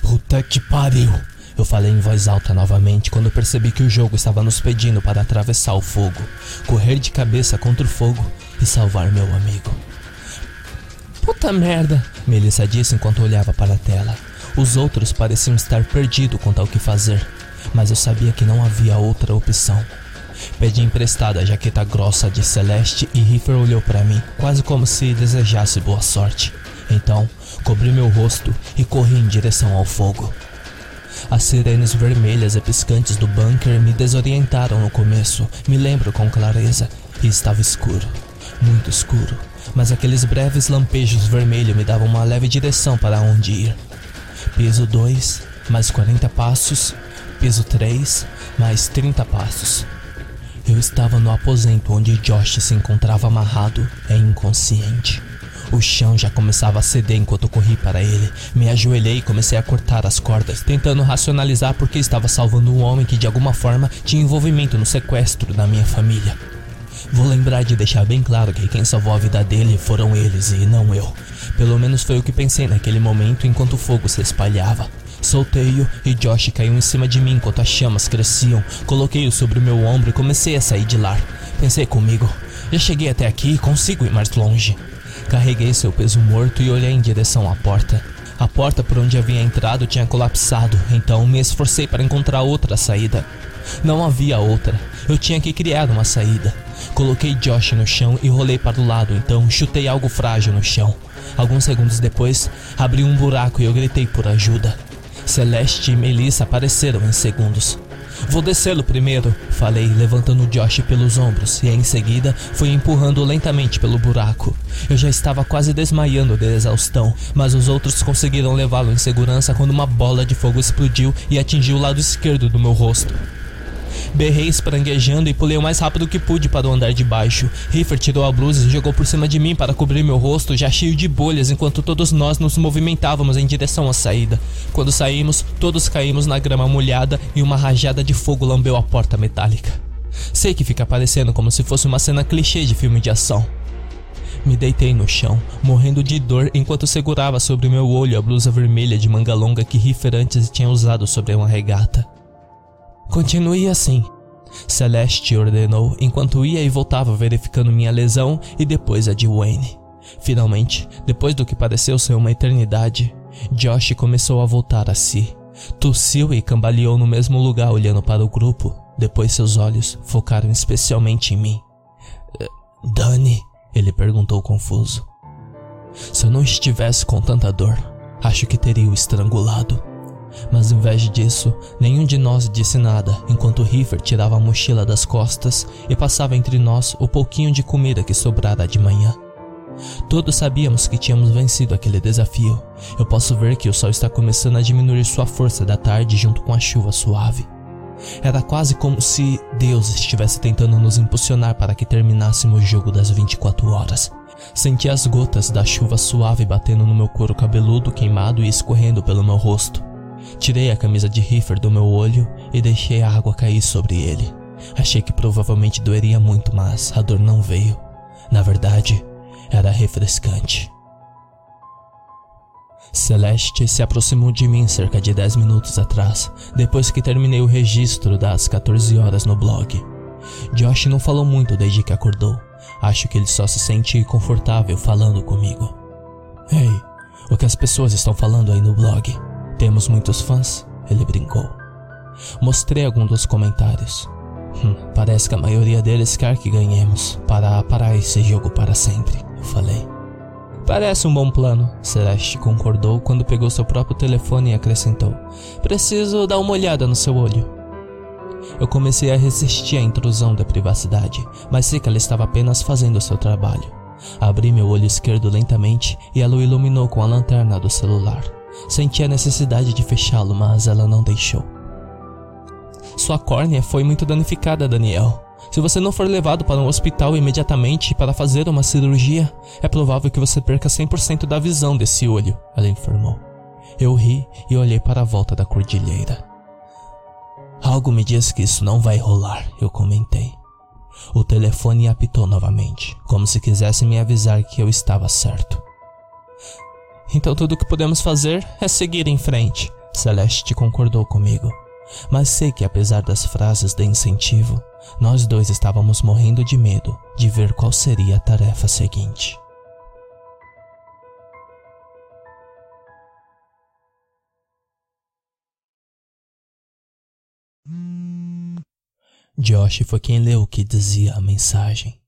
Puta que pariu! Eu falei em voz alta novamente quando percebi que o jogo estava nos pedindo para atravessar o fogo, correr de cabeça contra o fogo e salvar meu amigo. Puta merda, Melissa disse enquanto olhava para a tela. Os outros pareciam estar perdidos quanto ao que fazer, mas eu sabia que não havia outra opção. Pedi emprestada a jaqueta grossa de Celeste e Riffer olhou para mim, quase como se desejasse boa sorte. Então, cobri meu rosto e corri em direção ao fogo. As sirenes vermelhas e piscantes do bunker me desorientaram no começo, me lembro com clareza, e estava escuro, muito escuro, mas aqueles breves lampejos vermelhos me davam uma leve direção para onde ir. Piso 2, mais 40 passos, piso 3, mais 30 passos. Eu estava no aposento onde Josh se encontrava amarrado e inconsciente. O chão já começava a ceder enquanto corri para ele. Me ajoelhei e comecei a cortar as cordas, tentando racionalizar porque estava salvando um homem que de alguma forma tinha envolvimento no sequestro da minha família. Vou lembrar de deixar bem claro que quem salvou a vida dele foram eles e não eu. Pelo menos foi o que pensei naquele momento enquanto o fogo se espalhava. Soltei-o e Josh caiu em cima de mim enquanto as chamas cresciam. Coloquei-o sobre o meu ombro e comecei a sair de lá. Pensei comigo, já cheguei até aqui e consigo ir mais longe. Carreguei seu peso morto e olhei em direção à porta. A porta por onde havia entrado tinha colapsado, então me esforcei para encontrar outra saída. Não havia outra, eu tinha que criar uma saída. Coloquei Josh no chão e rolei para o lado, então chutei algo frágil no chão. Alguns segundos depois, abri um buraco e eu gritei por ajuda. Celeste e Melissa apareceram em segundos. Vou descê-lo primeiro, falei, levantando Josh pelos ombros, e em seguida fui empurrando lentamente pelo buraco. Eu já estava quase desmaiando de exaustão, mas os outros conseguiram levá-lo em segurança quando uma bola de fogo explodiu e atingiu o lado esquerdo do meu rosto. Berrei espraguejando e pulei o mais rápido que pude para o andar de baixo. Riffer tirou a blusa e jogou por cima de mim para cobrir meu rosto, já cheio de bolhas, enquanto todos nós nos movimentávamos em direção à saída. Quando saímos, todos caímos na grama molhada e uma rajada de fogo lambeu a porta metálica. Sei que fica parecendo como se fosse uma cena clichê de filme de ação. Me deitei no chão, morrendo de dor enquanto segurava sobre meu olho a blusa vermelha de manga longa que Riffer antes tinha usado sobre uma regata. Continue assim. Celeste ordenou enquanto ia e voltava verificando minha lesão e depois a de Wayne. Finalmente, depois do que pareceu ser uma eternidade, Josh começou a voltar a si. Tossiu e cambaleou no mesmo lugar olhando para o grupo. Depois seus olhos focaram especialmente em mim. Eh, Dani? Ele perguntou confuso. Se eu não estivesse com tanta dor, acho que teria o estrangulado. Mas em vez disso, nenhum de nós disse nada enquanto River tirava a mochila das costas e passava entre nós o pouquinho de comida que sobrara de manhã. Todos sabíamos que tínhamos vencido aquele desafio. Eu posso ver que o sol está começando a diminuir sua força da tarde junto com a chuva suave. Era quase como se Deus estivesse tentando nos impulsionar para que terminássemos o jogo das 24 horas. Senti as gotas da chuva suave batendo no meu couro cabeludo queimado e escorrendo pelo meu rosto. Tirei a camisa de Riffer do meu olho e deixei a água cair sobre ele. Achei que provavelmente doeria muito, mas a dor não veio. Na verdade, era refrescante. Celeste se aproximou de mim cerca de 10 minutos atrás, depois que terminei o registro das 14 horas no blog. Josh não falou muito desde que acordou. Acho que ele só se sente confortável falando comigo. Ei, o que as pessoas estão falando aí no blog? Temos muitos fãs? Ele brincou. Mostrei alguns dos comentários. Hum, parece que a maioria deles quer que ganhemos para parar esse jogo para sempre, eu falei. Parece um bom plano, Celeste concordou quando pegou seu próprio telefone e acrescentou: Preciso dar uma olhada no seu olho. Eu comecei a resistir à intrusão da privacidade, mas sei que ela estava apenas fazendo seu trabalho. Abri meu olho esquerdo lentamente e ela o iluminou com a lanterna do celular. Senti a necessidade de fechá-lo, mas ela não deixou. Sua córnea foi muito danificada, Daniel. Se você não for levado para um hospital imediatamente para fazer uma cirurgia, é provável que você perca 100% da visão desse olho, ela informou. Eu ri e olhei para a volta da cordilheira. Algo me diz que isso não vai rolar, eu comentei. O telefone apitou novamente, como se quisesse me avisar que eu estava certo. Então tudo o que podemos fazer é seguir em frente, Celeste concordou comigo. Mas sei que apesar das frases de incentivo, nós dois estávamos morrendo de medo de ver qual seria a tarefa seguinte. Josh foi quem leu o que dizia a mensagem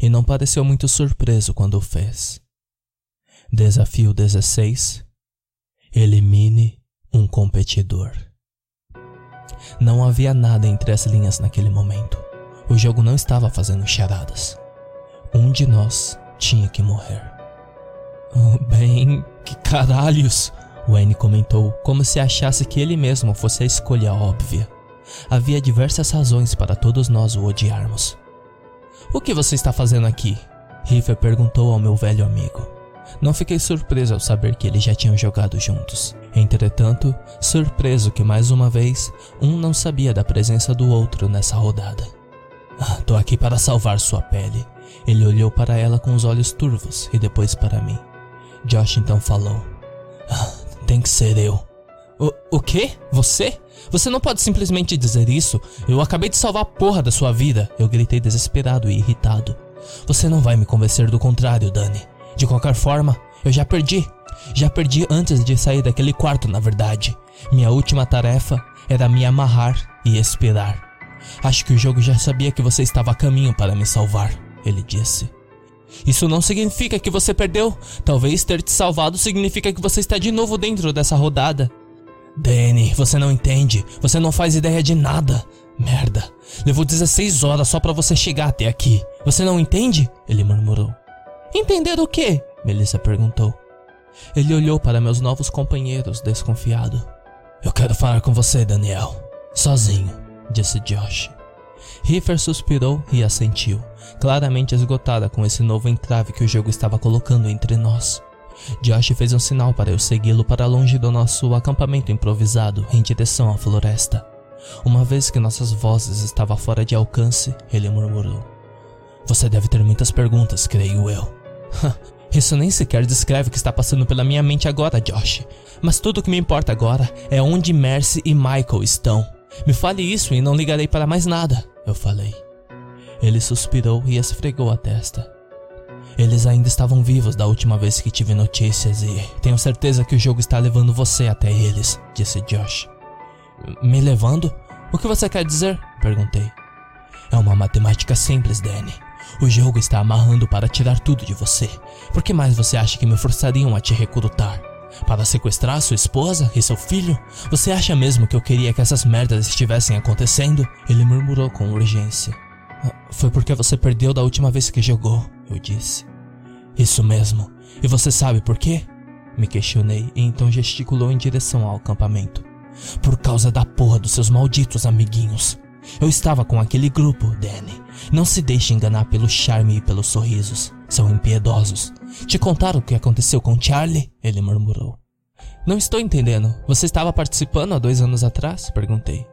e não pareceu muito surpreso quando o fez. Desafio 16 Elimine um competidor. Não havia nada entre as linhas naquele momento. O jogo não estava fazendo charadas. Um de nós tinha que morrer. Oh, bem, que caralhos! Wayne comentou, como se achasse que ele mesmo fosse a escolha óbvia. Havia diversas razões para todos nós o odiarmos. O que você está fazendo aqui? Riffer perguntou ao meu velho amigo. Não fiquei surpreso ao saber que eles já tinham jogado juntos. Entretanto, surpreso que mais uma vez um não sabia da presença do outro nessa rodada. Ah, tô aqui para salvar sua pele. Ele olhou para ela com os olhos turvos e depois para mim. Josh então falou: ah, Tem que ser eu. O, o quê? Você? Você não pode simplesmente dizer isso. Eu acabei de salvar a porra da sua vida. Eu gritei desesperado e irritado. Você não vai me convencer do contrário, Dani. De qualquer forma, eu já perdi. Já perdi antes de sair daquele quarto, na verdade. Minha última tarefa era me amarrar e esperar. Acho que o jogo já sabia que você estava a caminho para me salvar, ele disse. Isso não significa que você perdeu. Talvez ter te salvado significa que você está de novo dentro dessa rodada. Danny, você não entende. Você não faz ideia de nada. Merda. Levou 16 horas só para você chegar até aqui. Você não entende? Ele murmurou. Entender o quê? Melissa perguntou. Ele olhou para meus novos companheiros, desconfiado. Eu quero falar com você, Daniel. Sozinho, disse Josh. Riffer suspirou e assentiu, claramente esgotada com esse novo entrave que o jogo estava colocando entre nós. Josh fez um sinal para eu segui-lo para longe do nosso acampamento improvisado em direção à floresta. Uma vez que nossas vozes estavam fora de alcance, ele murmurou: Você deve ter muitas perguntas, creio eu. (laughs) Isso nem sequer descreve o que está passando pela minha mente agora, Josh. Mas tudo o que me importa agora é onde Mercy e Michael estão. Me fale isso e não ligarei para mais nada, eu falei. Ele suspirou e esfregou a testa. Eles ainda estavam vivos da última vez que tive notícias e tenho certeza que o jogo está levando você até eles, disse Josh. Me levando? O que você quer dizer? perguntei. É uma matemática simples, Danny. O jogo está amarrando para tirar tudo de você. Por que mais você acha que me forçariam a te recrutar? Para sequestrar sua esposa e seu filho? Você acha mesmo que eu queria que essas merdas estivessem acontecendo? Ele murmurou com urgência. Ah, foi porque você perdeu da última vez que jogou, eu disse. Isso mesmo. E você sabe por quê? Me questionei e então gesticulou em direção ao acampamento. Por causa da porra dos seus malditos amiguinhos. Eu estava com aquele grupo, Danny. Não se deixe enganar pelo charme e pelos sorrisos. São impiedosos. Te contaram o que aconteceu com Charlie? Ele murmurou. Não estou entendendo. Você estava participando há dois anos atrás? Perguntei.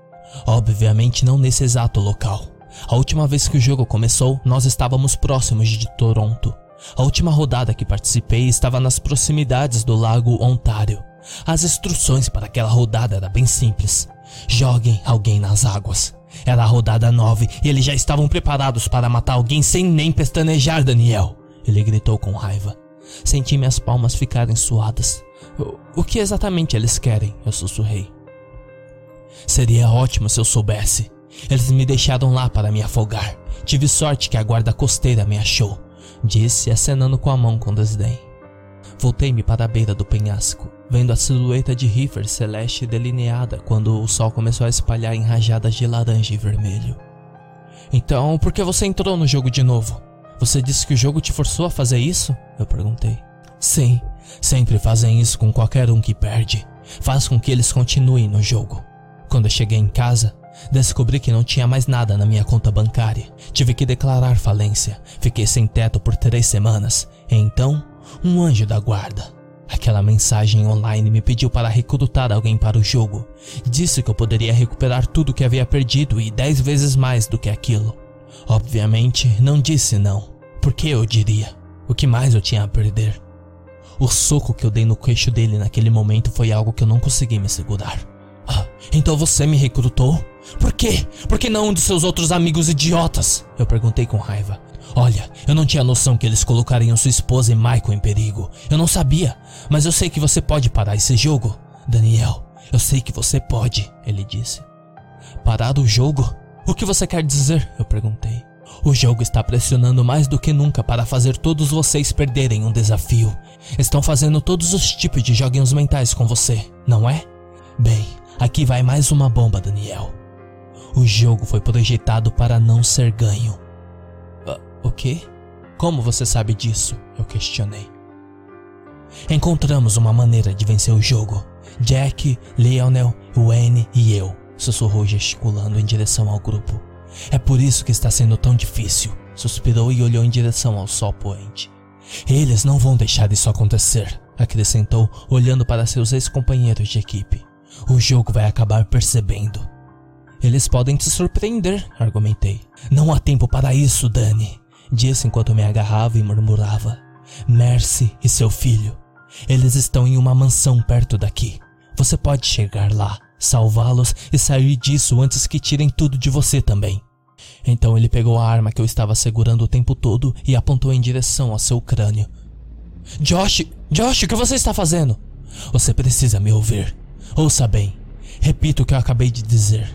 Obviamente não nesse exato local. A última vez que o jogo começou, nós estávamos próximos de Toronto. A última rodada que participei estava nas proximidades do lago Ontário. As instruções para aquela rodada eram bem simples. Joguem alguém nas águas. Era a rodada 9 e eles já estavam preparados para matar alguém sem nem pestanejar, Daniel. Ele gritou com raiva. Senti minhas palmas ficarem suadas. O, o que exatamente eles querem? Eu sussurrei. Seria ótimo se eu soubesse. Eles me deixaram lá para me afogar. Tive sorte que a guarda costeira me achou, disse, acenando com a mão com desdém. Voltei-me para a beira do penhasco vendo a silhueta de Riffer celeste delineada quando o sol começou a espalhar em rajadas de laranja e vermelho. Então, por que você entrou no jogo de novo? Você disse que o jogo te forçou a fazer isso? Eu perguntei. Sim, sempre fazem isso com qualquer um que perde. Faz com que eles continuem no jogo. Quando eu cheguei em casa, Descobri que não tinha mais nada na minha conta bancária. Tive que declarar falência. Fiquei sem teto por três semanas. E então, um anjo da guarda. Aquela mensagem online me pediu para recrutar alguém para o jogo. Disse que eu poderia recuperar tudo que havia perdido e dez vezes mais do que aquilo. Obviamente, não disse não. Porque eu diria? O que mais eu tinha a perder? O soco que eu dei no queixo dele naquele momento foi algo que eu não consegui me segurar. Ah, então você me recrutou? Por quê? Por que não um de seus outros amigos idiotas? Eu perguntei com raiva. Olha, eu não tinha noção que eles colocariam sua esposa e Michael em perigo. Eu não sabia, mas eu sei que você pode parar esse jogo. Daniel, eu sei que você pode, ele disse. Parar o jogo? O que você quer dizer? Eu perguntei. O jogo está pressionando mais do que nunca para fazer todos vocês perderem um desafio. Estão fazendo todos os tipos de joguinhos mentais com você, não é? Bem, aqui vai mais uma bomba, Daniel. O jogo foi projetado para não ser ganho. O quê? Como você sabe disso? Eu questionei. Encontramos uma maneira de vencer o jogo. Jack, Lionel, Wayne e eu, sussurrou gesticulando em direção ao grupo. É por isso que está sendo tão difícil. Suspirou e olhou em direção ao sol poente. Eles não vão deixar isso acontecer, acrescentou, olhando para seus ex-companheiros de equipe. O jogo vai acabar percebendo. Eles podem te surpreender, argumentei. Não há tempo para isso, Dani, disse enquanto me agarrava e murmurava. Mercy e seu filho. Eles estão em uma mansão perto daqui. Você pode chegar lá salvá-los e sair disso antes que tirem tudo de você também. Então ele pegou a arma que eu estava segurando o tempo todo e apontou em direção ao seu crânio. Josh, Josh, o que você está fazendo? Você precisa me ouvir. Ouça bem. Repito o que eu acabei de dizer.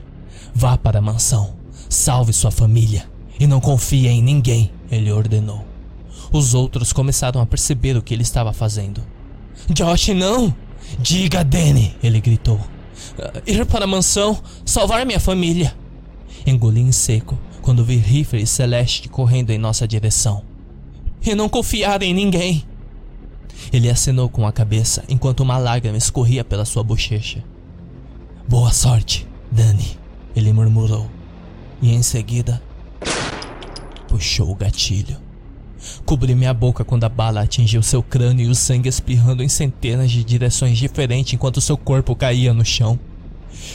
Vá para a mansão. Salve sua família. E não confie em ninguém, ele ordenou. Os outros começaram a perceber o que ele estava fazendo. Josh, não! Diga, Danny! Ele gritou. Uh, ir para a mansão, salvar minha família. Engoli em seco quando vi Rifle e Celeste correndo em nossa direção. E não confiar em ninguém. Ele acenou com a cabeça enquanto uma lágrima escorria pela sua bochecha. Boa sorte, Dani, ele murmurou. E em seguida, puxou o gatilho. Cobri minha boca quando a bala atingiu seu crânio e o sangue espirrando em centenas de direções diferentes enquanto seu corpo caía no chão.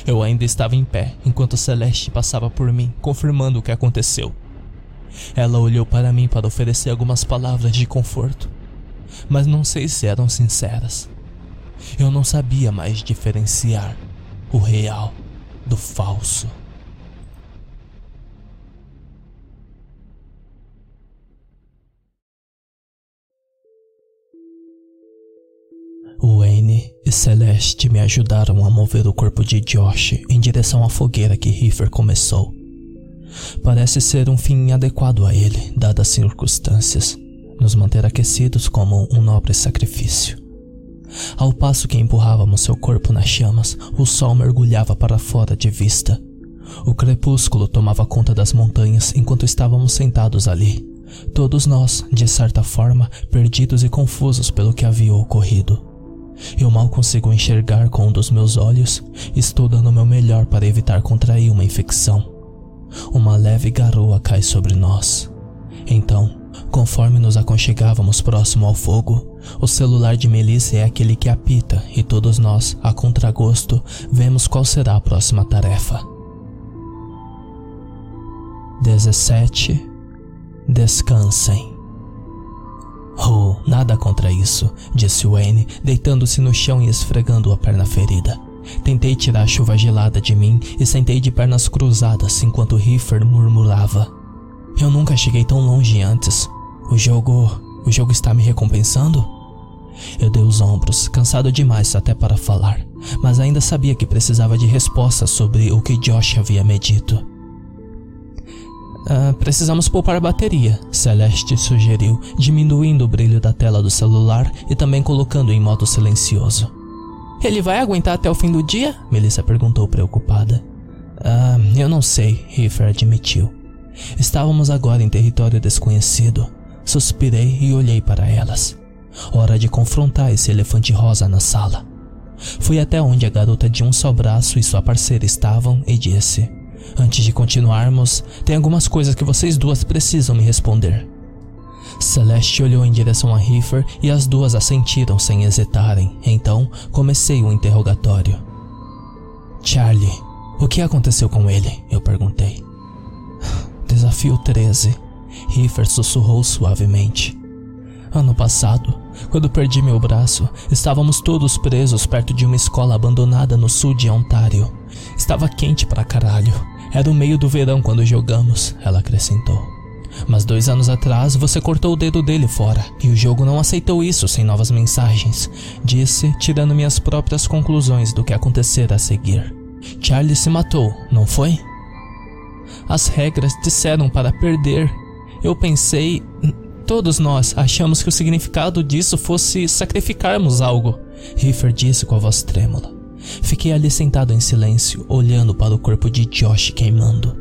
Eu ainda estava em pé enquanto Celeste passava por mim, confirmando o que aconteceu. Ela olhou para mim para oferecer algumas palavras de conforto, mas não sei se eram sinceras. Eu não sabia mais diferenciar o real do falso. Celeste me ajudaram a mover o corpo de Josh em direção à fogueira que Heifer começou. Parece ser um fim adequado a ele, dadas as circunstâncias, nos manter aquecidos como um nobre sacrifício. Ao passo que empurrávamos seu corpo nas chamas, o sol mergulhava para fora de vista. O crepúsculo tomava conta das montanhas enquanto estávamos sentados ali, todos nós, de certa forma, perdidos e confusos pelo que havia ocorrido. Eu mal consigo enxergar com um dos meus olhos. Estou dando o meu melhor para evitar contrair uma infecção. Uma leve garoa cai sobre nós. Então, conforme nos aconchegávamos próximo ao fogo, o celular de Melissa é aquele que apita e todos nós, a contragosto, vemos qual será a próxima tarefa. 17. Descansem. Oh, nada contra isso, disse Wayne, deitando-se no chão e esfregando a perna ferida. Tentei tirar a chuva gelada de mim e sentei de pernas cruzadas enquanto Riffer murmurava. Eu nunca cheguei tão longe antes. O jogo. O jogo está me recompensando? Eu dei os ombros, cansado demais até para falar, mas ainda sabia que precisava de respostas sobre o que Josh havia me Uh, precisamos poupar bateria, Celeste sugeriu, diminuindo o brilho da tela do celular e também colocando em modo silencioso. Ele vai aguentar até o fim do dia? Melissa perguntou preocupada. Ah, eu não sei, Riffer admitiu. Estávamos agora em território desconhecido. Suspirei e olhei para elas. Hora de confrontar esse elefante rosa na sala. Fui até onde a garota de um só braço e sua parceira estavam e disse: Antes de continuarmos, tem algumas coisas que vocês duas precisam me responder. Celeste olhou em direção a Heifer e as duas assentiram sem hesitarem. Então, comecei o interrogatório. Charlie, o que aconteceu com ele? Eu perguntei. (sighs) Desafio 13. Heifer sussurrou suavemente. Ano passado, quando perdi meu braço, estávamos todos presos perto de uma escola abandonada no sul de Ontário. Estava quente pra caralho. Era o meio do verão quando jogamos, ela acrescentou. Mas dois anos atrás você cortou o dedo dele fora e o jogo não aceitou isso sem novas mensagens, disse, tirando minhas próprias conclusões do que acontecer a seguir. Charlie se matou, não foi? As regras disseram para perder. Eu pensei. Todos nós achamos que o significado disso fosse sacrificarmos algo. Heifer disse com a voz trêmula. Fiquei ali sentado em silêncio, olhando para o corpo de Josh queimando.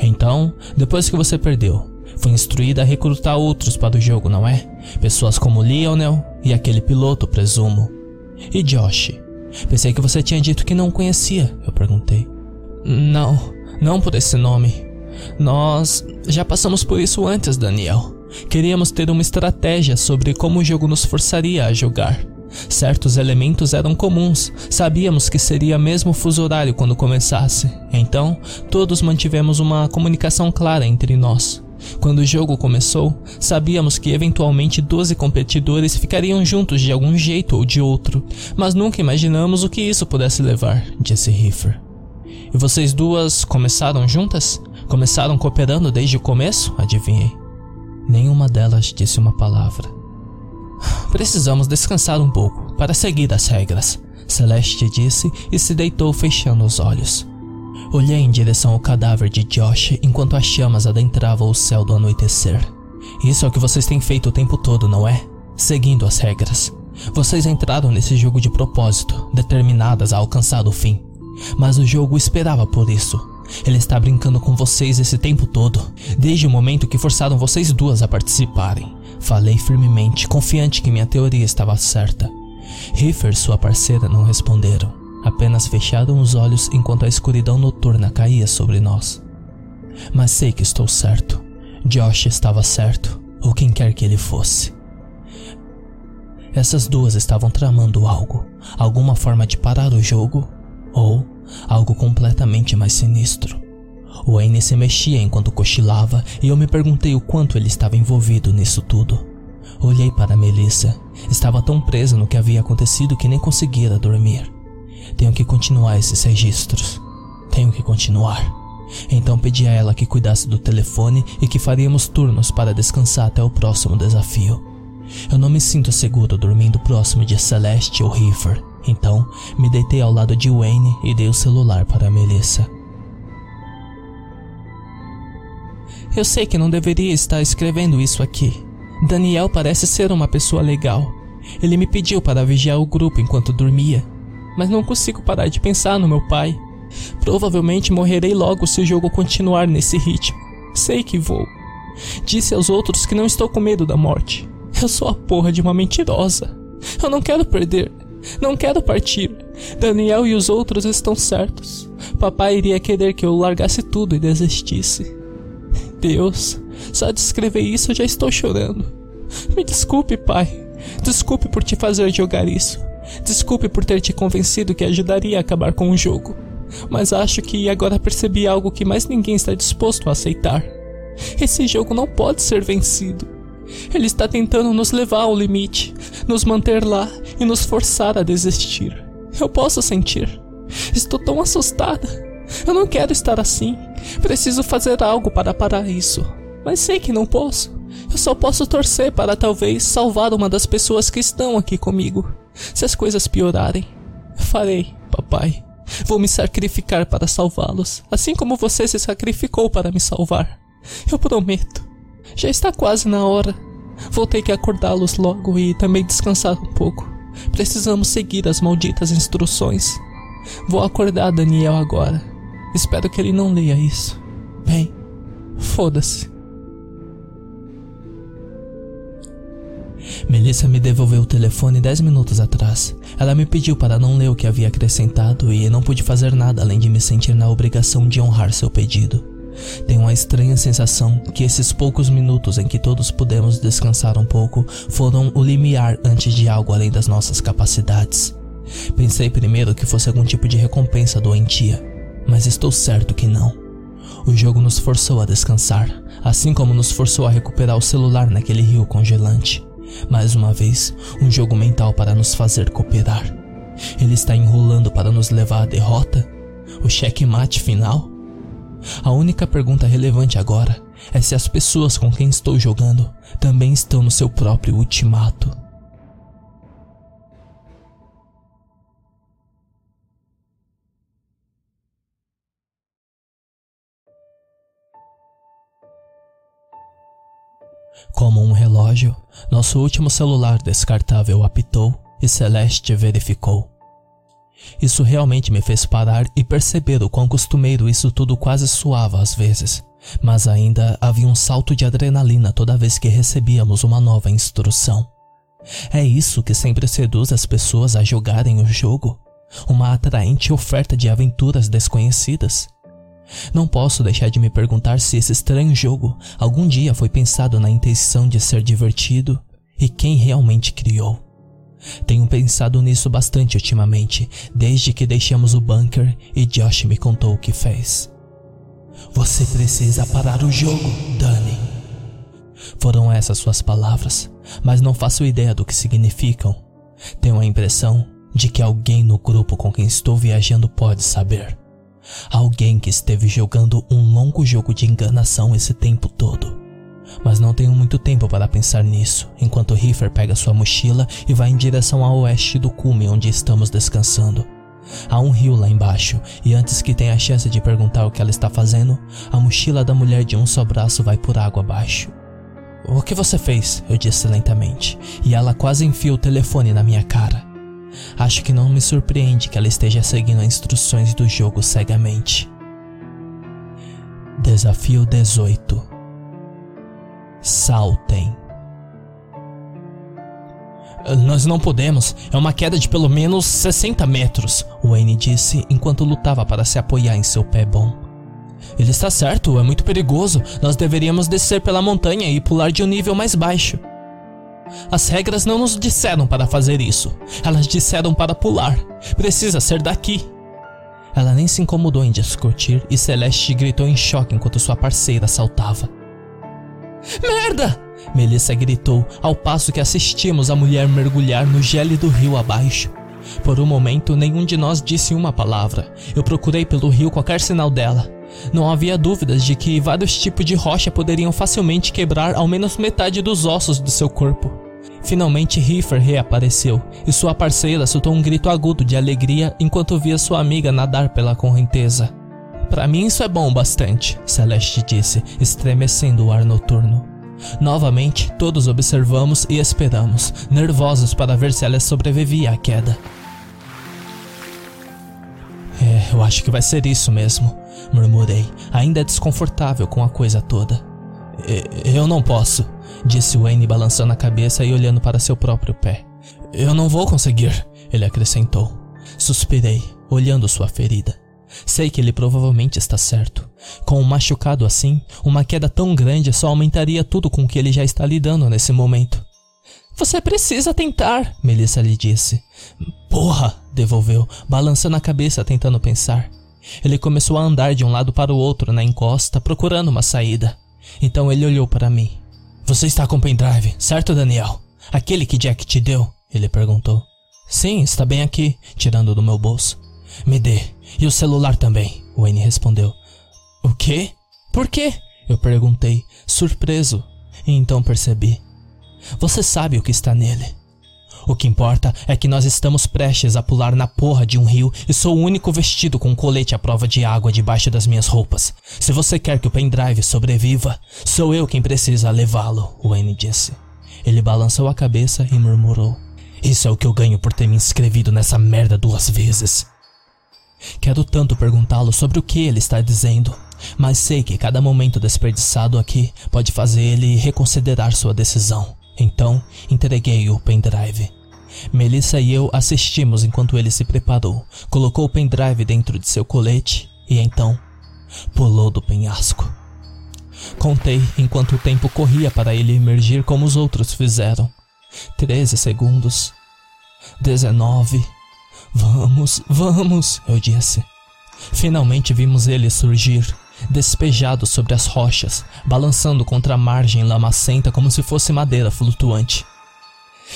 Então, depois que você perdeu, foi instruída a recrutar outros para o jogo, não é? Pessoas como Lionel e aquele piloto, presumo. E Josh? Pensei que você tinha dito que não conhecia, eu perguntei. Não, não por esse nome. Nós já passamos por isso antes, Daniel. Queríamos ter uma estratégia sobre como o jogo nos forçaria a jogar. Certos elementos eram comuns, sabíamos que seria mesmo fuso horário quando começasse, então todos mantivemos uma comunicação clara entre nós. Quando o jogo começou, sabíamos que eventualmente 12 competidores ficariam juntos de algum jeito ou de outro, mas nunca imaginamos o que isso pudesse levar, disse Heifer. E vocês duas começaram juntas? Começaram cooperando desde o começo? Adivinhei. Nenhuma delas disse uma palavra. Precisamos descansar um pouco para seguir as regras, Celeste disse e se deitou fechando os olhos. Olhei em direção ao cadáver de Josh enquanto as chamas adentravam o céu do anoitecer. Isso é o que vocês têm feito o tempo todo, não é? Seguindo as regras. Vocês entraram nesse jogo de propósito, determinadas a alcançar o fim. Mas o jogo esperava por isso. Ele está brincando com vocês esse tempo todo, desde o momento que forçaram vocês duas a participarem. Falei firmemente, confiante que minha teoria estava certa. Heifer e sua parceira não responderam, apenas fecharam os olhos enquanto a escuridão noturna caía sobre nós. Mas sei que estou certo. Josh estava certo, ou quem quer que ele fosse. Essas duas estavam tramando algo, alguma forma de parar o jogo, ou algo completamente mais sinistro. Wayne se mexia enquanto cochilava e eu me perguntei o quanto ele estava envolvido nisso tudo. Olhei para Melissa. Estava tão presa no que havia acontecido que nem conseguira dormir. Tenho que continuar esses registros. Tenho que continuar. Então pedi a ela que cuidasse do telefone e que faríamos turnos para descansar até o próximo desafio. Eu não me sinto seguro dormindo próximo de Celeste ou Heifer, então me deitei ao lado de Wayne e dei o celular para Melissa. Eu sei que não deveria estar escrevendo isso aqui. Daniel parece ser uma pessoa legal. Ele me pediu para vigiar o grupo enquanto dormia, mas não consigo parar de pensar no meu pai. Provavelmente morrerei logo se o jogo continuar nesse ritmo. Sei que vou. Disse aos outros que não estou com medo da morte. Eu sou a porra de uma mentirosa. Eu não quero perder. Não quero partir. Daniel e os outros estão certos. Papai iria querer que eu largasse tudo e desistisse. Deus, só de escrever isso eu já estou chorando. Me desculpe, pai. Desculpe por te fazer jogar isso. Desculpe por ter te convencido que ajudaria a acabar com o jogo. Mas acho que agora percebi algo que mais ninguém está disposto a aceitar. Esse jogo não pode ser vencido. Ele está tentando nos levar ao limite, nos manter lá e nos forçar a desistir. Eu posso sentir. Estou tão assustada. Eu não quero estar assim. Preciso fazer algo para parar isso. Mas sei que não posso. Eu só posso torcer para talvez salvar uma das pessoas que estão aqui comigo. Se as coisas piorarem, farei, papai. Vou me sacrificar para salvá-los, assim como você se sacrificou para me salvar. Eu prometo. Já está quase na hora. Vou ter que acordá-los logo e também descansar um pouco. Precisamos seguir as malditas instruções. Vou acordar Daniel agora. Espero que ele não leia isso. Bem, foda-se. Melissa me devolveu o telefone dez minutos atrás. Ela me pediu para não ler o que havia acrescentado e não pude fazer nada além de me sentir na obrigação de honrar seu pedido. Tenho uma estranha sensação que esses poucos minutos em que todos pudemos descansar um pouco foram o limiar antes de algo além das nossas capacidades. Pensei primeiro que fosse algum tipo de recompensa doentia, mas estou certo que não. O jogo nos forçou a descansar, assim como nos forçou a recuperar o celular naquele rio congelante. Mais uma vez, um jogo mental para nos fazer cooperar. Ele está enrolando para nos levar à derrota? O checkmate final? A única pergunta relevante agora é se as pessoas com quem estou jogando também estão no seu próprio ultimato. Como um relógio, nosso último celular descartável apitou e Celeste verificou. Isso realmente me fez parar e perceber o quão costumeiro isso tudo quase suava às vezes, mas ainda havia um salto de adrenalina toda vez que recebíamos uma nova instrução. É isso que sempre seduz as pessoas a jogarem o jogo? Uma atraente oferta de aventuras desconhecidas? Não posso deixar de me perguntar se esse estranho jogo algum dia foi pensado na intenção de ser divertido e quem realmente criou. Tenho pensado nisso bastante ultimamente, desde que deixamos o bunker e Josh me contou o que fez. Você precisa parar o jogo, Dani. Foram essas suas palavras, mas não faço ideia do que significam. Tenho a impressão de que alguém no grupo com quem estou viajando pode saber. Alguém que esteve jogando um longo jogo de enganação esse tempo todo. Mas não tenho muito tempo para pensar nisso, enquanto Riffer pega sua mochila e vai em direção ao oeste do cume onde estamos descansando. Há um rio lá embaixo, e antes que tenha a chance de perguntar o que ela está fazendo, a mochila da mulher de um só braço vai por água abaixo. O que você fez? Eu disse lentamente, e ela quase enfia o telefone na minha cara. Acho que não me surpreende que ela esteja seguindo as instruções do jogo cegamente. Desafio 18 Saltem. Nós não podemos, é uma queda de pelo menos 60 metros, Wayne disse enquanto lutava para se apoiar em seu pé bom. Ele está certo, é muito perigoso. Nós deveríamos descer pela montanha e pular de um nível mais baixo. As regras não nos disseram para fazer isso. Elas disseram para pular. Precisa ser daqui. Ela nem se incomodou em discutir e Celeste gritou em choque enquanto sua parceira saltava. Merda! Melissa gritou ao passo que assistimos a mulher mergulhar no gélido rio abaixo. Por um momento, nenhum de nós disse uma palavra. Eu procurei pelo rio qualquer sinal dela. Não havia dúvidas de que vários tipos de rocha poderiam facilmente quebrar ao menos metade dos ossos do seu corpo. Finalmente Riffer reapareceu e sua parceira soltou um grito agudo de alegria enquanto via sua amiga nadar pela correnteza. Para mim isso é bom bastante, Celeste disse, estremecendo o ar noturno. Novamente, todos observamos e esperamos, nervosos para ver se ela sobrevivia à queda. É, eu acho que vai ser isso mesmo, murmurei, ainda desconfortável com a coisa toda. Eu não posso, disse Wayne balançando a cabeça e olhando para seu próprio pé. Eu não vou conseguir, ele acrescentou. Suspirei, olhando sua ferida. Sei que ele provavelmente está certo. Com um machucado assim, uma queda tão grande só aumentaria tudo com que ele já está lidando nesse momento. Você precisa tentar, Melissa lhe disse. Porra, devolveu, balançando a cabeça tentando pensar. Ele começou a andar de um lado para o outro na encosta, procurando uma saída. Então ele olhou para mim. Você está com o pendrive, certo, Daniel? Aquele que Jack te deu? Ele perguntou. Sim, está bem aqui, tirando do meu bolso. Me dê. E o celular também, Wayne respondeu. O quê? Por quê? Eu perguntei, surpreso. E então percebi. Você sabe o que está nele. O que importa é que nós estamos prestes a pular na porra de um rio e sou o único vestido com um colete à prova de água debaixo das minhas roupas. Se você quer que o pendrive sobreviva, sou eu quem precisa levá-lo, Wayne disse. Ele balançou a cabeça e murmurou: Isso é o que eu ganho por ter me inscrevido nessa merda duas vezes. Quero tanto perguntá-lo sobre o que ele está dizendo, mas sei que cada momento desperdiçado aqui pode fazer ele reconsiderar sua decisão. Então, entreguei o pendrive. Melissa e eu assistimos enquanto ele se preparou, colocou o pendrive dentro de seu colete e então pulou do penhasco. Contei enquanto o tempo corria para ele emergir como os outros fizeram. Treze segundos. Dezenove. Vamos, vamos, eu disse. Finalmente vimos ele surgir, despejado sobre as rochas, balançando contra a margem lamacenta como se fosse madeira flutuante.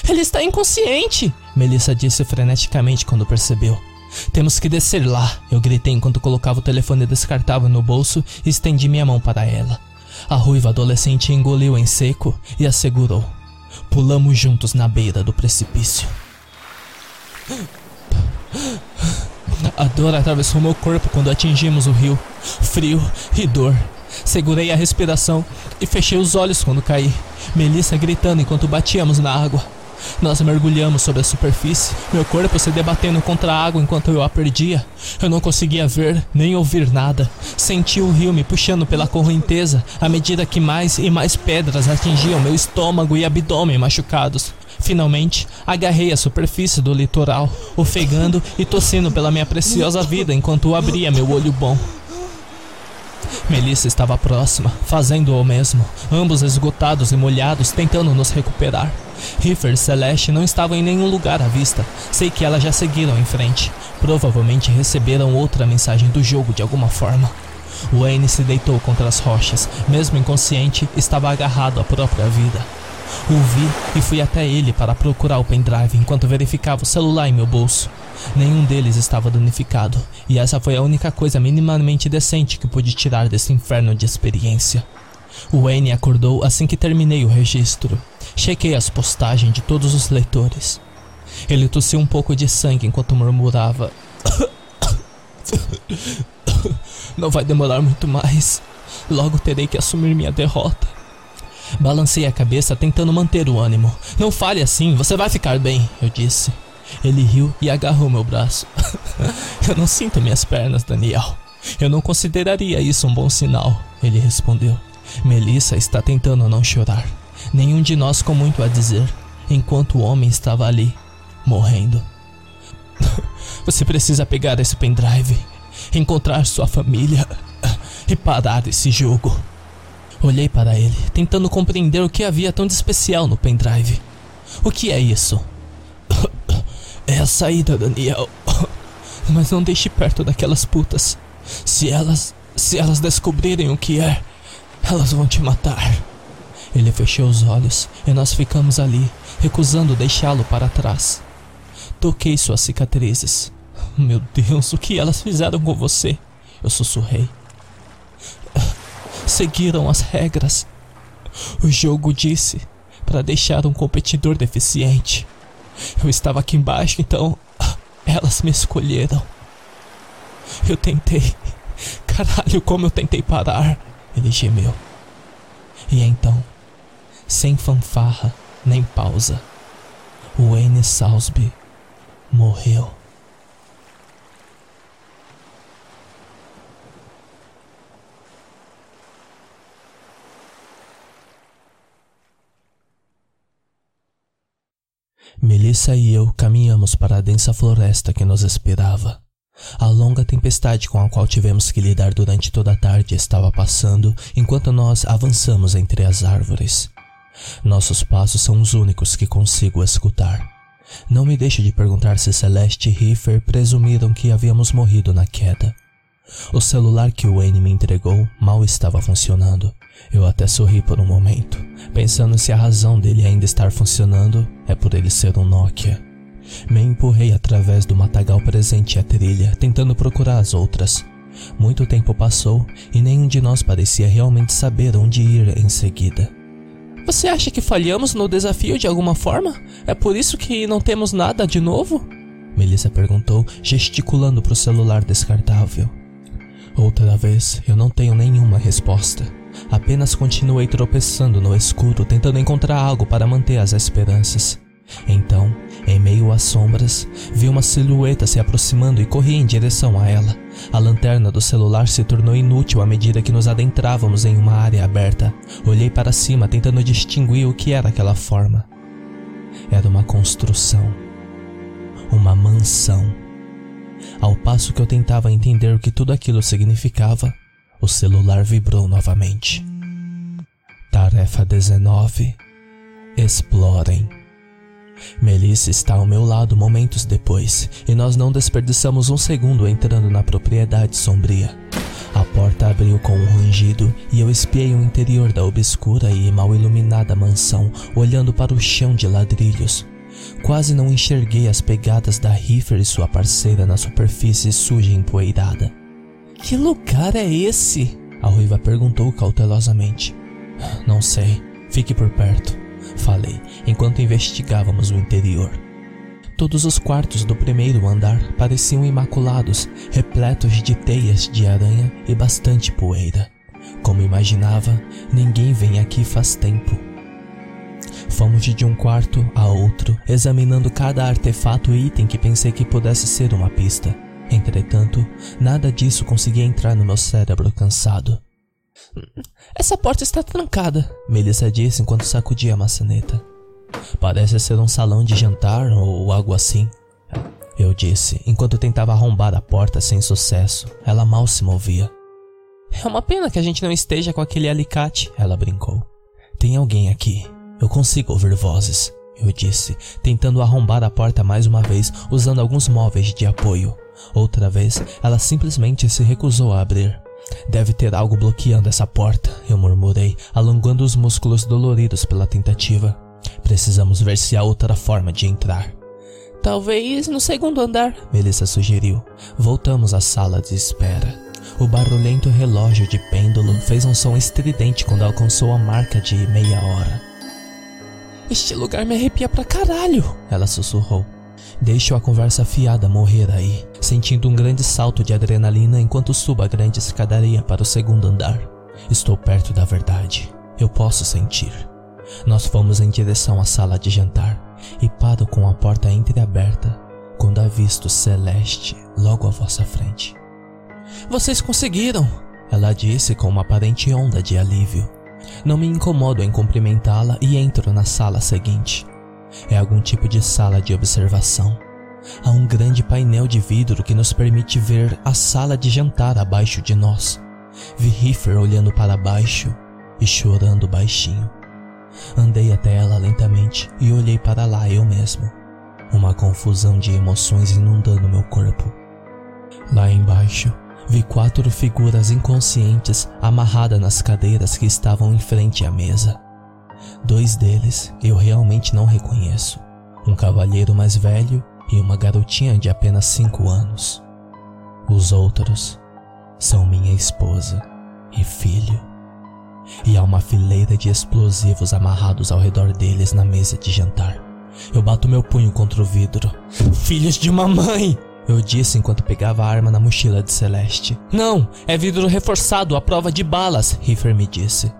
Ele está inconsciente! Melissa disse freneticamente quando percebeu. Temos que descer lá, eu gritei enquanto colocava o telefone descartável no bolso e estendi minha mão para ela. A ruiva adolescente engoliu em seco e assegurou. Pulamos juntos na beira do precipício. A dor atravessou meu corpo quando atingimos o rio. Frio e dor. Segurei a respiração e fechei os olhos quando caí. Melissa gritando enquanto batíamos na água. Nós mergulhamos sobre a superfície, meu corpo se debatendo contra a água enquanto eu a perdia. Eu não conseguia ver nem ouvir nada. Senti o rio me puxando pela correnteza à medida que mais e mais pedras atingiam meu estômago e abdômen machucados. Finalmente, agarrei a superfície do litoral, ofegando e tossindo pela minha preciosa vida enquanto abria meu olho bom. Melissa estava próxima, fazendo o mesmo, ambos esgotados e molhados, tentando nos recuperar. Riffer e Celeste não estavam em nenhum lugar à vista. Sei que elas já seguiram em frente. Provavelmente receberam outra mensagem do jogo de alguma forma. Wayne se deitou contra as rochas, mesmo inconsciente, estava agarrado à própria vida. O vi e fui até ele para procurar o pendrive enquanto verificava o celular em meu bolso. Nenhum deles estava danificado, e essa foi a única coisa minimamente decente que pude tirar desse inferno de experiência. O Wayne acordou assim que terminei o registro. Chequei as postagens de todos os leitores. Ele tossiu um pouco de sangue enquanto murmurava: (coughs) (coughs) Não vai demorar muito mais. Logo terei que assumir minha derrota. Balancei a cabeça tentando manter o ânimo. Não fale assim, você vai ficar bem, eu disse. Ele riu e agarrou meu braço. (laughs) eu não sinto minhas pernas, Daniel. Eu não consideraria isso um bom sinal, ele respondeu. Melissa está tentando não chorar. Nenhum de nós com muito a dizer, enquanto o homem estava ali, morrendo. (laughs) Você precisa pegar esse pendrive, encontrar sua família (laughs) e parar esse jogo. Olhei para ele, tentando compreender o que havia tão de especial no pendrive. O que é isso? (coughs) É a saída, Daniel. (coughs) Mas não deixe perto daquelas putas. Se elas. Se elas descobrirem o que é, elas vão te matar. Ele fechou os olhos e nós ficamos ali, recusando deixá-lo para trás. Toquei suas cicatrizes. Meu Deus, o que elas fizeram com você? Eu sussurrei. Seguiram as regras. O jogo disse para deixar um competidor deficiente. Eu estava aqui embaixo, então elas me escolheram. Eu tentei. Caralho, como eu tentei parar. Ele gemeu. E então, sem fanfarra nem pausa, Wayne Salsby morreu. Melissa e eu caminhamos para a densa floresta que nos esperava. A longa tempestade com a qual tivemos que lidar durante toda a tarde estava passando enquanto nós avançamos entre as árvores. Nossos passos são os únicos que consigo escutar. Não me deixe de perguntar se Celeste e Riffer presumiram que havíamos morrido na queda. O celular que Wayne me entregou mal estava funcionando. Eu até sorri por um momento, pensando se a razão dele ainda estar funcionando é por ele ser um Nokia. Me empurrei através do matagal presente à trilha, tentando procurar as outras. Muito tempo passou e nenhum de nós parecia realmente saber onde ir em seguida. Você acha que falhamos no desafio de alguma forma? É por isso que não temos nada de novo? Melissa perguntou, gesticulando para o celular descartável. Outra vez, eu não tenho nenhuma resposta. Apenas continuei tropeçando no escuro, tentando encontrar algo para manter as esperanças. Então, Em meio às sombras, vi uma silhueta se aproximando e corri em direção a ela. A lanterna do celular se tornou inútil à medida que nos adentrávamos em uma área aberta. Olhei para cima tentando distinguir o que era aquela forma. Era uma construção. Uma mansão. Ao passo que eu tentava entender o que tudo aquilo significava, o celular vibrou novamente. Tarefa 19 Explorem. Melissa está ao meu lado momentos depois, e nós não desperdiçamos um segundo entrando na propriedade sombria. A porta abriu com um rangido e eu espiei o interior da obscura e mal iluminada mansão, olhando para o chão de ladrilhos. Quase não enxerguei as pegadas da Riffer e sua parceira na superfície suja e empoeirada. Que lugar é esse? A ruiva perguntou cautelosamente. Não sei. Fique por perto falei, enquanto investigávamos o interior. Todos os quartos do primeiro andar pareciam imaculados, repletos de teias de aranha e bastante poeira. Como imaginava, ninguém vem aqui faz tempo. Fomos de um quarto a outro, examinando cada artefato e item que pensei que pudesse ser uma pista. Entretanto, nada disso conseguia entrar no meu cérebro cansado. Essa porta está trancada, Melissa disse enquanto sacudia a maçaneta. Parece ser um salão de jantar ou algo assim. Eu disse, enquanto tentava arrombar a porta sem sucesso. Ela mal se movia. É uma pena que a gente não esteja com aquele alicate, ela brincou. Tem alguém aqui. Eu consigo ouvir vozes, eu disse, tentando arrombar a porta mais uma vez, usando alguns móveis de apoio. Outra vez, ela simplesmente se recusou a abrir. Deve ter algo bloqueando essa porta, eu murmurei, alongando os músculos doloridos pela tentativa. Precisamos ver se há outra forma de entrar. Talvez no segundo andar, Melissa sugeriu. Voltamos à sala de espera. O barulhento relógio de pêndulo fez um som estridente quando alcançou a marca de meia hora. Este lugar me arrepia pra caralho, ela sussurrou. Deixo a conversa fiada morrer aí, sentindo um grande salto de adrenalina enquanto subo a grande escadaria para o segundo andar. Estou perto da verdade. Eu posso sentir. Nós fomos em direção à sala de jantar e paro com a porta entreaberta quando avisto Celeste logo à vossa frente. Vocês conseguiram! Ela disse com uma aparente onda de alívio. Não me incomodo em cumprimentá-la e entro na sala seguinte. É algum tipo de sala de observação. Há um grande painel de vidro que nos permite ver a sala de jantar abaixo de nós. Vi Riffer olhando para baixo e chorando baixinho. Andei até ela lentamente e olhei para lá eu mesmo. Uma confusão de emoções inundando meu corpo. Lá embaixo, vi quatro figuras inconscientes amarradas nas cadeiras que estavam em frente à mesa. Dois deles eu realmente não reconheço: um cavalheiro mais velho e uma garotinha de apenas cinco anos. Os outros são minha esposa e filho. E há uma fileira de explosivos amarrados ao redor deles na mesa de jantar. Eu bato meu punho contra o vidro. Filhos de uma mãe! Eu disse enquanto pegava a arma na mochila de Celeste. Não, é vidro reforçado à prova de balas, Riffer me disse.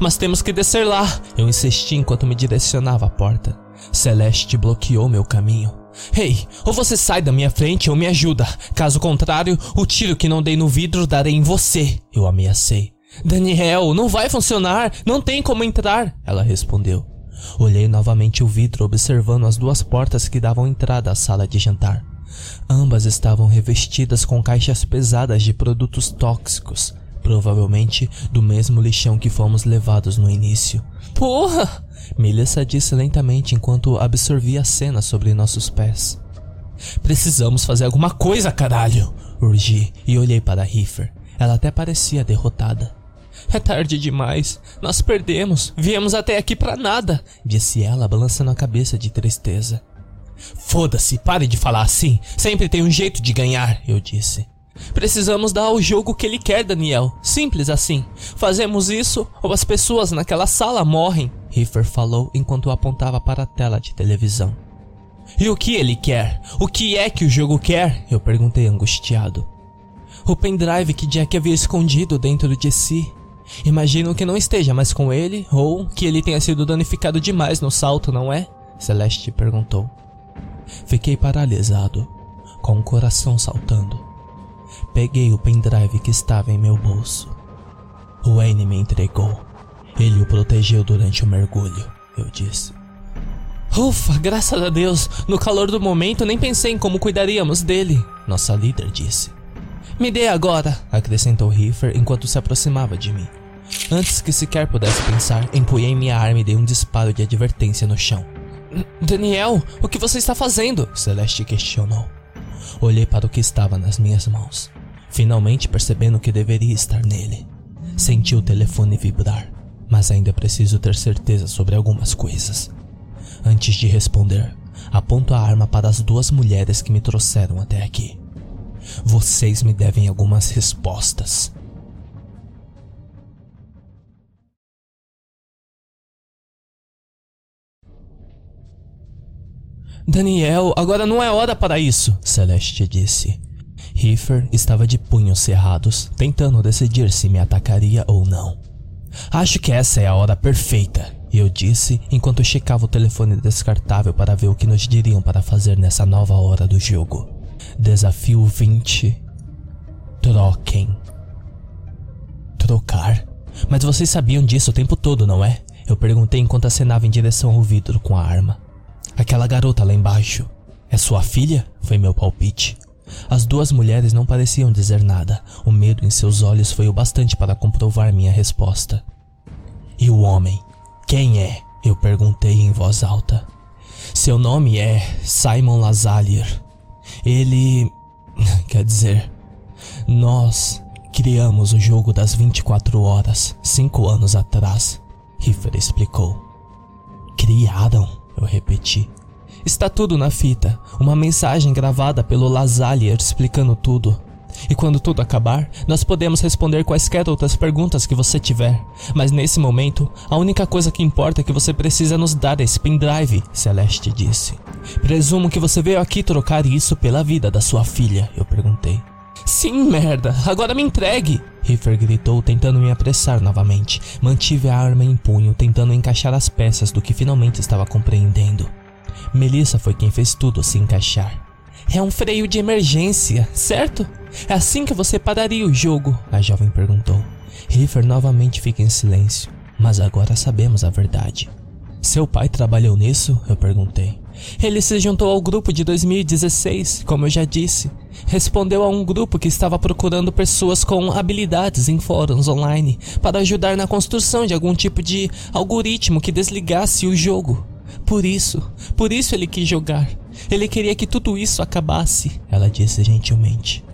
Mas temos que descer lá, eu insisti enquanto me direcionava à porta. Celeste bloqueou meu caminho. Ei, hey, ou você sai da minha frente ou me ajuda. Caso contrário, o tiro que não dei no vidro darei em você. Eu ameacei. Daniel, não vai funcionar. Não tem como entrar. Ela respondeu. Olhei novamente o vidro, observando as duas portas que davam entrada à sala de jantar. Ambas estavam revestidas com caixas pesadas de produtos tóxicos provavelmente do mesmo lixão que fomos levados no início. Porra! Melissa disse lentamente enquanto absorvia a cena sobre nossos pés. Precisamos fazer alguma coisa, caralho! Urgi e olhei para Riffer. Ela até parecia derrotada. É tarde demais. Nós perdemos. Viemos até aqui para nada, disse ela, balançando a cabeça de tristeza. Foda-se, pare de falar assim. Sempre tem um jeito de ganhar, eu disse. Precisamos dar ao jogo o que ele quer, Daniel. Simples assim. Fazemos isso ou as pessoas naquela sala morrem. Riffer falou enquanto apontava para a tela de televisão. E o que ele quer? O que é que o jogo quer? Eu perguntei angustiado. O pendrive que Jack havia escondido dentro de si. Imagino que não esteja mais com ele ou que ele tenha sido danificado demais no salto, não é? Celeste perguntou. Fiquei paralisado, com o coração saltando. Peguei o pendrive que estava em meu bolso. O Wayne me entregou. Ele o protegeu durante o mergulho, eu disse. Ufa, graças a Deus! No calor do momento nem pensei em como cuidaríamos dele, nossa líder disse. Me dê agora, acrescentou Riffer enquanto se aproximava de mim. Antes que sequer pudesse pensar, empunhei minha arma e dei um disparo de advertência no chão. Daniel, o que você está fazendo? Celeste questionou. Olhei para o que estava nas minhas mãos, finalmente percebendo que deveria estar nele. Senti o telefone vibrar, mas ainda preciso ter certeza sobre algumas coisas. Antes de responder, aponto a arma para as duas mulheres que me trouxeram até aqui. Vocês me devem algumas respostas. Daniel, agora não é hora para isso, Celeste disse. Heifer estava de punhos cerrados, tentando decidir se me atacaria ou não. Acho que essa é a hora perfeita, eu disse enquanto checava o telefone descartável para ver o que nos diriam para fazer nessa nova hora do jogo. Desafio 20. Troquem. Trocar? Mas vocês sabiam disso o tempo todo, não é? Eu perguntei enquanto acenava em direção ao vidro com a arma. Aquela garota lá embaixo. É sua filha? Foi meu palpite. As duas mulheres não pareciam dizer nada. O medo em seus olhos foi o bastante para comprovar minha resposta. E o homem? Quem é? Eu perguntei em voz alta. Seu nome é Simon Lazalier. Ele. (laughs) Quer dizer, nós criamos o jogo das 24 horas cinco anos atrás. Riffer explicou. Criaram? Eu repeti. Está tudo na fita, uma mensagem gravada pelo Lazalier explicando tudo. E quando tudo acabar, nós podemos responder quaisquer outras perguntas que você tiver. Mas nesse momento, a única coisa que importa é que você precisa nos dar esse pendrive, Celeste disse. Presumo que você veio aqui trocar isso pela vida da sua filha, eu perguntei. Sim, merda, agora me entregue! Riffer gritou, tentando me apressar novamente. Mantive a arma em punho, tentando encaixar as peças do que finalmente estava compreendendo. Melissa foi quem fez tudo se encaixar. É um freio de emergência, certo? É assim que você pararia o jogo? A jovem perguntou. Riffer novamente fica em silêncio, mas agora sabemos a verdade. Seu pai trabalhou nisso? Eu perguntei. Ele se juntou ao grupo de 2016, como eu já disse. Respondeu a um grupo que estava procurando pessoas com habilidades em fóruns online para ajudar na construção de algum tipo de algoritmo que desligasse o jogo. Por isso, por isso ele quis jogar. Ele queria que tudo isso acabasse, ela disse gentilmente.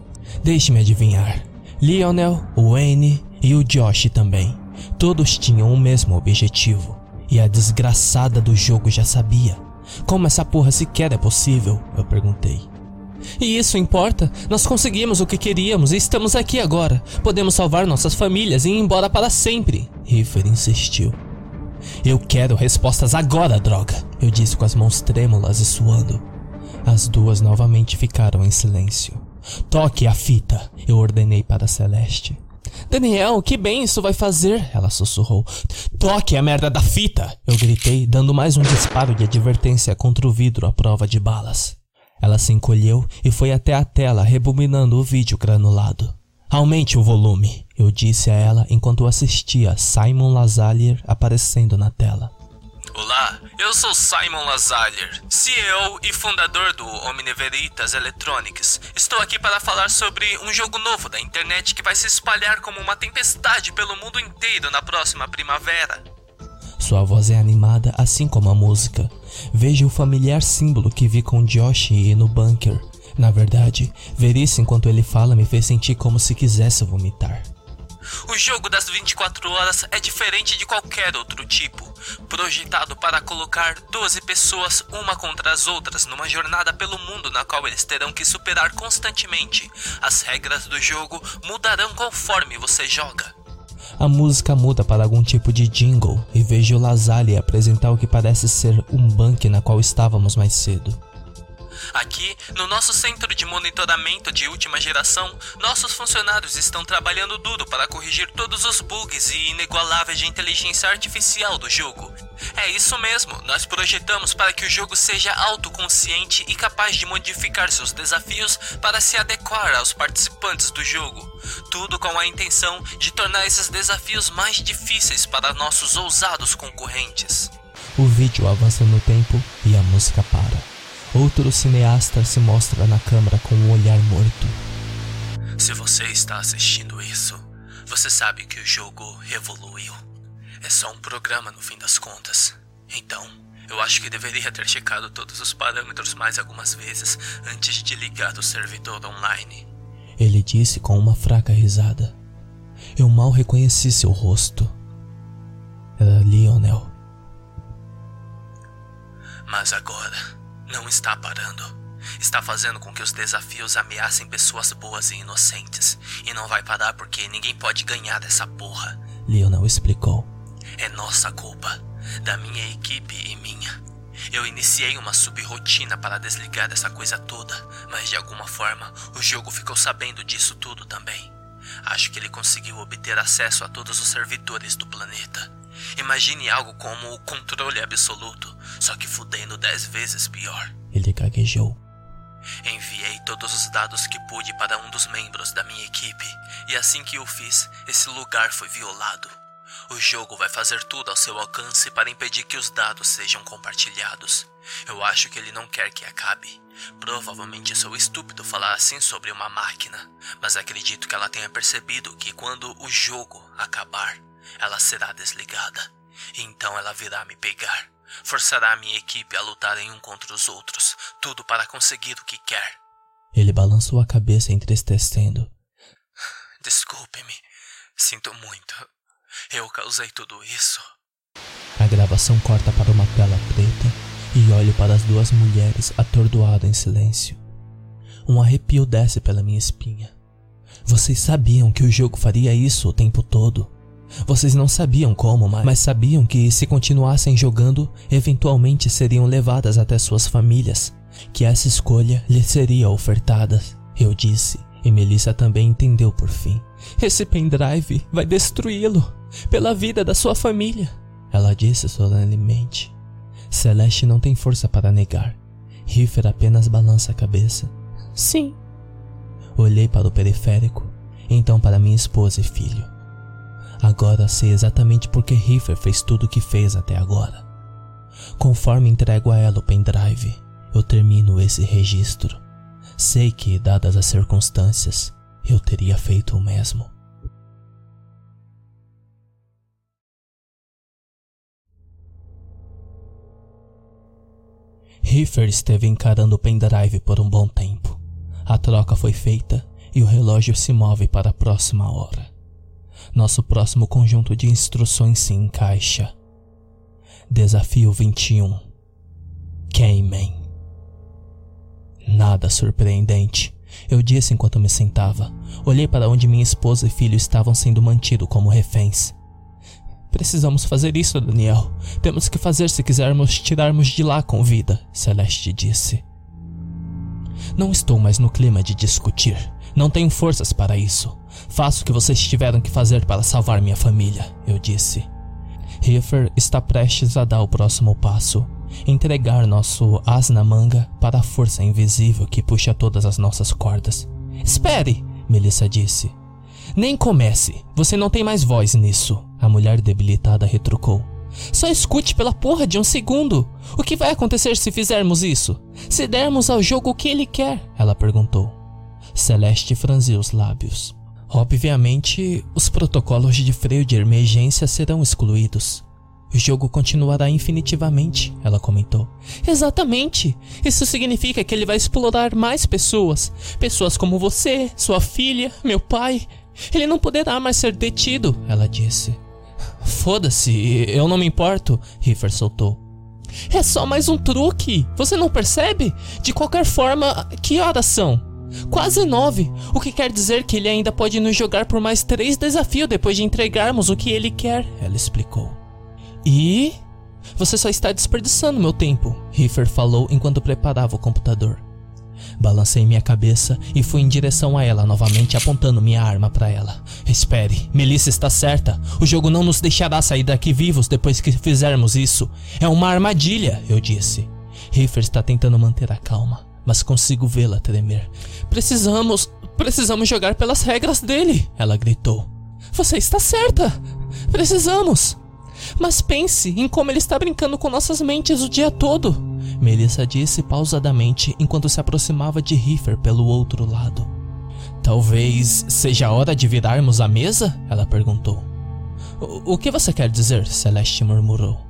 Deixe-me adivinhar. Lionel, o Wayne e o Josh também. Todos tinham o mesmo objetivo. E a desgraçada do jogo já sabia. Como essa porra sequer é possível? Eu perguntei. E isso importa? Nós conseguimos o que queríamos e estamos aqui agora. Podemos salvar nossas famílias e ir embora para sempre. Riffer insistiu. Eu quero respostas agora, droga! Eu disse com as mãos trêmulas e suando. As duas novamente ficaram em silêncio. Toque a fita, eu ordenei para Celeste. Daniel, que bem isso vai fazer? Ela sussurrou. Toque a merda da fita! Eu gritei, dando mais um disparo de advertência contra o vidro à prova de balas. Ela se encolheu e foi até a tela, rebobinando o vídeo granulado. Aumente o volume, eu disse a ela enquanto assistia Simon Lazalier aparecendo na tela. Olá, eu sou Simon Lazalier, CEO e fundador do Omniveritas Electronics. Estou aqui para falar sobre um jogo novo da internet que vai se espalhar como uma tempestade pelo mundo inteiro na próxima primavera. Sua voz é animada, assim como a música. Veja o familiar símbolo que vi com Josh e no bunker. Na verdade, ver isso enquanto ele fala me fez sentir como se quisesse vomitar. O jogo das 24 horas é diferente de qualquer outro tipo, projetado para colocar 12 pessoas uma contra as outras numa jornada pelo mundo na qual eles terão que superar constantemente. As regras do jogo mudarão conforme você joga. A música muda para algum tipo de jingle e vejo Lazali apresentar o que parece ser um banque na qual estávamos mais cedo. Aqui, no nosso centro de monitoramento de última geração, nossos funcionários estão trabalhando duro para corrigir todos os bugs e inigualáveis de inteligência artificial do jogo. É isso mesmo, nós projetamos para que o jogo seja autoconsciente e capaz de modificar seus desafios para se adequar aos participantes do jogo. Tudo com a intenção de tornar esses desafios mais difíceis para nossos ousados concorrentes. O vídeo avança no tempo e a música para. Outro cineasta se mostra na câmera com um olhar morto. Se você está assistindo isso, você sabe que o jogo evoluiu. É só um programa no fim das contas. Então, eu acho que deveria ter checado todos os parâmetros mais algumas vezes antes de ligar o servidor online. Ele disse com uma fraca risada. Eu mal reconheci seu rosto. Era Lionel. Mas agora, não está parando. Está fazendo com que os desafios ameacem pessoas boas e inocentes. E não vai parar porque ninguém pode ganhar dessa porra. Lionel explicou. É nossa culpa, da minha equipe e minha. Eu iniciei uma subrotina para desligar dessa coisa toda, mas de alguma forma o jogo ficou sabendo disso tudo também. Acho que ele conseguiu obter acesso a todos os servidores do planeta. Imagine algo como o controle absoluto, só que fudendo dez vezes pior. Ele gaguejou. Enviei todos os dados que pude para um dos membros da minha equipe, e assim que o fiz, esse lugar foi violado. O jogo vai fazer tudo ao seu alcance para impedir que os dados sejam compartilhados. Eu acho que ele não quer que acabe. Provavelmente sou estúpido falar assim sobre uma máquina, mas acredito que ela tenha percebido que quando o jogo acabar, ela será desligada. E então ela virá me pegar. Forçará a minha equipe a lutarem um contra os outros, tudo para conseguir o que quer. Ele balançou a cabeça entristecendo. Desculpe-me. Sinto muito. Eu causei tudo isso. A gravação corta para uma tela preta e olho para as duas mulheres atordoado em silêncio. Um arrepio desce pela minha espinha. Vocês sabiam que o jogo faria isso o tempo todo. Vocês não sabiam como, mas, mas sabiam que se continuassem jogando, eventualmente seriam levadas até suas famílias, que essa escolha lhes seria ofertada. Eu disse, e Melissa também entendeu por fim. Esse pendrive vai destruí-lo, pela vida da sua família. Ela disse solenemente. Celeste não tem força para negar. Riffer apenas balança a cabeça. Sim. Olhei para o periférico, então para minha esposa e filho. Agora sei exatamente por que Riffer fez tudo o que fez até agora. Conforme entrego a ela o pendrive, eu termino esse registro. Sei que, dadas as circunstâncias, eu teria feito o mesmo. Riffer esteve encarando o pendrive por um bom tempo. A troca foi feita e o relógio se move para a próxima hora. Nosso próximo conjunto de instruções se encaixa. Desafio 21 Cayman Nada surpreendente. Eu disse enquanto me sentava. Olhei para onde minha esposa e filho estavam sendo mantidos como reféns. Precisamos fazer isso, Daniel. Temos que fazer se quisermos tirarmos de lá com vida, Celeste disse. Não estou mais no clima de discutir. Não tenho forças para isso. Faço o que vocês tiveram que fazer para salvar minha família, eu disse. Riffer está prestes a dar o próximo passo. Entregar nosso as na manga para a força invisível que puxa todas as nossas cordas. Espere, Melissa disse. Nem comece, você não tem mais voz nisso, a mulher debilitada retrucou. Só escute pela porra de um segundo. O que vai acontecer se fizermos isso? Se dermos ao jogo o que ele quer? Ela perguntou. Celeste franziu os lábios. Obviamente, os protocolos de freio de emergência serão excluídos. O jogo continuará infinitivamente, ela comentou. Exatamente! Isso significa que ele vai explorar mais pessoas. Pessoas como você, sua filha, meu pai. Ele não poderá mais ser detido, ela disse. Foda-se, eu não me importo, Riffer soltou. É só mais um truque, você não percebe? De qualquer forma, que horas são? Quase nove, o que quer dizer que ele ainda pode nos jogar por mais três desafios depois de entregarmos o que ele quer, ela explicou. E. Você só está desperdiçando meu tempo, Riffer falou enquanto preparava o computador. Balancei minha cabeça e fui em direção a ela novamente, apontando minha arma para ela. Espere, Melissa está certa. O jogo não nos deixará sair daqui vivos depois que fizermos isso. É uma armadilha, eu disse. Riffer está tentando manter a calma, mas consigo vê-la tremer. Precisamos, precisamos jogar pelas regras dele, ela gritou. Você está certa. Precisamos. Mas pense em como ele está brincando com nossas mentes o dia todo. Melissa disse pausadamente enquanto se aproximava de Riffer pelo outro lado. Talvez seja a hora de virarmos a mesa? Ela perguntou. O, o que você quer dizer? Celeste murmurou.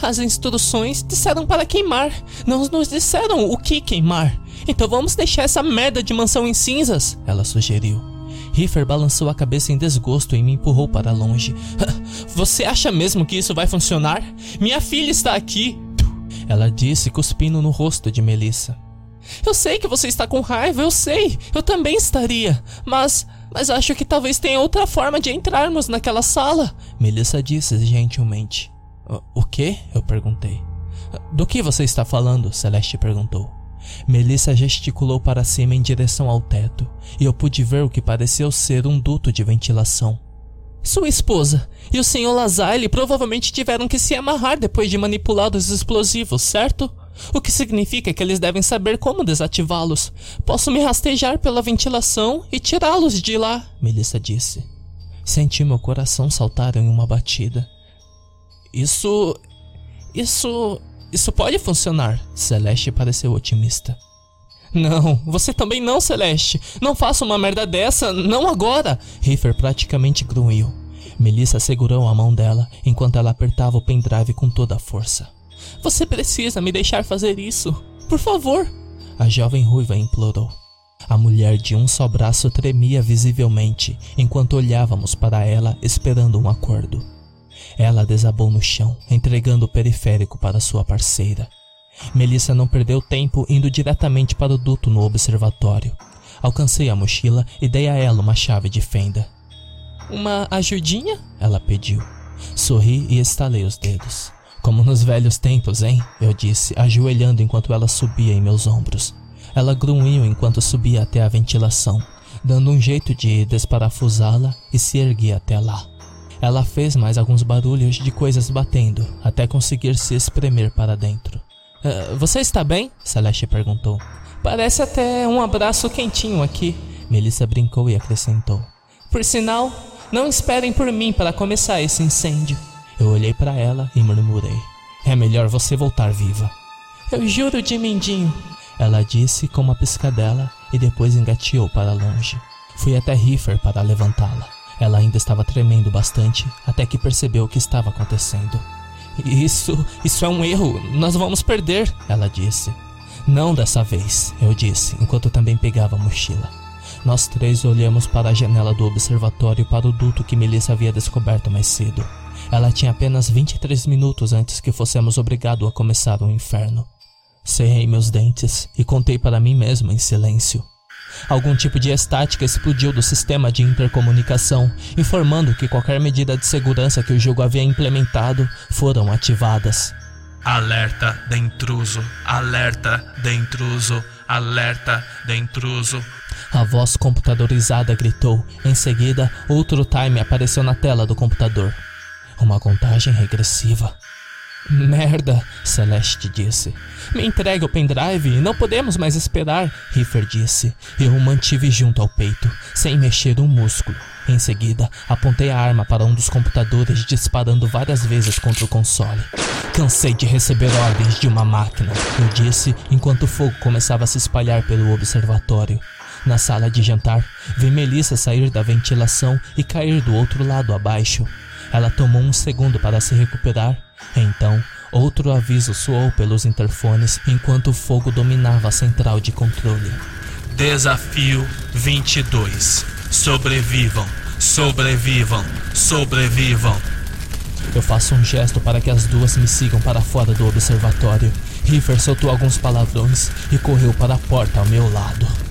As instruções disseram para queimar. Não nos disseram o que queimar. Então vamos deixar essa merda de mansão em cinzas, ela sugeriu. Riffer balançou a cabeça em desgosto e me empurrou para longe. (laughs) Você acha mesmo que isso vai funcionar? Minha filha está aqui! Ela disse, cuspindo no rosto de Melissa. Eu sei que você está com raiva, eu sei. Eu também estaria. Mas. Mas acho que talvez tenha outra forma de entrarmos naquela sala. Melissa disse gentilmente. O que? Eu perguntei. Do que você está falando? Celeste perguntou. Melissa gesticulou para cima em direção ao teto, e eu pude ver o que pareceu ser um duto de ventilação. Sua esposa e o Sr. Lasalle provavelmente tiveram que se amarrar depois de manipular os explosivos, certo? O que significa que eles devem saber como desativá-los. Posso me rastejar pela ventilação e tirá-los de lá, Melissa disse. Senti meu coração saltar em uma batida. Isso. Isso. Isso pode funcionar. Celeste pareceu otimista. Não, você também não, Celeste. Não faça uma merda dessa, não agora. Riffer praticamente grunhiu. Melissa segurou a mão dela enquanto ela apertava o pendrive com toda a força. Você precisa me deixar fazer isso. Por favor. A jovem ruiva implorou. A mulher de um só braço tremia visivelmente enquanto olhávamos para ela esperando um acordo. Ela desabou no chão, entregando o periférico para sua parceira. Melissa não perdeu tempo indo diretamente para o duto no observatório. Alcancei a mochila e dei a ela uma chave de fenda. Uma ajudinha? Ela pediu. Sorri e estalei os dedos. Como nos velhos tempos, hein? Eu disse, ajoelhando enquanto ela subia em meus ombros. Ela grunhiu enquanto subia até a ventilação, dando um jeito de desparafusá-la e se erguia até lá. Ela fez mais alguns barulhos de coisas batendo, até conseguir se espremer para dentro. Uh, você está bem? Celeste perguntou. Parece até um abraço quentinho aqui. Melissa brincou e acrescentou. Por sinal, não esperem por mim para começar esse incêndio. Eu olhei para ela e murmurei. É melhor você voltar viva. Eu juro de mindinho. Ela disse com uma piscadela e depois engateou para longe. Fui até Riffer para levantá-la. Ela ainda estava tremendo bastante até que percebeu o que estava acontecendo. Isso, isso é um erro. Nós vamos perder, ela disse. Não dessa vez, eu disse, enquanto também pegava a mochila. Nós três olhamos para a janela do observatório para o duto que Melissa havia descoberto mais cedo. Ela tinha apenas 23 minutos antes que fossemos obrigados a começar o inferno. Cerrei meus dentes e contei para mim mesmo em silêncio. Algum tipo de estática explodiu do sistema de intercomunicação, informando que qualquer medida de segurança que o jogo havia implementado foram ativadas. Alerta de intruso, alerta de intruso, alerta de intruso. A voz computadorizada gritou. Em seguida, outro time apareceu na tela do computador. Uma contagem regressiva. Merda, Celeste disse. Me entregue o pendrive, não podemos mais esperar, Riffer disse. Eu o mantive junto ao peito, sem mexer um músculo. Em seguida, apontei a arma para um dos computadores, disparando várias vezes contra o console. Cansei de receber ordens de uma máquina, eu disse enquanto o fogo começava a se espalhar pelo observatório. Na sala de jantar, vi Melissa sair da ventilação e cair do outro lado abaixo. Ela tomou um segundo para se recuperar então, outro aviso soou pelos interfones enquanto o fogo dominava a central de controle. Desafio 22. Sobrevivam, sobrevivam, sobrevivam. Eu faço um gesto para que as duas me sigam para fora do observatório. River soltou alguns palavrões e correu para a porta ao meu lado.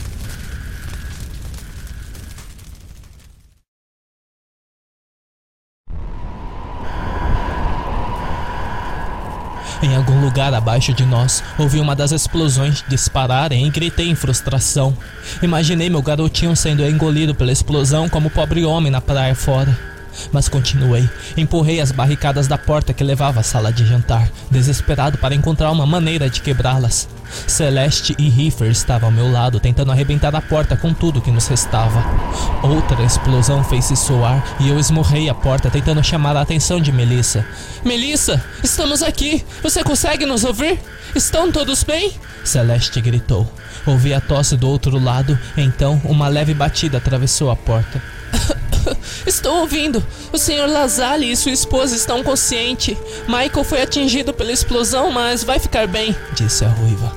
Em algum lugar abaixo de nós, ouvi uma das explosões dispararem e gritei em frustração. Imaginei meu garotinho sendo engolido pela explosão como pobre homem na praia fora. Mas continuei. Empurrei as barricadas da porta que levava à sala de jantar, desesperado para encontrar uma maneira de quebrá-las. Celeste e Riffer estavam ao meu lado, tentando arrebentar a porta com tudo que nos restava. Outra explosão fez-se soar e eu esmurrei a porta, tentando chamar a atenção de Melissa. Melissa, estamos aqui! Você consegue nos ouvir? Estão todos bem? Celeste gritou. Ouvi a tosse do outro lado, então uma leve batida atravessou a porta. (laughs) Estou ouvindo. O Sr. Lazali e sua esposa estão conscientes. Michael foi atingido pela explosão, mas vai ficar bem, disse a ruiva.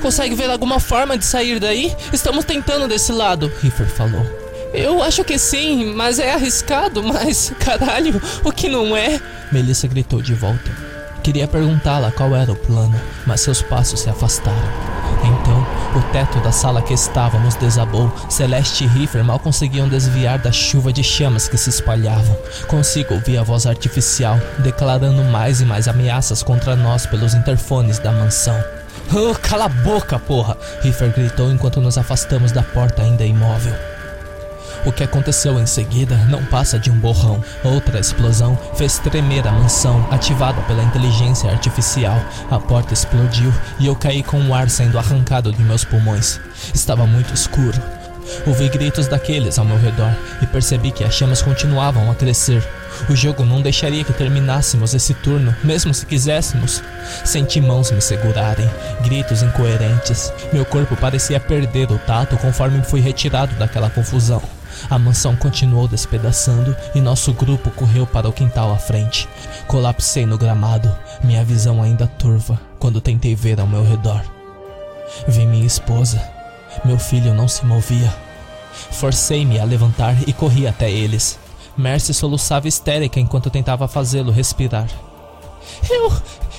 Consegue ver alguma forma de sair daí? Estamos tentando desse lado, Riffer falou. Eu acho que sim, mas é arriscado, (laughs) mas caralho, o que não é? Melissa gritou de volta. Queria perguntá-la qual era o plano, mas seus passos se afastaram. Então, o teto da sala que estávamos desabou. Celeste e Riffer mal conseguiam desviar da chuva de chamas que se espalhavam. Consigo ouvir a voz artificial declarando mais e mais ameaças contra nós pelos interfones da mansão. Oh, cala a boca, porra! Riffer gritou enquanto nos afastamos da porta ainda imóvel. O que aconteceu em seguida não passa de um borrão. Outra explosão fez tremer a mansão, ativada pela inteligência artificial. A porta explodiu e eu caí com o ar sendo arrancado de meus pulmões. Estava muito escuro. Ouvi gritos daqueles ao meu redor e percebi que as chamas continuavam a crescer. O jogo não deixaria que terminássemos esse turno, mesmo se quiséssemos. Senti mãos me segurarem, gritos incoerentes. Meu corpo parecia perder o tato conforme fui retirado daquela confusão. A mansão continuou despedaçando e nosso grupo correu para o quintal à frente. Colapsei no gramado, minha visão ainda turva, quando tentei ver ao meu redor. Vi minha esposa. Meu filho não se movia. Forcei-me a levantar e corri até eles. Mercy soluçava histérica enquanto tentava fazê-lo respirar. Eu.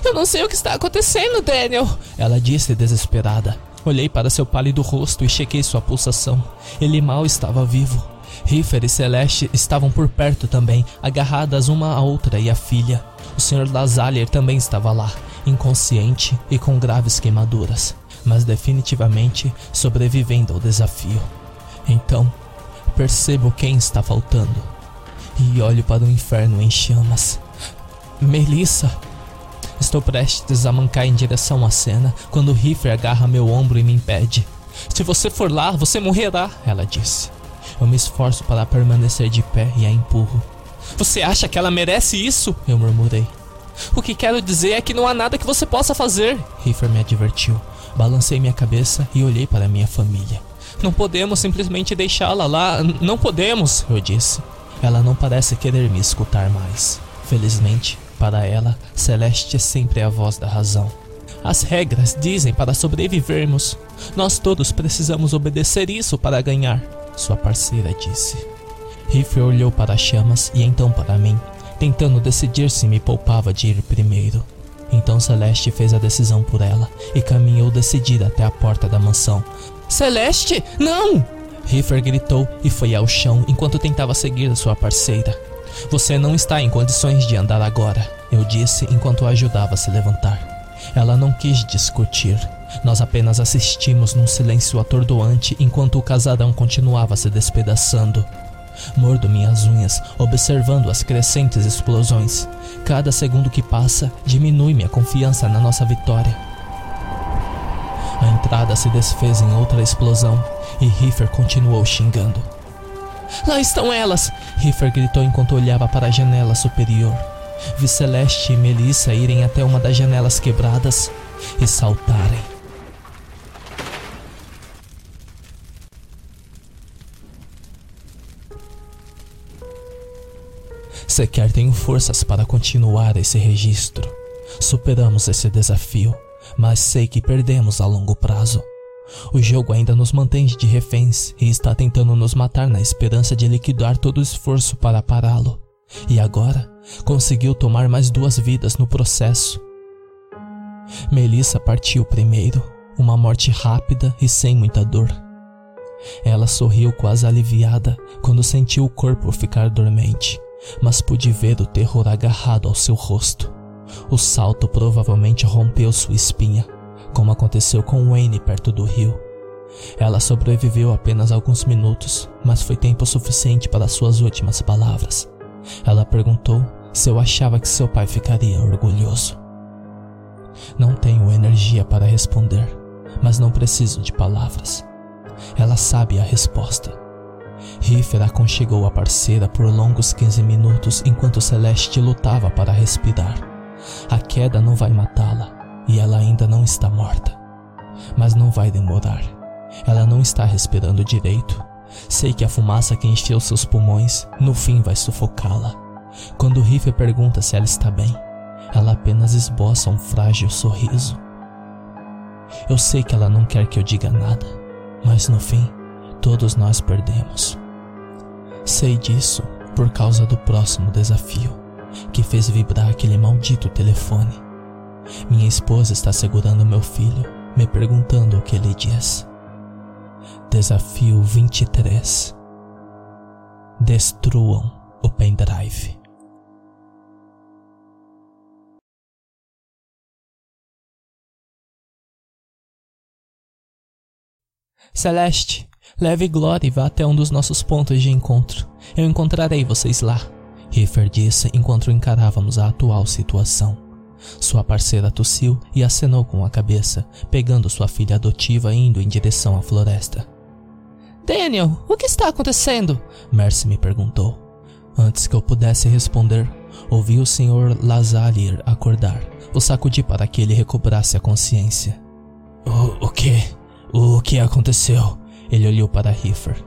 Eu não sei o que está acontecendo, Daniel! Ela disse desesperada. Olhei para seu pálido rosto e chequei sua pulsação. Ele mal estava vivo. Riffer e Celeste estavam por perto também, agarradas uma à outra e a filha. O Sr. Lazalier também estava lá, inconsciente e com graves queimaduras, mas definitivamente sobrevivendo ao desafio. Então, percebo quem está faltando e olho para o inferno em chamas. Melissa! Estou prestes a mancar em direção à cena quando Riffer agarra meu ombro e me impede. Se você for lá, você morrerá, ela disse. Eu me esforço para permanecer de pé e a empurro. Você acha que ela merece isso? Eu murmurei. O que quero dizer é que não há nada que você possa fazer, Riffer me advertiu. Balancei minha cabeça e olhei para minha família. Não podemos simplesmente deixá-la lá. Não podemos, eu disse. Ela não parece querer me escutar mais. Felizmente, para ela, Celeste é sempre a voz da razão. As regras dizem para sobrevivermos. Nós todos precisamos obedecer isso para ganhar, sua parceira disse. Riff olhou para as chamas e então para mim, tentando decidir se me poupava de ir primeiro. Então Celeste fez a decisão por ela e caminhou decidida até a porta da mansão. Celeste, não! Riffer gritou e foi ao chão enquanto tentava seguir sua parceira. Você não está em condições de andar agora, eu disse enquanto a ajudava a se levantar. Ela não quis discutir. Nós apenas assistimos num silêncio atordoante enquanto o casarão continuava se despedaçando. Mordo minhas unhas, observando as crescentes explosões. Cada segundo que passa diminui minha confiança na nossa vitória. A entrada se desfez em outra explosão e Riffer continuou xingando. Lá estão elas! Riffer gritou enquanto olhava para a janela superior. Vi Celeste e Melissa irem até uma das janelas quebradas e saltarem. Sequer tenho forças para continuar esse registro. Superamos esse desafio, mas sei que perdemos a longo prazo. O jogo ainda nos mantém de reféns e está tentando nos matar na esperança de liquidar todo o esforço para pará-lo. E agora conseguiu tomar mais duas vidas no processo. Melissa partiu primeiro, uma morte rápida e sem muita dor. Ela sorriu quase aliviada quando sentiu o corpo ficar dormente, mas pude ver o terror agarrado ao seu rosto. O salto provavelmente rompeu sua espinha, como aconteceu com Wayne perto do rio. Ela sobreviveu apenas alguns minutos, mas foi tempo suficiente para suas últimas palavras. Ela perguntou se eu achava que seu pai ficaria orgulhoso. Não tenho energia para responder, mas não preciso de palavras. Ela sabe a resposta. Riffer aconchegou a parceira por longos 15 minutos enquanto Celeste lutava para respirar. A queda não vai matá-la e ela ainda não está morta. Mas não vai demorar. Ela não está respirando direito. Sei que a fumaça que encheu seus pulmões no fim vai sufocá-la. Quando Riffer pergunta se ela está bem, ela apenas esboça um frágil sorriso. Eu sei que ela não quer que eu diga nada, mas no fim, todos nós perdemos. Sei disso por causa do próximo desafio, que fez vibrar aquele maldito telefone. Minha esposa está segurando meu filho, me perguntando o que ele diz. Desafio 23 Destruam o pendrive. Celeste, leve Glória e vá até um dos nossos pontos de encontro. Eu encontrarei vocês lá. Riffer disse enquanto encarávamos a atual situação. Sua parceira tossiu e acenou com a cabeça, pegando sua filha adotiva indo em direção à floresta. Daniel, o que está acontecendo? Mercy me perguntou. Antes que eu pudesse responder, ouvi o Sr. Lazalier acordar. O sacudi para que ele recobrasse a consciência. O, o que? O que aconteceu? Ele olhou para Riffer.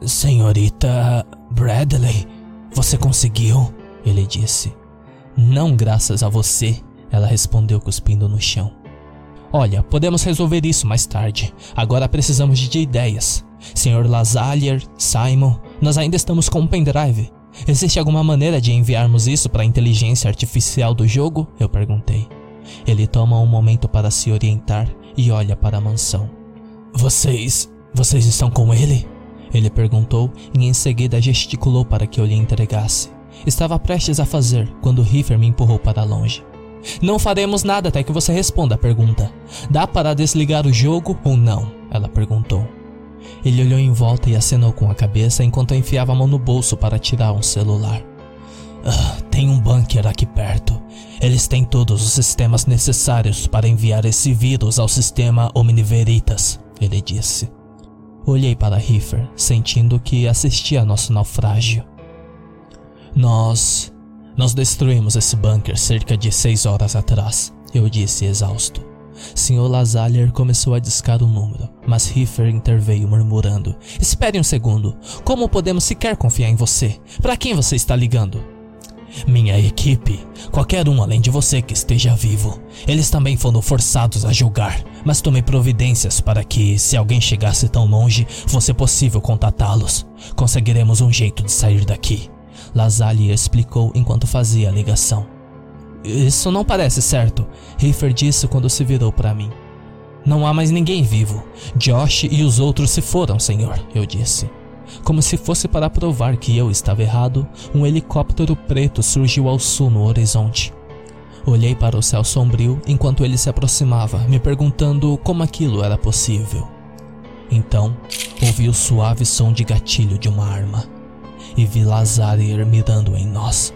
Senhorita Bradley, você conseguiu? Ele disse. Não graças a você, ela respondeu cuspindo no chão. Olha, podemos resolver isso mais tarde. Agora precisamos de ideias. Sr. Lazalier, Simon, nós ainda estamos com um pendrive. Existe alguma maneira de enviarmos isso para a inteligência artificial do jogo? Eu perguntei. Ele toma um momento para se orientar e olha para a mansão. Vocês. Vocês estão com ele? Ele perguntou e em seguida gesticulou para que eu lhe entregasse. Estava prestes a fazer quando Riffer me empurrou para longe. Não faremos nada até que você responda a pergunta. Dá para desligar o jogo ou não? Ela perguntou. Ele olhou em volta e acenou com a cabeça enquanto enfiava a mão no bolso para tirar um celular. Ah, tem um bunker aqui perto. Eles têm todos os sistemas necessários para enviar esse vírus ao sistema Omniveritas ele disse. Olhei para Riffer, sentindo que assistia a nosso naufrágio. Nós. Nós destruímos esse bunker cerca de seis horas atrás, eu disse exausto. Sr. Lazalier começou a discar o número, mas Riffer interveio murmurando: Espere um segundo. Como podemos sequer confiar em você? Para quem você está ligando? Minha equipe, qualquer um além de você que esteja vivo. Eles também foram forçados a julgar, mas tomei providências para que, se alguém chegasse tão longe, fosse possível contatá-los. Conseguiremos um jeito de sair daqui. Lasalle explicou enquanto fazia a ligação. Isso não parece certo, Riffer disse quando se virou para mim. Não há mais ninguém vivo. Josh e os outros se foram, senhor, eu disse. Como se fosse para provar que eu estava errado, um helicóptero preto surgiu ao sul no horizonte. Olhei para o céu sombrio enquanto ele se aproximava, me perguntando como aquilo era possível. Então, ouvi o suave som de gatilho de uma arma e vi Lazare mirando em nós.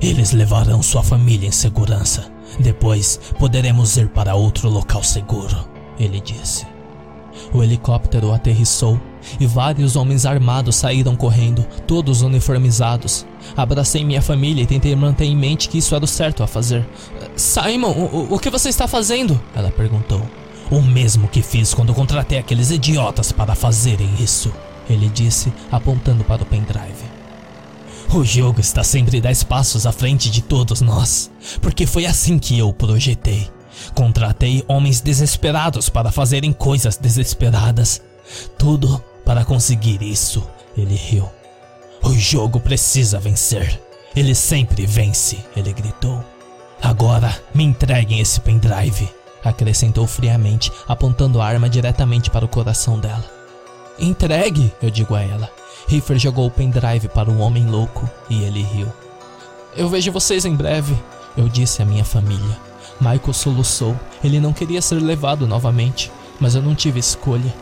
Eles levarão sua família em segurança. Depois poderemos ir para outro local seguro, ele disse. O helicóptero aterrissou e vários homens armados saíram correndo, todos uniformizados. Abracei minha família e tentei manter em mente que isso era o certo a fazer. Simon, o, o que você está fazendo? Ela perguntou. O mesmo que fiz quando contratei aqueles idiotas para fazerem isso, ele disse, apontando para o pendrive. O jogo está sempre dez passos à frente de todos nós, porque foi assim que eu projetei. Contratei homens desesperados para fazerem coisas desesperadas. Tudo para conseguir isso, ele riu. O jogo precisa vencer. Ele sempre vence, ele gritou. Agora me entreguem esse pendrive, acrescentou friamente, apontando a arma diretamente para o coração dela. Entregue, eu digo a ela. Riffer jogou o pendrive para o homem louco e ele riu. Eu vejo vocês em breve. Eu disse à minha família. Michael soluçou. Ele não queria ser levado novamente, mas eu não tive escolha.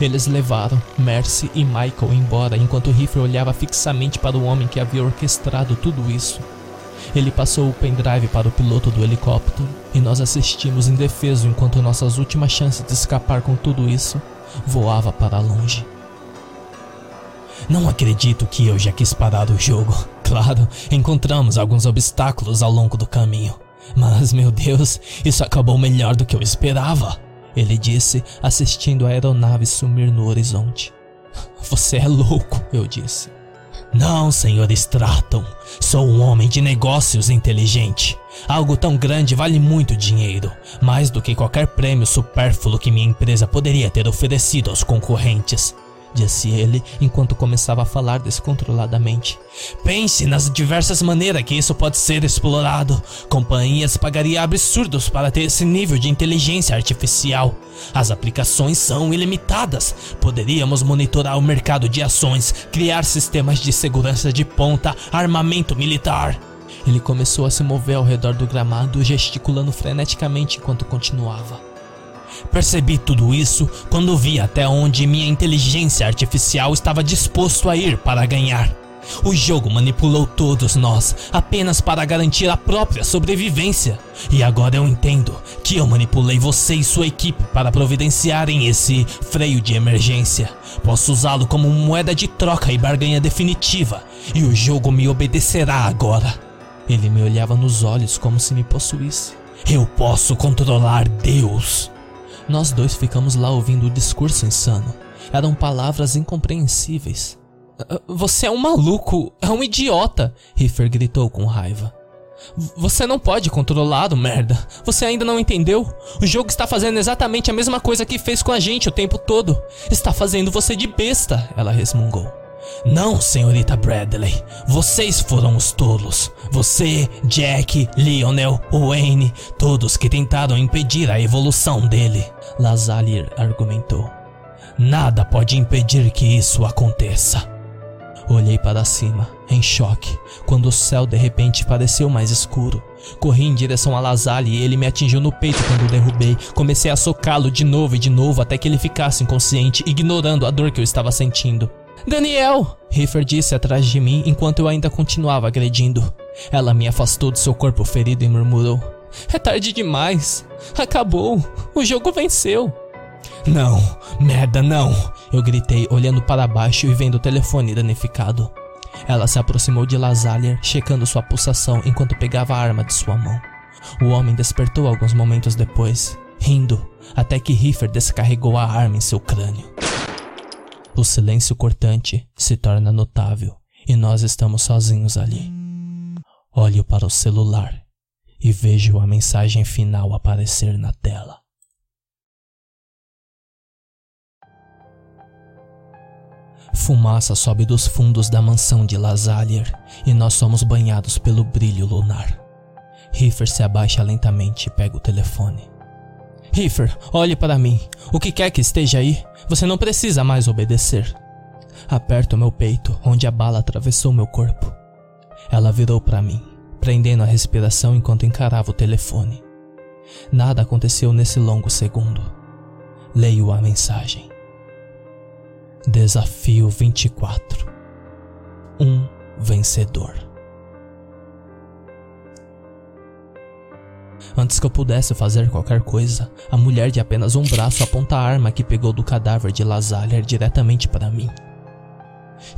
Eles levaram Mercy e Michael embora enquanto Riffer olhava fixamente para o homem que havia orquestrado tudo isso. Ele passou o pendrive para o piloto do helicóptero e nós assistimos indefeso enquanto nossas últimas chances de escapar com tudo isso voava para longe. Não acredito que eu já quis parar o jogo. (laughs) Claro, encontramos alguns obstáculos ao longo do caminho. Mas, meu Deus, isso acabou melhor do que eu esperava. Ele disse, assistindo a aeronave sumir no horizonte. (laughs) Você é louco, eu disse. Não, senhor Stratton. Sou um homem de negócios inteligente. Algo tão grande vale muito dinheiro, mais do que qualquer prêmio supérfluo que minha empresa poderia ter oferecido aos concorrentes disse ele enquanto começava a falar descontroladamente. Pense nas diversas maneiras que isso pode ser explorado. Companhias pagariam absurdos para ter esse nível de inteligência artificial. As aplicações são ilimitadas. Poderíamos monitorar o mercado de ações, criar sistemas de segurança de ponta, armamento militar. Ele começou a se mover ao redor do gramado, gesticulando freneticamente enquanto continuava. Percebi tudo isso quando vi até onde minha inteligência artificial estava disposto a ir para ganhar. O jogo manipulou todos nós apenas para garantir a própria sobrevivência. E agora eu entendo que eu manipulei você e sua equipe para providenciarem esse freio de emergência. Posso usá-lo como moeda de troca e barganha definitiva, e o jogo me obedecerá agora. Ele me olhava nos olhos como se me possuísse. Eu posso controlar Deus. Nós dois ficamos lá ouvindo o discurso insano. Eram palavras incompreensíveis. Ah, você é um maluco, é um idiota, Riffer gritou com raiva. Você não pode controlá-lo, merda. Você ainda não entendeu? O jogo está fazendo exatamente a mesma coisa que fez com a gente o tempo todo. Está fazendo você de besta, ela resmungou. Não, senhorita Bradley. Vocês foram os tolos. Você, Jack, Lionel, Wayne, todos que tentaram impedir a evolução dele. Lazalier argumentou. Nada pode impedir que isso aconteça. Olhei para cima, em choque, quando o céu de repente pareceu mais escuro. Corri em direção a Lazali e ele me atingiu no peito quando o derrubei. Comecei a socá-lo de novo e de novo até que ele ficasse inconsciente, ignorando a dor que eu estava sentindo. Daniel! Riffer disse atrás de mim enquanto eu ainda continuava agredindo. Ela me afastou do seu corpo ferido e murmurou: É tarde demais. Acabou. O jogo venceu. Não, merda, não! Eu gritei, olhando para baixo e vendo o telefone danificado. Ela se aproximou de Lazalier, checando sua pulsação enquanto pegava a arma de sua mão. O homem despertou alguns momentos depois, rindo, até que Riffer descarregou a arma em seu crânio. O silêncio cortante se torna notável e nós estamos sozinhos ali. Olho para o celular e vejo a mensagem final aparecer na tela. Fumaça sobe dos fundos da mansão de Lazalier e nós somos banhados pelo brilho lunar. Riffer se abaixa lentamente e pega o telefone. Riffer, olhe para mim. O que quer que esteja aí, você não precisa mais obedecer. Aperto meu peito, onde a bala atravessou meu corpo. Ela virou para mim, prendendo a respiração enquanto encarava o telefone. Nada aconteceu nesse longo segundo. Leio a mensagem. Desafio 24. Um vencedor. Antes que eu pudesse fazer qualquer coisa, a mulher de apenas um braço aponta a arma que pegou do cadáver de Lazalier diretamente para mim.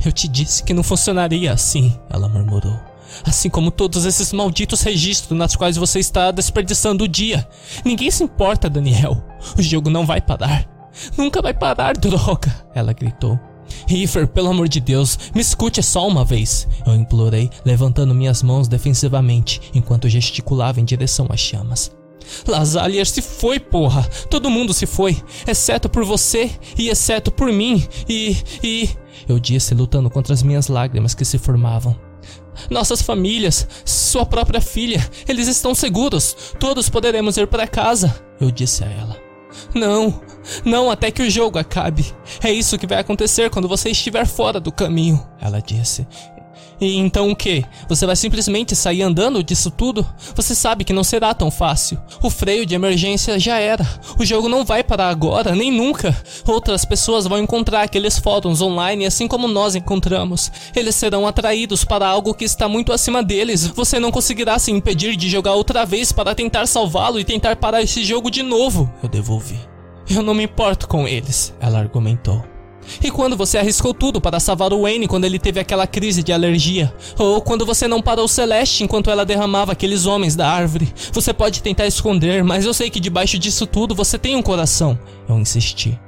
Eu te disse que não funcionaria assim, ela murmurou. Assim como todos esses malditos registros nas quais você está desperdiçando o dia. Ninguém se importa, Daniel. O jogo não vai parar. Nunca vai parar, droga! Ela gritou. Riffer, pelo amor de Deus, me escute só uma vez, eu implorei, levantando minhas mãos defensivamente enquanto gesticulava em direção às chamas. Lazalier se foi, porra! Todo mundo se foi, exceto por você e exceto por mim e. e. Eu disse, lutando contra as minhas lágrimas que se formavam. Nossas famílias, sua própria filha, eles estão seguros. Todos poderemos ir para casa, eu disse a ela. Não, não até que o jogo acabe. É isso que vai acontecer quando você estiver fora do caminho, ela disse. E então o que? Você vai simplesmente sair andando disso tudo? Você sabe que não será tão fácil. O freio de emergência já era. O jogo não vai parar agora, nem nunca. Outras pessoas vão encontrar aqueles fóruns online assim como nós encontramos. Eles serão atraídos para algo que está muito acima deles. Você não conseguirá se impedir de jogar outra vez para tentar salvá-lo e tentar parar esse jogo de novo. Eu devolvi. Eu não me importo com eles, ela argumentou. E quando você arriscou tudo para salvar o Wayne quando ele teve aquela crise de alergia? Ou quando você não parou Celeste enquanto ela derramava aqueles homens da árvore? Você pode tentar esconder, mas eu sei que debaixo disso tudo você tem um coração. Eu insisti.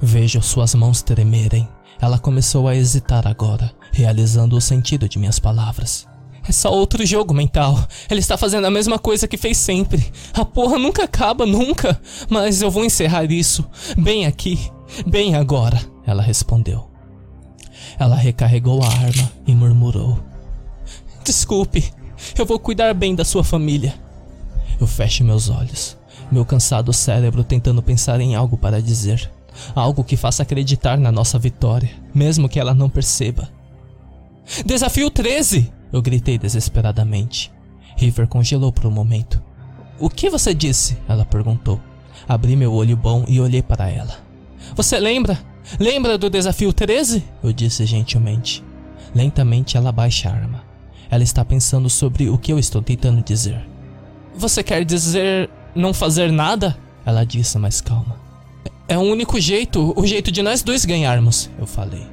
Vejo suas mãos tremerem. Ela começou a hesitar agora, realizando o sentido de minhas palavras. É só outro jogo mental. Ele está fazendo a mesma coisa que fez sempre. A porra nunca acaba, nunca. Mas eu vou encerrar isso. Bem aqui. Bem agora. Ela respondeu. Ela recarregou a arma e murmurou: Desculpe, eu vou cuidar bem da sua família. Eu fecho meus olhos, meu cansado cérebro tentando pensar em algo para dizer. Algo que faça acreditar na nossa vitória, mesmo que ela não perceba. Desafio 13! Eu gritei desesperadamente. River congelou por um momento. O que você disse? Ela perguntou. Abri meu olho bom e olhei para ela. Você lembra? Lembra do desafio 13? Eu disse gentilmente. Lentamente ela baixa a arma. Ela está pensando sobre o que eu estou tentando dizer. Você quer dizer não fazer nada? Ela disse mais calma. É o único jeito, o jeito de nós dois ganharmos, eu falei.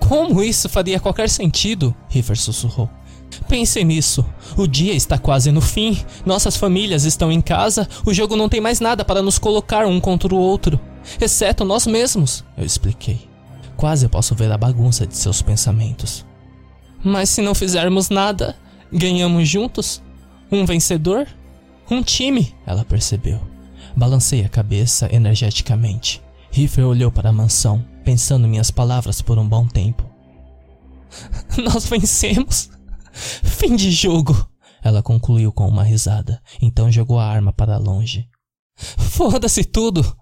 Como isso faria qualquer sentido? River sussurrou. Pense nisso. O dia está quase no fim, nossas famílias estão em casa, o jogo não tem mais nada para nos colocar um contra o outro exceto nós mesmos, eu expliquei. Quase posso ver a bagunça de seus pensamentos. Mas se não fizermos nada, ganhamos juntos? Um vencedor? Um time, ela percebeu. Balancei a cabeça energeticamente. Riffer olhou para a mansão, pensando minhas palavras por um bom tempo. (laughs) Nós vencemos! Fim de jogo! Ela concluiu com uma risada, então jogou a arma para longe. Foda-se tudo!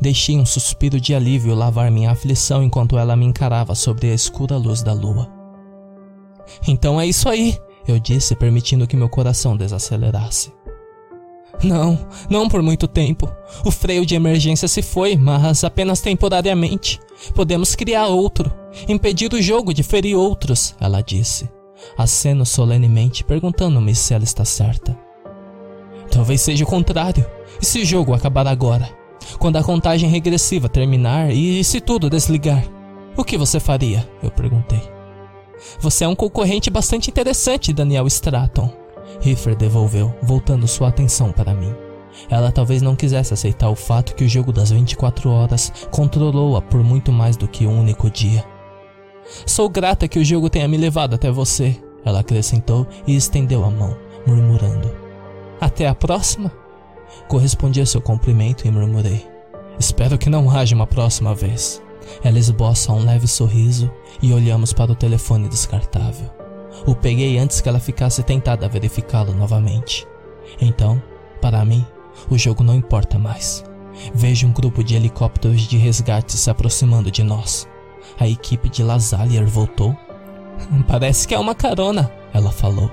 Deixei um suspiro de alívio lavar minha aflição enquanto ela me encarava sobre a escura luz da lua. Então é isso aí, eu disse, permitindo que meu coração desacelerasse. Não, não por muito tempo. O freio de emergência se foi, mas apenas temporariamente. Podemos criar outro, impedir o jogo de ferir outros, ela disse. Aceno solenemente, perguntando-me se ela está certa. Talvez seja o contrário. E se o jogo acabar agora? Quando a contagem regressiva terminar e se tudo desligar, o que você faria? Eu perguntei. Você é um concorrente bastante interessante, Daniel Stratton. Riffer devolveu, voltando sua atenção para mim. Ela talvez não quisesse aceitar o fato que o jogo das 24 horas controlou-a por muito mais do que um único dia. Sou grata que o jogo tenha me levado até você, ela acrescentou e estendeu a mão, murmurando. Até a próxima? Correspondi a seu cumprimento e murmurei: Espero que não haja uma próxima vez. Ela esboça um leve sorriso e olhamos para o telefone descartável. O peguei antes que ela ficasse tentada a verificá-lo novamente. Então, para mim, o jogo não importa mais. Vejo um grupo de helicópteros de resgate se aproximando de nós. A equipe de Lazalier voltou. (laughs) Parece que é uma carona, ela falou.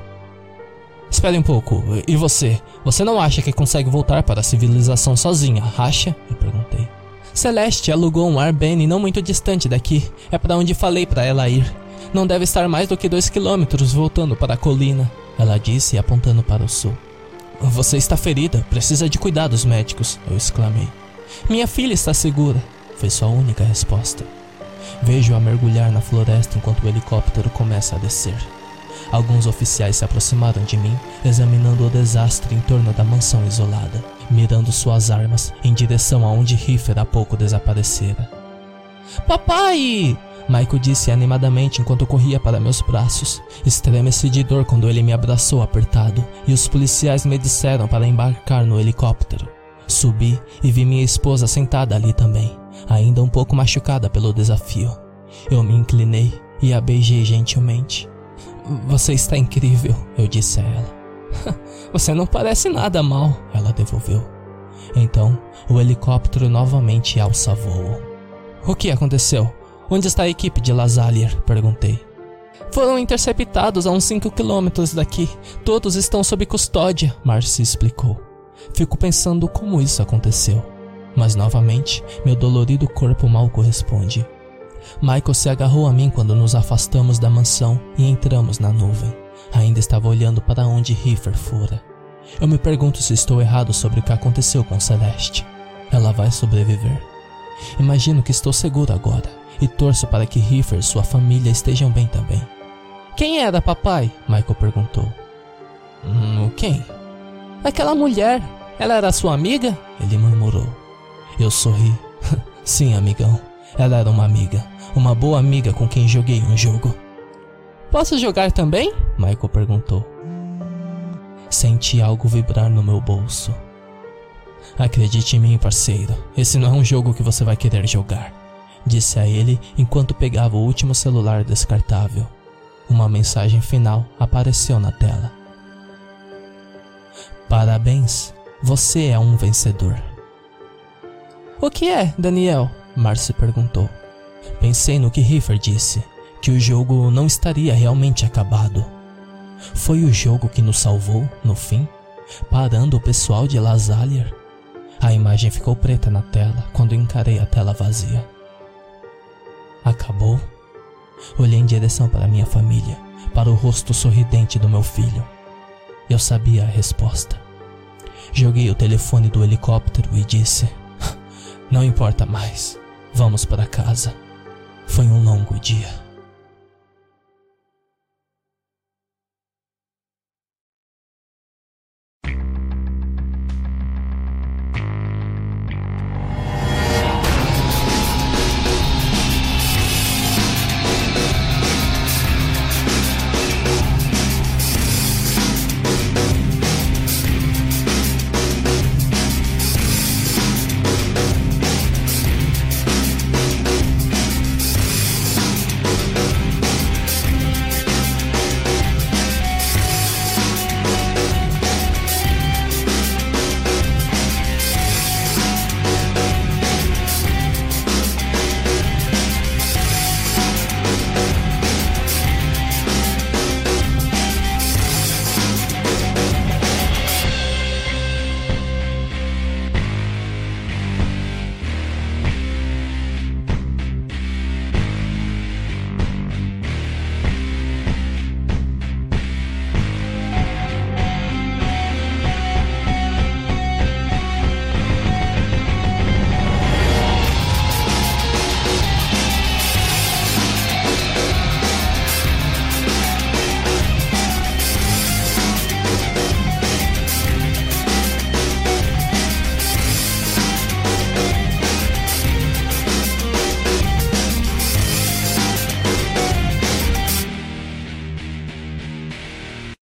Espere um pouco, e você? Você não acha que consegue voltar para a civilização sozinha, acha? Eu perguntei. Celeste alugou um Airbnb não muito distante daqui. É para onde falei para ela ir. Não deve estar mais do que dois quilômetros voltando para a colina, ela disse, apontando para o sul. Você está ferida, precisa de cuidados médicos, eu exclamei. Minha filha está segura, foi sua única resposta. Vejo-a mergulhar na floresta enquanto o helicóptero começa a descer. Alguns oficiais se aproximaram de mim, examinando o desastre em torno da mansão isolada, mirando suas armas em direção aonde Riffer há pouco desaparecera. Papai! Michael disse animadamente enquanto corria para meus braços. Estremeci de dor quando ele me abraçou apertado e os policiais me disseram para embarcar no helicóptero. Subi e vi minha esposa sentada ali também, ainda um pouco machucada pelo desafio. Eu me inclinei e a beijei gentilmente. Você está incrível, eu disse a ela. (laughs) Você não parece nada mal, ela devolveu. Então, o helicóptero novamente alça voo. O que aconteceu? Onde está a equipe de Lazalier? Perguntei. Foram interceptados a uns 5 quilômetros daqui. Todos estão sob custódia, Marcy explicou. Fico pensando como isso aconteceu. Mas novamente, meu dolorido corpo mal corresponde. Michael se agarrou a mim quando nos afastamos da mansão e entramos na nuvem. Ainda estava olhando para onde Riffer fora. Eu me pergunto se estou errado sobre o que aconteceu com Celeste. Ela vai sobreviver. Imagino que estou seguro agora e torço para que Riffer e sua família estejam bem também. Quem era papai? Michael perguntou. Hum, quem? Aquela mulher. Ela era sua amiga? Ele murmurou. Eu sorri. (laughs) Sim, amigão. Ela era uma amiga. Uma boa amiga com quem joguei um jogo. Posso jogar também? Michael perguntou. Senti algo vibrar no meu bolso. Acredite em mim, parceiro. Esse não é um jogo que você vai querer jogar. Disse a ele enquanto pegava o último celular descartável. Uma mensagem final apareceu na tela. Parabéns, você é um vencedor. O que é, Daniel? Marcy perguntou. Pensei no que Riffer disse, que o jogo não estaria realmente acabado. Foi o jogo que nos salvou, no fim, parando o pessoal de Lazalier. A imagem ficou preta na tela quando encarei a tela vazia. Acabou? Olhei em direção para minha família, para o rosto sorridente do meu filho. Eu sabia a resposta. Joguei o telefone do helicóptero e disse: (laughs) Não importa mais, vamos para casa. Foi um longo dia.